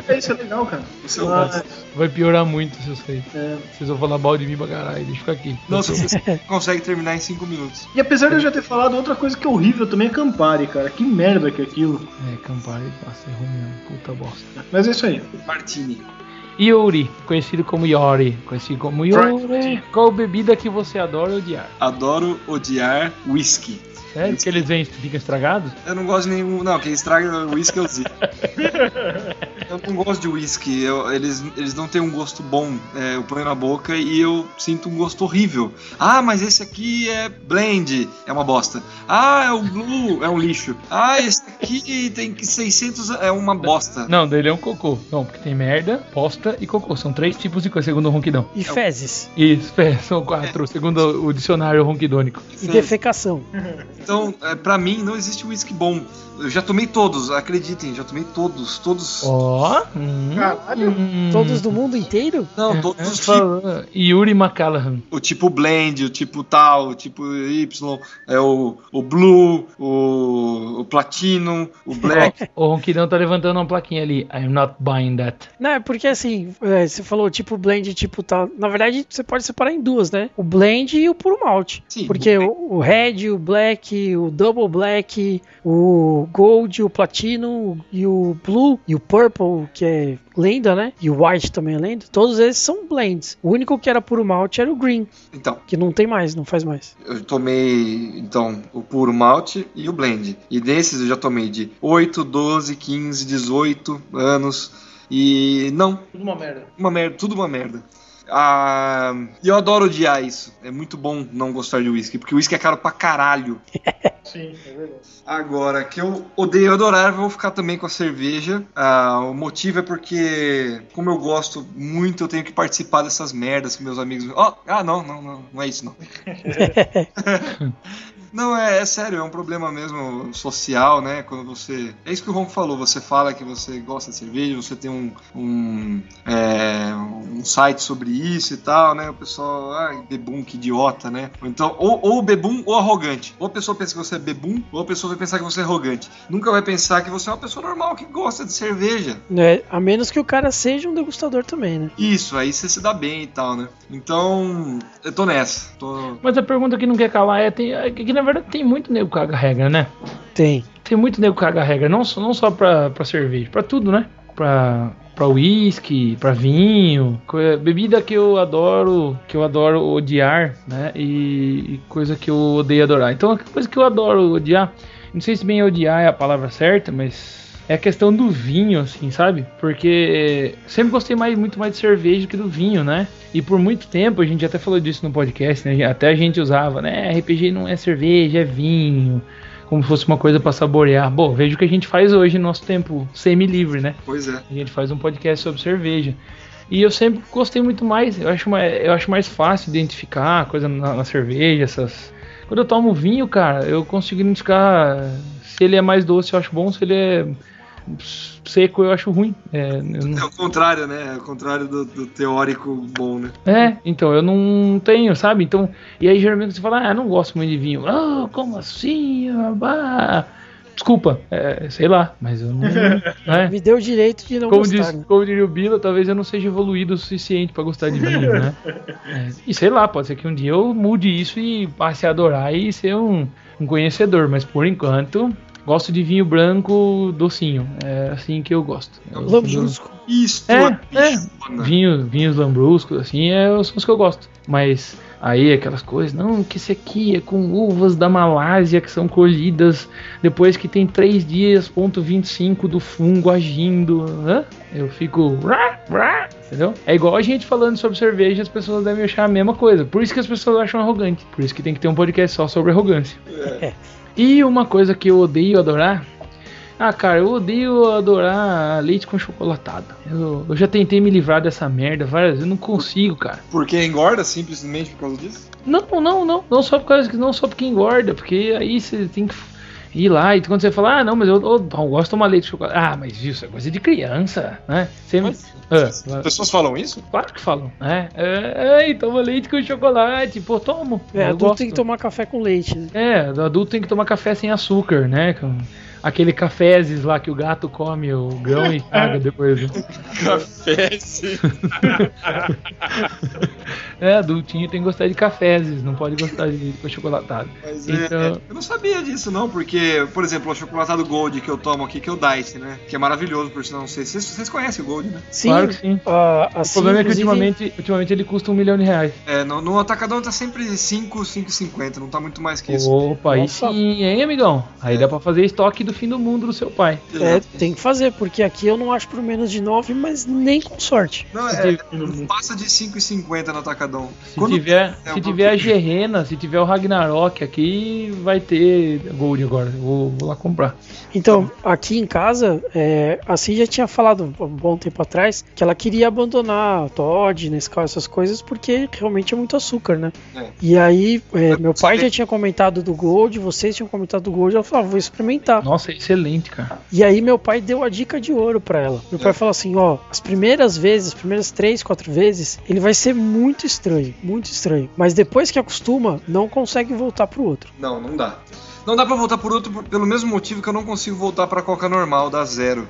É, Isso é legal, cara. Você Ah, Vai piorar muito se eu sair. é. Vocês vão falar mal de mim pra caralho, deixa eu ficar aqui. Nossa, você consegue terminar em 5 minutos. E apesar de eu já ter falado, outra coisa que é horrível também é Campari, cara. Que merda que é aquilo. É, Campari, nossa, é ruim mesmo. Puta bosta. Mas é isso aí. Martini. Yuri, conhecido como Yori. Conhecido como Yuri. Qual bebida que você adora odiar? Adoro odiar whisky. Sério que eles vêm, ficam estragados? Eu não gosto de nenhum. Não, quem estraga o whisky é o Zico. Eu não gosto de whisky, eu- eles, eles não têm um gosto bom. É, eu ponho na boca e eu sinto um gosto horrível. Ah, mas esse aqui é blend, é uma bosta. Ah, é o blue, é um lixo. Ah, esse aqui tem que 600, é uma bosta. Não, dele é um cocô. Não, porque tem merda, bosta e cocô. São três tipos de coisa, segundo o ronquidão. E fezes. Isso, é, são quatro, segundo o dicionário ronquidônico. E defecação. Então, é, pra mim, não existe whisky bom. Eu já tomei todos, acreditem, já tomei todos, todos. Ó. hum, Caralho. hum. Todos do mundo inteiro? Não, todos os tipos. Yuri McCallaghan. O tipo blend, o tipo tal, o tipo Y, é o, o blue, o, o platinum, o black. O Ronquidão tá levantando uma plaquinha ali. I'm not buying that. Não, é porque assim, é, você falou tipo blend, tipo tal. Na verdade, você pode separar em duas, né? O blend e o puro malte. Sim, Porque o o, o red, o black, o double black, o gold, o platinum e o blue e o purple, que é lenda, né? E o white também é lenda. Todos esses são blends. O único que era puro malte era o green, Então, que não tem mais, não faz mais. eu tomei então o puro malte e o blend. E desses eu já tomei de 8, 12, 15, 18 anos. E não, Tudo uma merda. uma merda, tudo uma merda. Ah, e eu adoro odiar isso. É muito bom não gostar de uísque, porque o uísque é caro pra caralho. Sim, é verdade. Agora, que eu odeio adorar, vou ficar também com a cerveja. Ah, o motivo é porque, como eu gosto muito, eu tenho que participar dessas merdas que meus amigos. Ó, ah, não, não, não, não é isso não. Não, é, é sério, é um problema mesmo social, né? Quando você. É isso que o Ron falou, você fala que você gosta de cerveja, você tem um, um, é, um site sobre isso e tal, né? O pessoal, ai, bebum, que idiota, né? Ou Então, ou, ou bebum ou arrogante. Ou a pessoa pensa que você é bebum, ou a pessoa vai pensar que você é arrogante. Nunca vai pensar que você é uma pessoa normal que gosta de cerveja. Né? A menos que o cara seja um degustador também, né? Isso, aí você se dá bem e tal, né? Então, eu tô nessa. Tô... Mas a pergunta que não quer calar é, tem, é que na verdade tem muito nego caga regra, né? Tem. Tem muito nego caga regra, não, só- não só pra, pra cerveja, pra tudo, né? Pra, pra uísque, pra vinho, co- bebida que eu adoro, que eu adoro odiar, né? E, e coisa que eu odeio adorar. Então, coisa que eu adoro odiar, não sei se bem odiar é a palavra certa, mas é a questão do vinho, assim, sabe? Porque sempre gostei mais, muito mais de cerveja do que do vinho, né? E por muito tempo, a gente até falou disso no podcast, né? Até a gente usava, né? RPG não é cerveja, é vinho. Como se fosse uma coisa pra saborear. Bom, veja o que a gente faz hoje no nosso tempo semi-livre, né? Pois é. A gente faz um podcast sobre cerveja. E eu sempre gostei muito mais. Eu acho mais, eu acho mais fácil identificar a coisa na, na cerveja, essas. Quando eu tomo vinho, cara, eu consigo identificar se ele é mais doce, eu acho bom, se ele é seco, eu acho ruim. É, eu não- É o contrário, né? É o contrário do, do teórico bom, né? é, então, eu não tenho, sabe? Então, e aí geralmente você fala, ah, eu não gosto muito de vinho. Ah, como assim? Ah, bah. Desculpa, é, sei lá, mas eu não. né? Me deu o direito de não Como, gostar, diz, né? como diria o Bila, talvez eu não seja evoluído o suficiente pra gostar de vinho, né? É, e sei lá, pode ser que um dia eu mude isso e passe a adorar e ser um, um conhecedor, mas por enquanto gosto de vinho branco docinho. É assim que eu gosto. Eu do- Lambrusco. Isto É, é. Vinho, vinhos lambruscos, assim, é, são os que eu gosto. Mas aí aquelas coisas, não, que esse aqui é com uvas da Malásia que são colhidas depois que tem 3 dias, ponto 25 do fungo agindo. Hã? Eu fico. "Rá, rá", Entendeu? É igual a gente falando sobre cerveja, as pessoas devem achar a mesma coisa. Por isso que as pessoas acham arrogante. Por isso que tem que ter um podcast só sobre arrogância. E uma coisa que eu odeio adorar. Ah, cara, eu odeio adorar leite com chocolatado. Eu, eu já tentei me livrar dessa merda várias vezes, eu não consigo, cara. Porque engorda simplesmente por causa disso? Não, não, não. Não só por causa que não só porque engorda, porque aí você tem que ir lá e quando você fala, ah, não, mas eu, eu, eu gosto de tomar leite com chocolate. Ah, mas isso é coisa de criança, né? Você, Mas- Ah, As pessoas falam isso? claro que falam, né? É, é, toma leite com chocolate, pô, tomo. É, adulto gosto. tem que tomar café com leite, né? É, o adulto tem que tomar café sem açúcar, né? Aquele cafezes lá que o gato come o grão e caga depois. né? Café, É, adultinho tem que gostar de cafezes, não pode gostar de chocolatado. Mas é, Então- eu não sabia disso não, porque, por exemplo, o chocolatado Gold que eu tomo aqui, que é o Dice, né? Que é maravilhoso, por sinal, não sei. Vocês, vocês conhecem o Gold, né? Sim, Claro que sim. O assim, problema é que inclusive- ultimamente, ultimamente ele custa um milhão de reais. É, no, no Atacadão tá sempre 5, 5,50, não tá muito mais que isso. Opa, aí sim, hein, amigão? Aí dá pra fazer estoque do fim do mundo do seu pai. É, tem que fazer, porque aqui eu não acho por menos de 9, mas nem com sorte. Não, é, não passa de 5,50 no Atacadão. Se Quando- tiver, é, se tiver a Gerena, se tiver o Ragnarok aqui, vai ter Gold agora. Eu Vou, vou lá comprar. Então, aqui em casa, é, a Cia já tinha falado um bom tempo atrás que ela queria abandonar Todd, Nescau, essas coisas, porque realmente é muito açúcar, né? É. E aí, é, meu pai já tinha comentado do Gold, vocês tinham comentado do Gold, ela falou, ah, vou experimentar. Nossa, excelente, cara. E aí meu pai deu a dica de ouro pra ela. Meu pai falou assim, ó, as primeiras vezes, as primeiras três, quatro vezes, ele vai ser muito estranho, muito estranho. Mas depois que acostuma, não consegue voltar pro outro. Não, não dá. Não dá pra voltar por outro, pelo mesmo motivo que eu não consigo voltar pra Coca normal, da zero.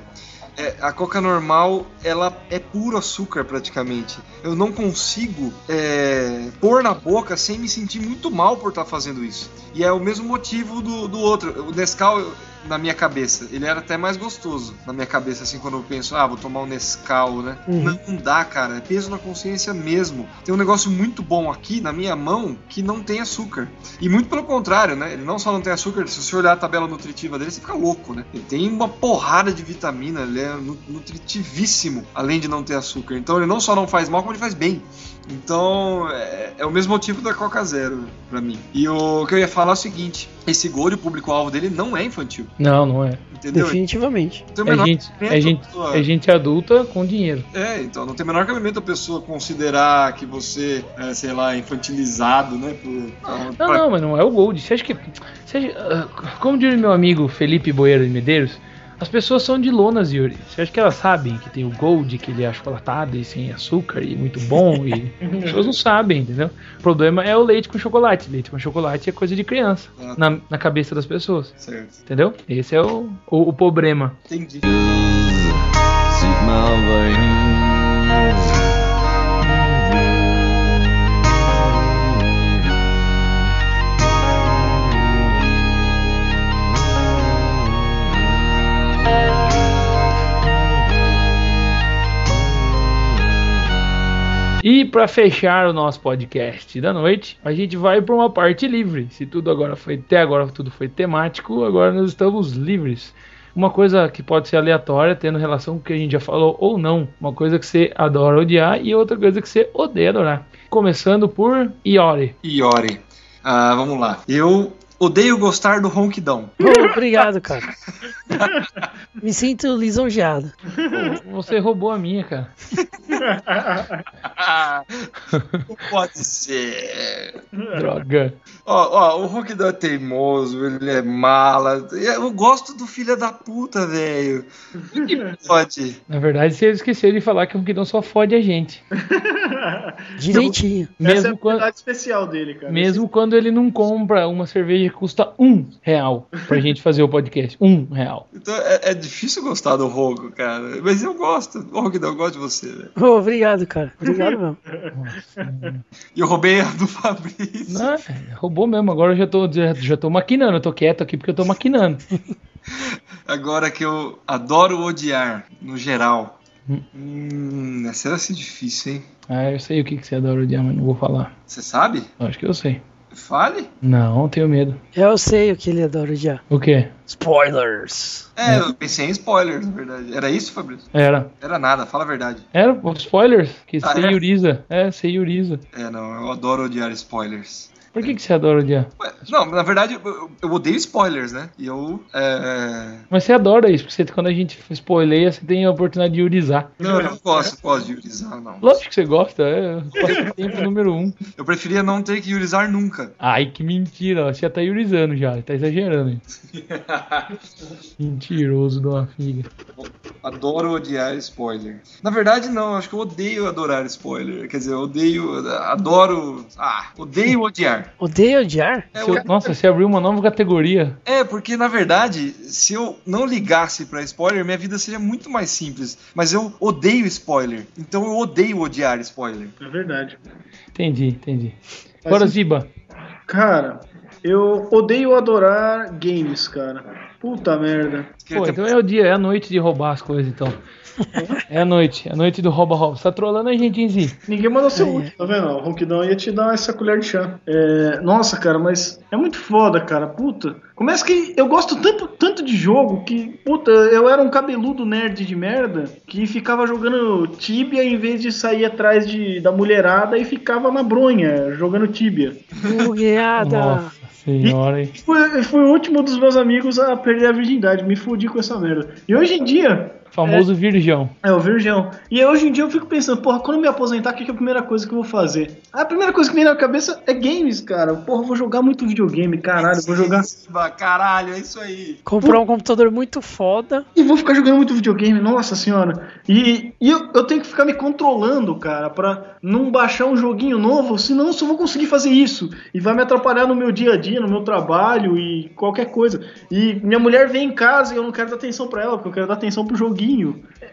É, a Coca normal, ela é puro açúcar praticamente. Eu não consigo é, pôr na boca sem me sentir muito mal por estar fazendo isso. E é o mesmo motivo do, do outro. O Nescau, na minha cabeça, ele era até mais gostoso. Na minha cabeça, assim, quando eu penso, ah, vou tomar um Nescau, né? Uhum. Não, não dá, cara. É peso na consciência mesmo. Tem um negócio muito bom aqui na minha mão que não tem açúcar. E muito pelo contrário, né? Ele não só não tem açúcar, se você olhar a tabela nutritiva dele, você fica louco, né? Ele tem uma porrada de vitamina, ele é nu- nutritivíssimo, além de não ter açúcar. Então ele não só não faz mal, como ele faz bem. Então é, é o mesmo motivo da Coca Zero pra mim. E o que eu ia falar é o seguinte: esse Gold, o público-alvo dele não é infantil, Não, não é. entendeu? Definitivamente. Tem o É menor gente, é, a gente, pessoa- é gente adulta com dinheiro. É, então não tem o menor cabimento a pessoa considerar que você é, sei lá, infantilizado, né? Por, Não, pra- não, mas não é o Gold. Você acha que. Você acha, ah, como diria meu amigo Felipe Boeira de Medeiros, as pessoas são de lonas, Yuri. Você acha que elas sabem que tem o Gold, que ele é achocolatado e sem açúcar e muito bom? E as pessoas não sabem, entendeu? O problema é o leite com chocolate. Leite com chocolate é coisa de criança. Ah. Na, na cabeça das pessoas. Certo. Entendeu? Esse é o, o, o problema. Entendi. E para fechar o nosso podcast da noite, a gente vai para uma parte livre. Se tudo agora foi até agora tudo foi temático, agora nós estamos livres. Uma coisa que pode ser aleatória, tendo relação com o que a gente já falou ou não. Uma coisa que você adora odiar e outra coisa que você odeia adorar. Começando por Iori. Iori. Ah, vamos lá. Eu odeio gostar do ronquidão. Oh, obrigado, cara. Me sinto lisonjeado. Você roubou a minha, cara. Não pode ser. Droga. Ó, ó, o ronquidão é teimoso, ele é mala. Eu gosto do filho da puta, velho. Pode? Na verdade, você esqueceu de falar que o Ronquidão só fode a gente. Direitinho. Essa é Mesmo a quando, especial dele, cara. Mesmo quando ele não compra uma cerveja custa um real pra gente fazer o podcast. Um real. Então é, é difícil gostar do ronco, cara. Mas eu gosto. Ronquidão, eu gosto de você, velho. Oh, obrigado, cara. Obrigado mesmo. E eu roubei a do Fabrício. Não, roubou mesmo. Agora eu já tô, já, já tô maquinando. Eu tô quieto aqui porque eu tô maquinando. Agora que eu adoro odiar, no geral. Hum, essa era assim difícil, hein? Ah, eu sei o que, que você adora odiar, mas não vou falar. Você sabe? Acho que eu sei. Fale. Não, tenho medo. Eu sei o que ele adora odiar. O quê? Spoilers. É, eu pensei em spoilers, na verdade. Era isso, Fabrício? Era. Era nada, fala a verdade. Era? Spoilers? Que Ah, você é? Yuriza. É, você Yuriza. É, não, eu adoro odiar spoilers. Por que, que você adora odiar? Não, na verdade, eu, eu odeio spoilers, né? E eu. É... Mas você adora isso, porque você, quando a gente spoileia, você tem a oportunidade de urizar. Não, eu não gosto, gosto de urizar, não. Lógico que você gosta, é o passatempo número um. Eu preferia não ter que urizar nunca. Ai, que mentira, você já tá urizando já, tá exagerando. Mentiroso de uma figa. Adoro odiar spoiler. Na verdade, não, acho que eu odeio adorar spoiler. Quer dizer, eu odeio. Adoro. Ah, odeio odiar. Odeio odiar? É, Se eu- eu- nossa, você abriu uma nova categoria. é, porque na verdade, se eu não ligasse pra spoiler, minha vida seria muito mais simples. Mas eu odeio spoiler. Então eu odeio odiar spoiler. É verdade. Entendi, entendi. Agora, Ziba. Cara, eu odeio adorar games, cara. Puta merda. Pô, então é o dia, é a noite de roubar as coisas, então. É a noite, é a noite do rouba-rouba. Você tá trolando a gente, hein, Zi? Ninguém mandou ser É. tá vendo? O Ronquidão ia te dar essa colher de chá. É, nossa, cara, mas é muito foda, cara. Puta. Começa que eu gosto tanto, tanto de jogo que, puta, eu era um cabeludo nerd de merda que ficava jogando Tibia em vez de sair atrás de, da mulherada e ficava na bronha jogando Tibia. Bugueada. Senhora, hein? Fui, fui o último dos meus amigos a perder a virgindade, me fudi com essa merda. E hoje em dia, Famoso virgão. É, o virgão. E hoje em dia eu fico pensando, porra, quando eu me aposentar, o que, é a primeira coisa que eu vou fazer? A primeira coisa que vem na cabeça é games, cara. Porra, eu vou jogar muito videogame, caralho. Vou jogar. Caralho, é isso aí. Comprar um computador muito foda. E vou ficar jogando muito videogame, nossa senhora. E, e eu, eu tenho que ficar me controlando, cara, pra não baixar um joguinho novo, senão eu só vou conseguir fazer isso. E vai me atrapalhar no meu dia a dia, no meu trabalho e qualquer coisa. E minha mulher vem em casa e eu não quero dar atenção pra ela, porque eu quero dar atenção pro joguinho.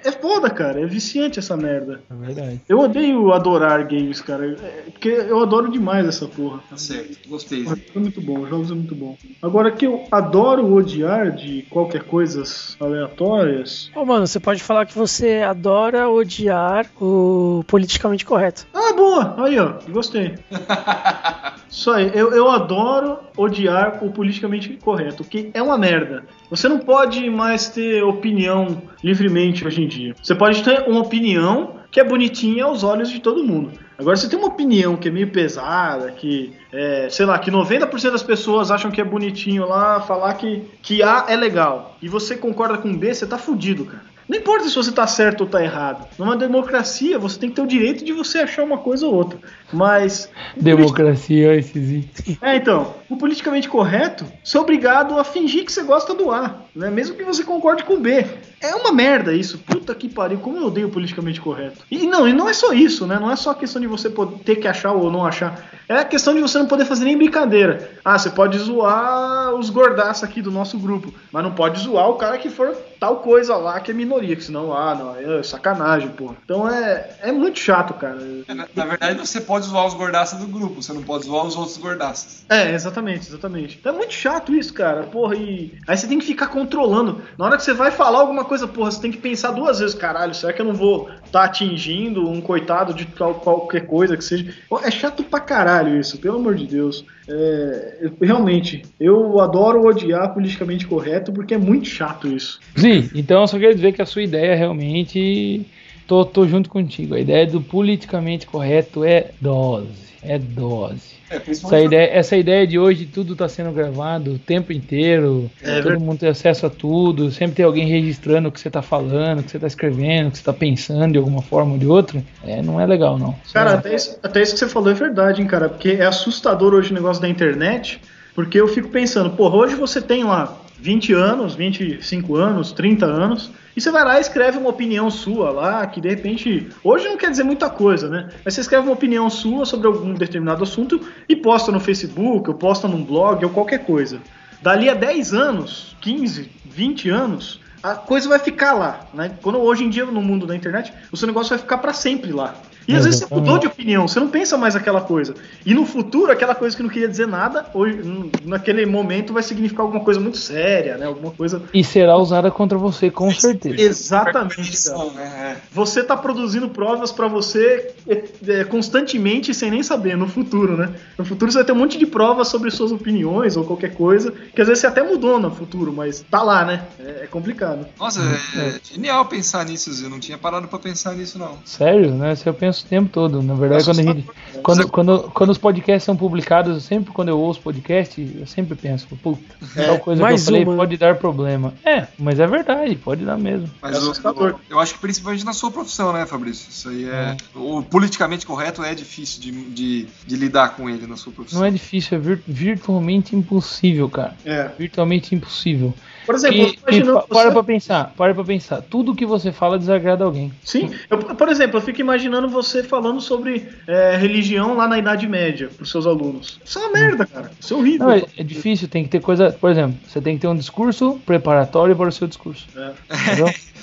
É foda, cara. É viciante essa merda. É verdade. Eu odeio adorar games, cara. é- Porque eu adoro demais essa porra. Tá certo, gostei. É muito bom, jogos é muito bom. Agora que eu adoro odiar de qualquer coisas aleatórias. Ô, mano, você pode falar que você adora odiar o politicamente correto. Ah, boa! Aí, ó, gostei. Isso aí, eu, eu adoro odiar o politicamente correto, que é uma merda. Você não pode mais ter opinião livremente hoje em dia. Você pode ter uma opinião que é bonitinha aos olhos de todo mundo. Agora, você tem uma opinião que é meio pesada, que, é, sei lá, que 90% das pessoas acham que é bonitinho lá falar que, que A é legal, e você concorda com B, você tá fudido, cara. Não importa se você tá certo ou tá errado. Numa democracia, você tem que ter o direito de você achar uma coisa ou outra. Mas. Democracia, esse Zi. É, então, o politicamente correto, você é obrigado a fingir que você gosta do A, né? Mesmo que você concorde com o B. É uma merda isso. Puta que pariu, como eu odeio politicamente correto. E não, e não é só isso, né? Não é só a questão de você ter que achar ou não achar. É a questão de você não poder fazer nem brincadeira. Ah, você pode zoar os gordaços aqui do nosso grupo, mas não pode zoar o cara que for tal coisa lá que é minoria, que senão, ah, não, é sacanagem, pô. Então é, é muito chato, cara. É, Na, na verdade, você pode zoar os gordaças do grupo, você não pode zoar os outros gordaças. É, exatamente, exatamente. Então é muito chato isso, cara. Porra, e. Aí você tem que ficar controlando. Na hora que você vai falar alguma coisa, porra, você tem que pensar duas vezes, caralho, será que eu não vou estar atingindo um coitado de qual- qualquer coisa que seja? É chato pra caralho isso, pelo amor de Deus. É, realmente, eu adoro odiar politicamente correto porque é muito chato isso. Zi, então eu só quero dizer que a sua ideia realmente. Tô, tô junto contigo. A ideia do politicamente correto é dose. É dose. É, Essa ideia, essa ideia de hoje tudo está sendo gravado o tempo inteiro, É todo verdade. mundo tem acesso a tudo, sempre tem alguém registrando o que você está falando, o que você está escrevendo, o que você está pensando de alguma forma ou de outra. É, não é legal, não. Cara, Só- até isso, até isso que você falou é verdade, hein, cara? Porque é assustador hoje o negócio da internet, porque eu fico pensando, porra, hoje você tem lá 20 anos, 25 anos, 30 anos, e você vai lá e escreve uma opinião sua lá, que de repente. Hoje não quer dizer muita coisa, né? Mas você escreve uma opinião sua sobre algum determinado assunto e posta no Facebook, ou posta num blog, ou qualquer coisa. Dali a 10 anos, 15, 20 anos, a coisa vai ficar lá, né? Quando hoje em dia no mundo da internet, o seu negócio vai ficar para sempre lá. E às vezes você mudou de opinião, você não pensa mais aquela coisa. E no futuro, aquela coisa que não queria dizer nada, hoje, naquele momento vai significar alguma coisa muito séria, né? Alguma coisa. E será usada contra você, com certeza. Exatamente, cara. Né? É. Você tá produzindo provas pra você é, é, constantemente sem nem saber no futuro, né? No futuro você vai ter um monte de provas sobre suas opiniões ou qualquer coisa, que às vezes você até mudou no futuro, mas tá lá, né? É, é complicado. Nossa, é, genial pensar nisso, Zé. Eu não tinha parado pra pensar nisso, não. Sério, né? Isso eu penso o tempo todo. Na verdade, quando, a gente, quando, quando, quando os podcasts são publicados, eu sempre quando eu ouço podcast, eu sempre penso, puta, tal coisa que eu falei uma, né? pode dar problema. É, mas é verdade, pode dar mesmo. Mas É eu, assustador. eu, eu acho que principalmente na sua profissão, né, Fabrício? Isso aí é. O politicamente correto é difícil de, de, de lidar com ele na sua profissão. Não é difícil, é vir- virtualmente impossível, cara. É. Virtualmente impossível. Por exemplo, eu Que, fico que imaginando pa- para você- pra pensar, para pra pensar. Tudo que você fala desagrada alguém. Sim, eu, por exemplo, eu fico imaginando você falando sobre é, religião lá na Idade Média pros seus alunos. Isso é uma merda, cara. Isso é horrível. Não, é, é difícil, tem que ter coisa. Por exemplo, você tem que ter um discurso preparatório para o seu discurso. É. Entendeu?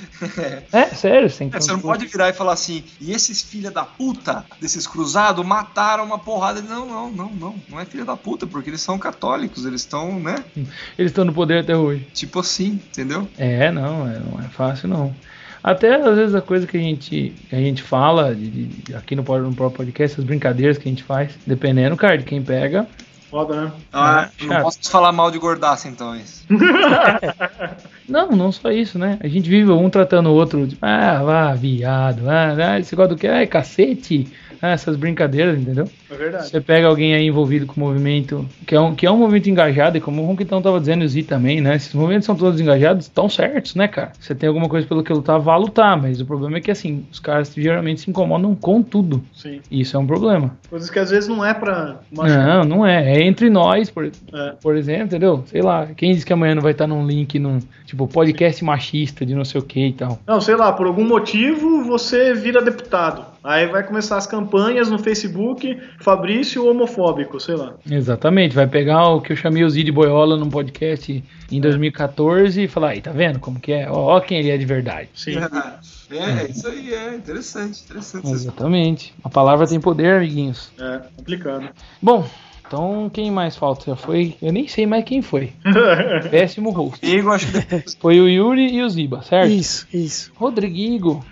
é, sério, que É, você não pode virar e falar assim, e esses filha da puta desses cruzados mataram uma porrada. Não, não, não, não. Não é filha da puta, porque eles são católicos, eles estão, né? Eles estão no poder até hoje. Tipo assim, entendeu? É, não, é, não é fácil não. Até às vezes a coisa que a gente, que a gente fala de- de- aqui no, no próprio podcast, as brincadeiras que a gente faz, dependendo, cara, de quem pega. Foda, né? Ah, Ah, não chato. posso falar mal de gordaça, então. é isso. Não, não só isso, né? A gente vive um tratando o outro, tipo, ah, vá, viado, ah, ah, esse negócio do que? Ah, cacete. Ah, essas brincadeiras, entendeu? É verdade. Você pega alguém aí envolvido com o movimento, que é um, que é um movimento engajado, e como o Ronquitão tava dizendo, e o Zi também, né? Esses movimentos são todos engajados, estão certos, né, cara? Você tem alguma coisa pelo que lutar, vá lutar, mas o problema é que, assim, os caras geralmente se incomodam com tudo. Sim. E isso é um problema. Coisas que às vezes não é pra machucar. Não, não é. É entre nós, por, É. por exemplo, entendeu? Sei lá, quem diz que amanhã não vai estar num link, num, tipo, podcast machista de não sei o que e tal. Não, sei lá, por algum motivo você vira deputado. Aí vai começar as campanhas no Facebook, Fabrício homofóbico, sei lá. Exatamente, vai pegar o que eu chamei o Zi de boiola num podcast em 2014 e falar, aí, tá vendo como que é? Ó, ó quem ele é de verdade. Sim. É, é isso aí, é interessante, interessante. Exatamente. A palavra tem poder, amiguinhos. É, complicado. Bom, então quem mais falta? Já foi. Eu nem sei mais quem foi. Péssimo host. Comigo, acho que Foi o Yuri e o Ziba, certo? Isso, isso. Rodriguinho,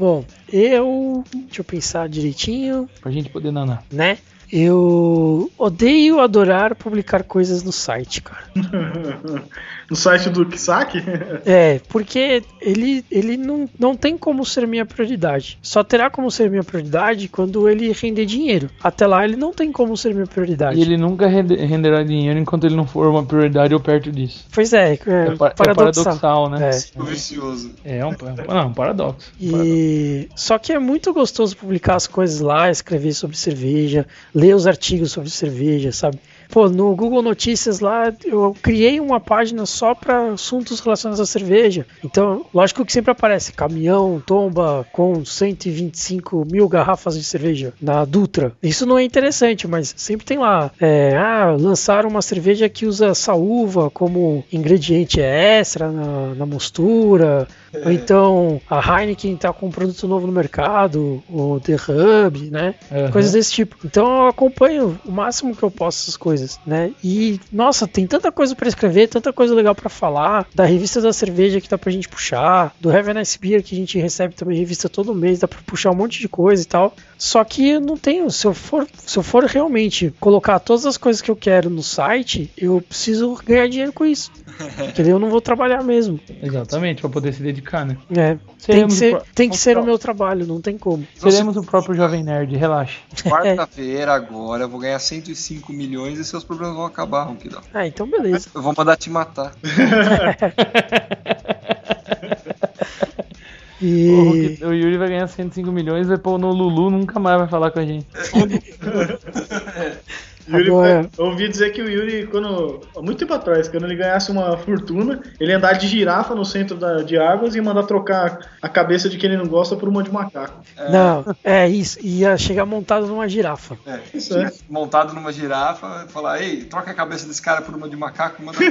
Bom, eu. Deixa eu pensar direitinho, pra gente poder nanar. né? Eu odeio adorar publicar coisas no site, cara. no site do Kisaki? É, porque ele, ele não, não tem como ser minha prioridade. Só terá como ser minha prioridade quando ele render dinheiro. Até lá ele não tem como ser minha prioridade. E ele nunca rende- renderá dinheiro enquanto ele não for uma prioridade ou perto disso. Pois é, é, É, é paradoxal. paradoxal, né? É. vicioso. É, um, é um, não, um paradoxo. E só que é muito gostoso publicar as coisas lá, escrever sobre cerveja, ler os artigos sobre cerveja, sabe? Pô, no Google Notícias lá eu criei uma página só para assuntos relacionados à cerveja. Então, lógico que sempre aparece caminhão, tomba com 125 mil garrafas de cerveja na Dutra. Isso não é interessante, mas sempre tem lá. É, ah, lançaram uma cerveja que usa saúva como ingrediente extra na, na mostura. Ou então a Heineken tá com um produto novo no mercado, o The Hub, né? Aham. Coisas desse tipo. Então eu acompanho o máximo que eu posso essas coisas, né? E nossa, tem tanta coisa pra escrever, tanta coisa legal pra falar, da revista da cerveja que dá pra gente puxar, do Heaven Nice Beer que a gente recebe também revista todo mês, dá pra puxar um monte de coisa e tal. Só que eu não tenho, se eu for, se eu for realmente colocar todas as coisas que eu quero no site, eu preciso ganhar dinheiro com isso. Porque daí eu não vou trabalhar mesmo. Exatamente, pra poder se dedicar, né? É, tem que ser, o tem que ser o meu trabalho, não tem como. Seremos o próprio Jovem Nerd, relaxa. Quarta-feira, agora, eu vou ganhar 105 milhões e seus problemas vão acabar, Ronquidão. Ah, então beleza. Eu vou mandar te matar. O, E Hulk- o Yuri vai ganhar 105 milhões, vai pôr no Lulu, nunca mais vai falar com a gente. Yuri Agora- ouvi dizer que o Yuri, quando. há muito tempo atrás, quando ele ganhasse uma fortuna, ele ia andar de girafa no centro da, de águas e mandar trocar a cabeça de quem ele não gosta por uma de macaco. não, é isso. Ia chegar montado numa girafa. É, Isso é. montado numa girafa, falar, ei, troca a cabeça desse cara por uma de macaco, manda.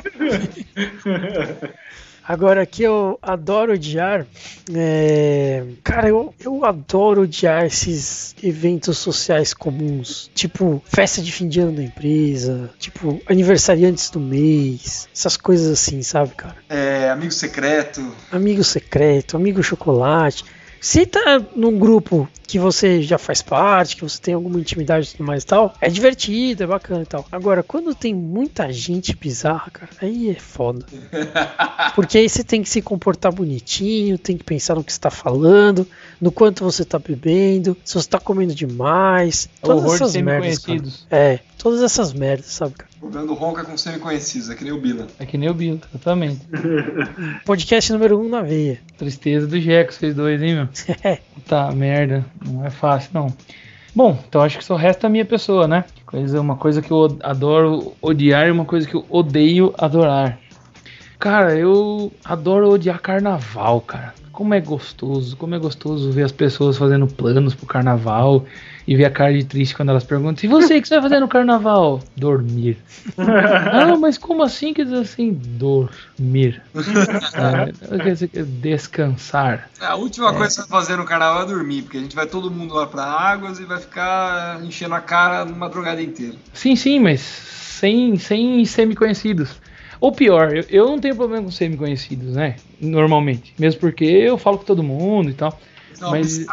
Agora que eu adoro odiar, é, cara, eu, eu adoro odiar esses eventos sociais comuns, tipo festa de fim de ano da empresa, tipo aniversariantes do mês, essas coisas assim, sabe, cara? É, amigo secreto. Amigo secreto, amigo chocolate. Se tá num grupo que você já faz parte, que você tem alguma intimidade e tudo mais e tal, é divertido, é bacana e tal. Agora, quando tem muita gente bizarra, cara, aí é foda. Porque aí você tem que se comportar bonitinho, tem que pensar no que você tá falando, no quanto você tá bebendo, se você tá comendo demais. É o Todas horror de essas merdas, cara. É, todas essas merdas, sabe, cara? Jogando ronca com semi-conhecidos, é que nem o Bila. É que nem o Bill, exatamente. Podcast número 1 um na veia. Tristeza do Jeco, vocês dois, hein, meu? Tá, merda. Não é fácil, não. Bom, então acho que só resta a minha pessoa, né? Coisa, uma coisa que eu adoro odiar e uma coisa que eu odeio adorar. Cara, eu adoro odiar carnaval, cara. Como é gostoso, como é gostoso ver as pessoas fazendo planos pro carnaval e ver a cara de triste quando elas perguntam: E você, o que você vai fazer no carnaval? Dormir. ah, mas como assim? Quer dizer assim, dormir. É, quer dizer, descansar. A última coisa que você vai fazer no carnaval é dormir, porque a gente vai todo mundo lá pra águas e vai ficar enchendo a cara uma madrugada inteira. Sim, sim, mas sem, sem semi-conhecidos. Ou pior, eu, eu não tenho problema com semi-conhecidos, né? Normalmente. Mesmo porque eu falo com todo mundo e tal. É uma Mas-.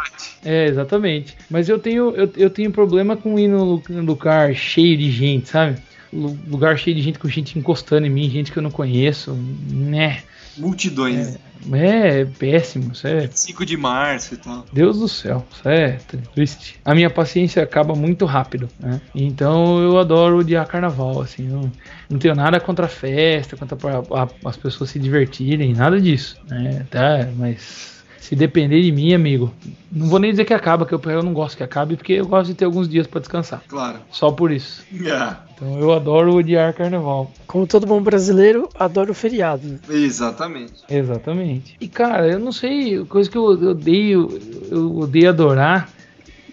É, exatamente. Mas eu tenho, eu, eu tenho problema com ir no lugar cheio de gente, sabe? Lu- Lugar cheio de gente com gente encostando em mim, gente que eu não conheço, né? Multidões. É, é péssimo, isso é 5 de março e tal. Deus do céu, isso é triste. A minha paciência acaba muito rápido, né? Então eu adoro odiar carnaval, assim. Não, não tenho nada contra a festa, contra a- a- as pessoas se divertirem, nada disso, né? Tá, mas se depender de mim, amigo, não vou nem dizer que acaba, que eu, eu não gosto que acabe, porque eu gosto de ter alguns dias pra descansar. Claro. Só por isso. Yeah. Então eu adoro odiar carnaval. Como todo bom brasileiro, adoro feriado. né? Exatamente. Exatamente. E cara, eu não sei, coisa que eu odeio, eu odeio adorar.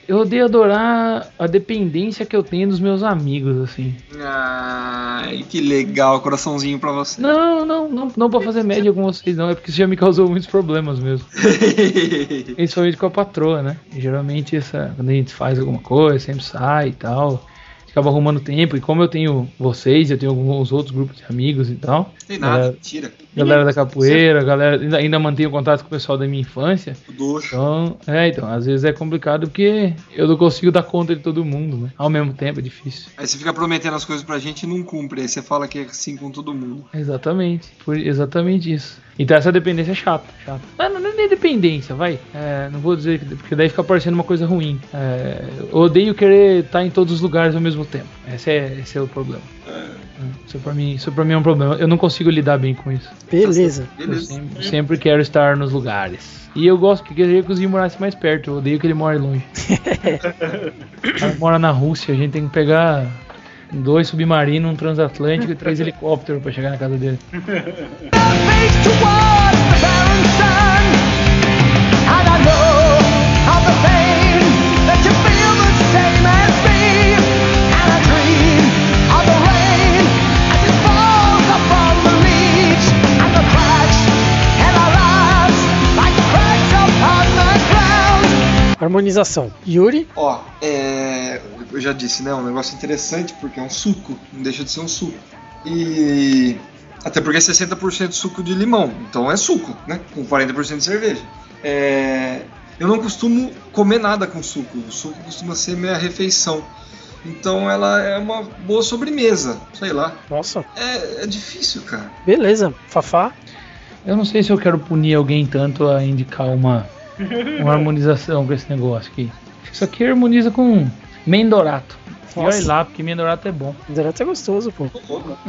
Eu odeio adorar a dependência que eu tenho dos meus amigos, assim. Ai, que legal, coraçãozinho pra você. Não, não, não, não pra fazer média com vocês, não. É porque isso já me causou muitos problemas mesmo. Principalmente com a patroa, né? Geralmente essa, quando a gente faz alguma coisa, sempre sai e tal. A gente Acaba arrumando tempo. E como eu tenho vocês, eu tenho alguns outros grupos de amigos e tal. Tem nada, Galera, mentira. galera da capoeira, galera. Ainda, ainda mantenho contato com o pessoal da minha infância. Doxo. Então, é, então, às vezes é complicado porque eu não consigo dar conta de todo mundo, né? Ao mesmo tempo é difícil. Aí você fica prometendo as coisas pra gente e não cumpre. Aí você fala que é assim com todo mundo. Exatamente, por exatamente isso. Então essa dependência é chata, chata. Mas não é dependência, vai. É, não vou dizer que porque daí fica parecendo uma coisa ruim. É, eu odeio querer estar em todos os lugares ao mesmo tempo. Esse é, esse é o problema. Isso pra, mim, isso pra mim é um problema. Eu não consigo lidar bem com isso. Beleza. Eu sempre, sempre quero estar nos lugares. E eu gosto que queria que o Zinho morasse mais perto. Eu odeio que ele more longe. cara mora na Rússia, a gente tem que pegar dois submarinos, um transatlântico e três helicópteros pra chegar na casa dele. Harmonização. Yuri, Ó, é. Eu já disse, né? É um negócio interessante porque é um suco. Não deixa de ser um suco. E. Até porque é 60% suco de limão. Então é suco, né? Com 40% de cerveja. É. Eu não costumo comer nada com suco. O suco costuma ser minha refeição. Então ela é uma boa sobremesa. Sei lá. nossa, É, é difícil, cara. beleza. Fafá, Eu não sei se eu quero punir alguém tanto a indicar uma, uma harmonização com esse negócio aqui. Isso aqui harmoniza com Mendorato. E olha lá, porque Mendorato é bom. Zerato é gostoso, pô.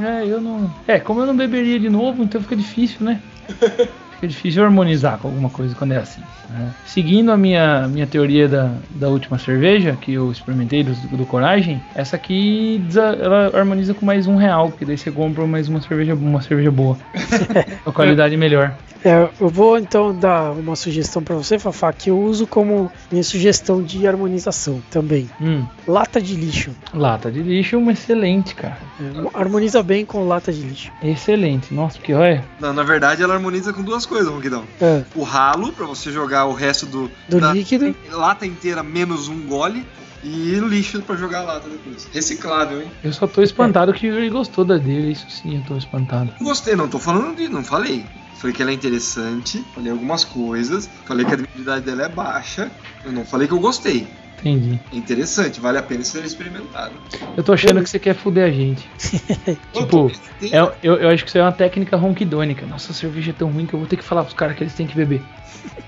É, eu não. É, como eu não beberia de novo, então fica difícil, né? Fica difícil harmonizar com alguma coisa quando é assim. né? Seguindo a minha, minha teoria da, da última cerveja que eu experimentei do, do Coragem, essa aqui ela harmoniza com mais um real, porque daí você compra mais uma cerveja, uma cerveja boa. a qualidade melhor. É, eu vou então dar uma sugestão pra você, Fafá, que eu uso como minha sugestão de harmonização também. Hum, Lata de lixo. lata de lixo é uma excelente, cara. É, harmoniza bem com lata de lixo. Excelente. Nossa, porque olha. Não, na verdade ela harmoniza com duas coisas, Ronquidão. É, O ralo, pra você jogar o resto do. do da líquido. lata inteira menos um gole. E lixo pra jogar a lata depois. Reciclável, hein? Eu só tô espantado que o Yuri gostou da dele. Isso sim, eu tô espantado. Gostei, não tô falando de. Não falei. Falei que ela é interessante, falei algumas coisas, falei que a habilidade dela é baixa. Eu não falei que eu gostei. Entendi. É interessante, vale a pena ser experimentado. Eu tô achando que você quer fuder a gente. Tipo, É, eu, eu acho que isso é uma técnica ronquidônica. Nossa, a cerveja é tão ruim que eu vou ter que falar pros caras que eles têm que beber.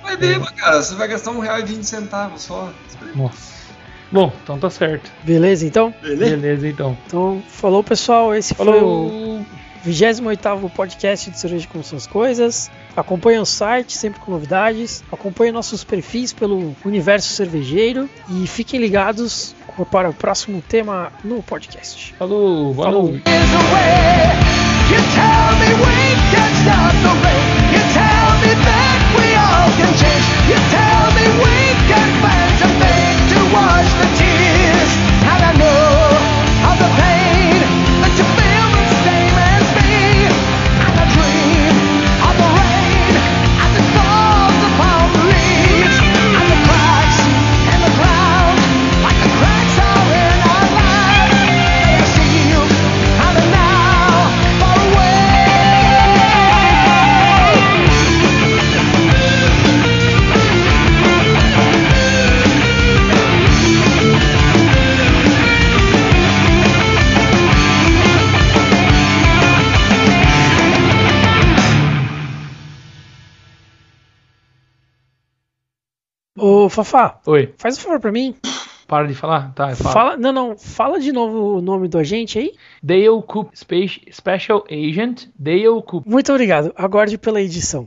Vai beba, cara. Você vai gastar um real e vinte centavos só. Nossa. Bom, então tá certo. Beleza, então? Beleza? Beleza, então. Então, falou pessoal, esse foi o Falou! 28º podcast de Cerveja Como São as Coisas. Acompanhe o site, sempre com novidades. Acompanhe nossos perfis pelo Universo Cervejeiro. E fiquem ligados para o próximo tema no podcast. Falou! Falou! You tell me we Ô, Fafá, Oi, faz um favor pra mim. para de falar? Tá, eu falo. Fala, não, não, fala de novo o nome do agente aí. Dale Coop Spe- Special Agent Dale Coop. Muito obrigado. Aguarde pela edição.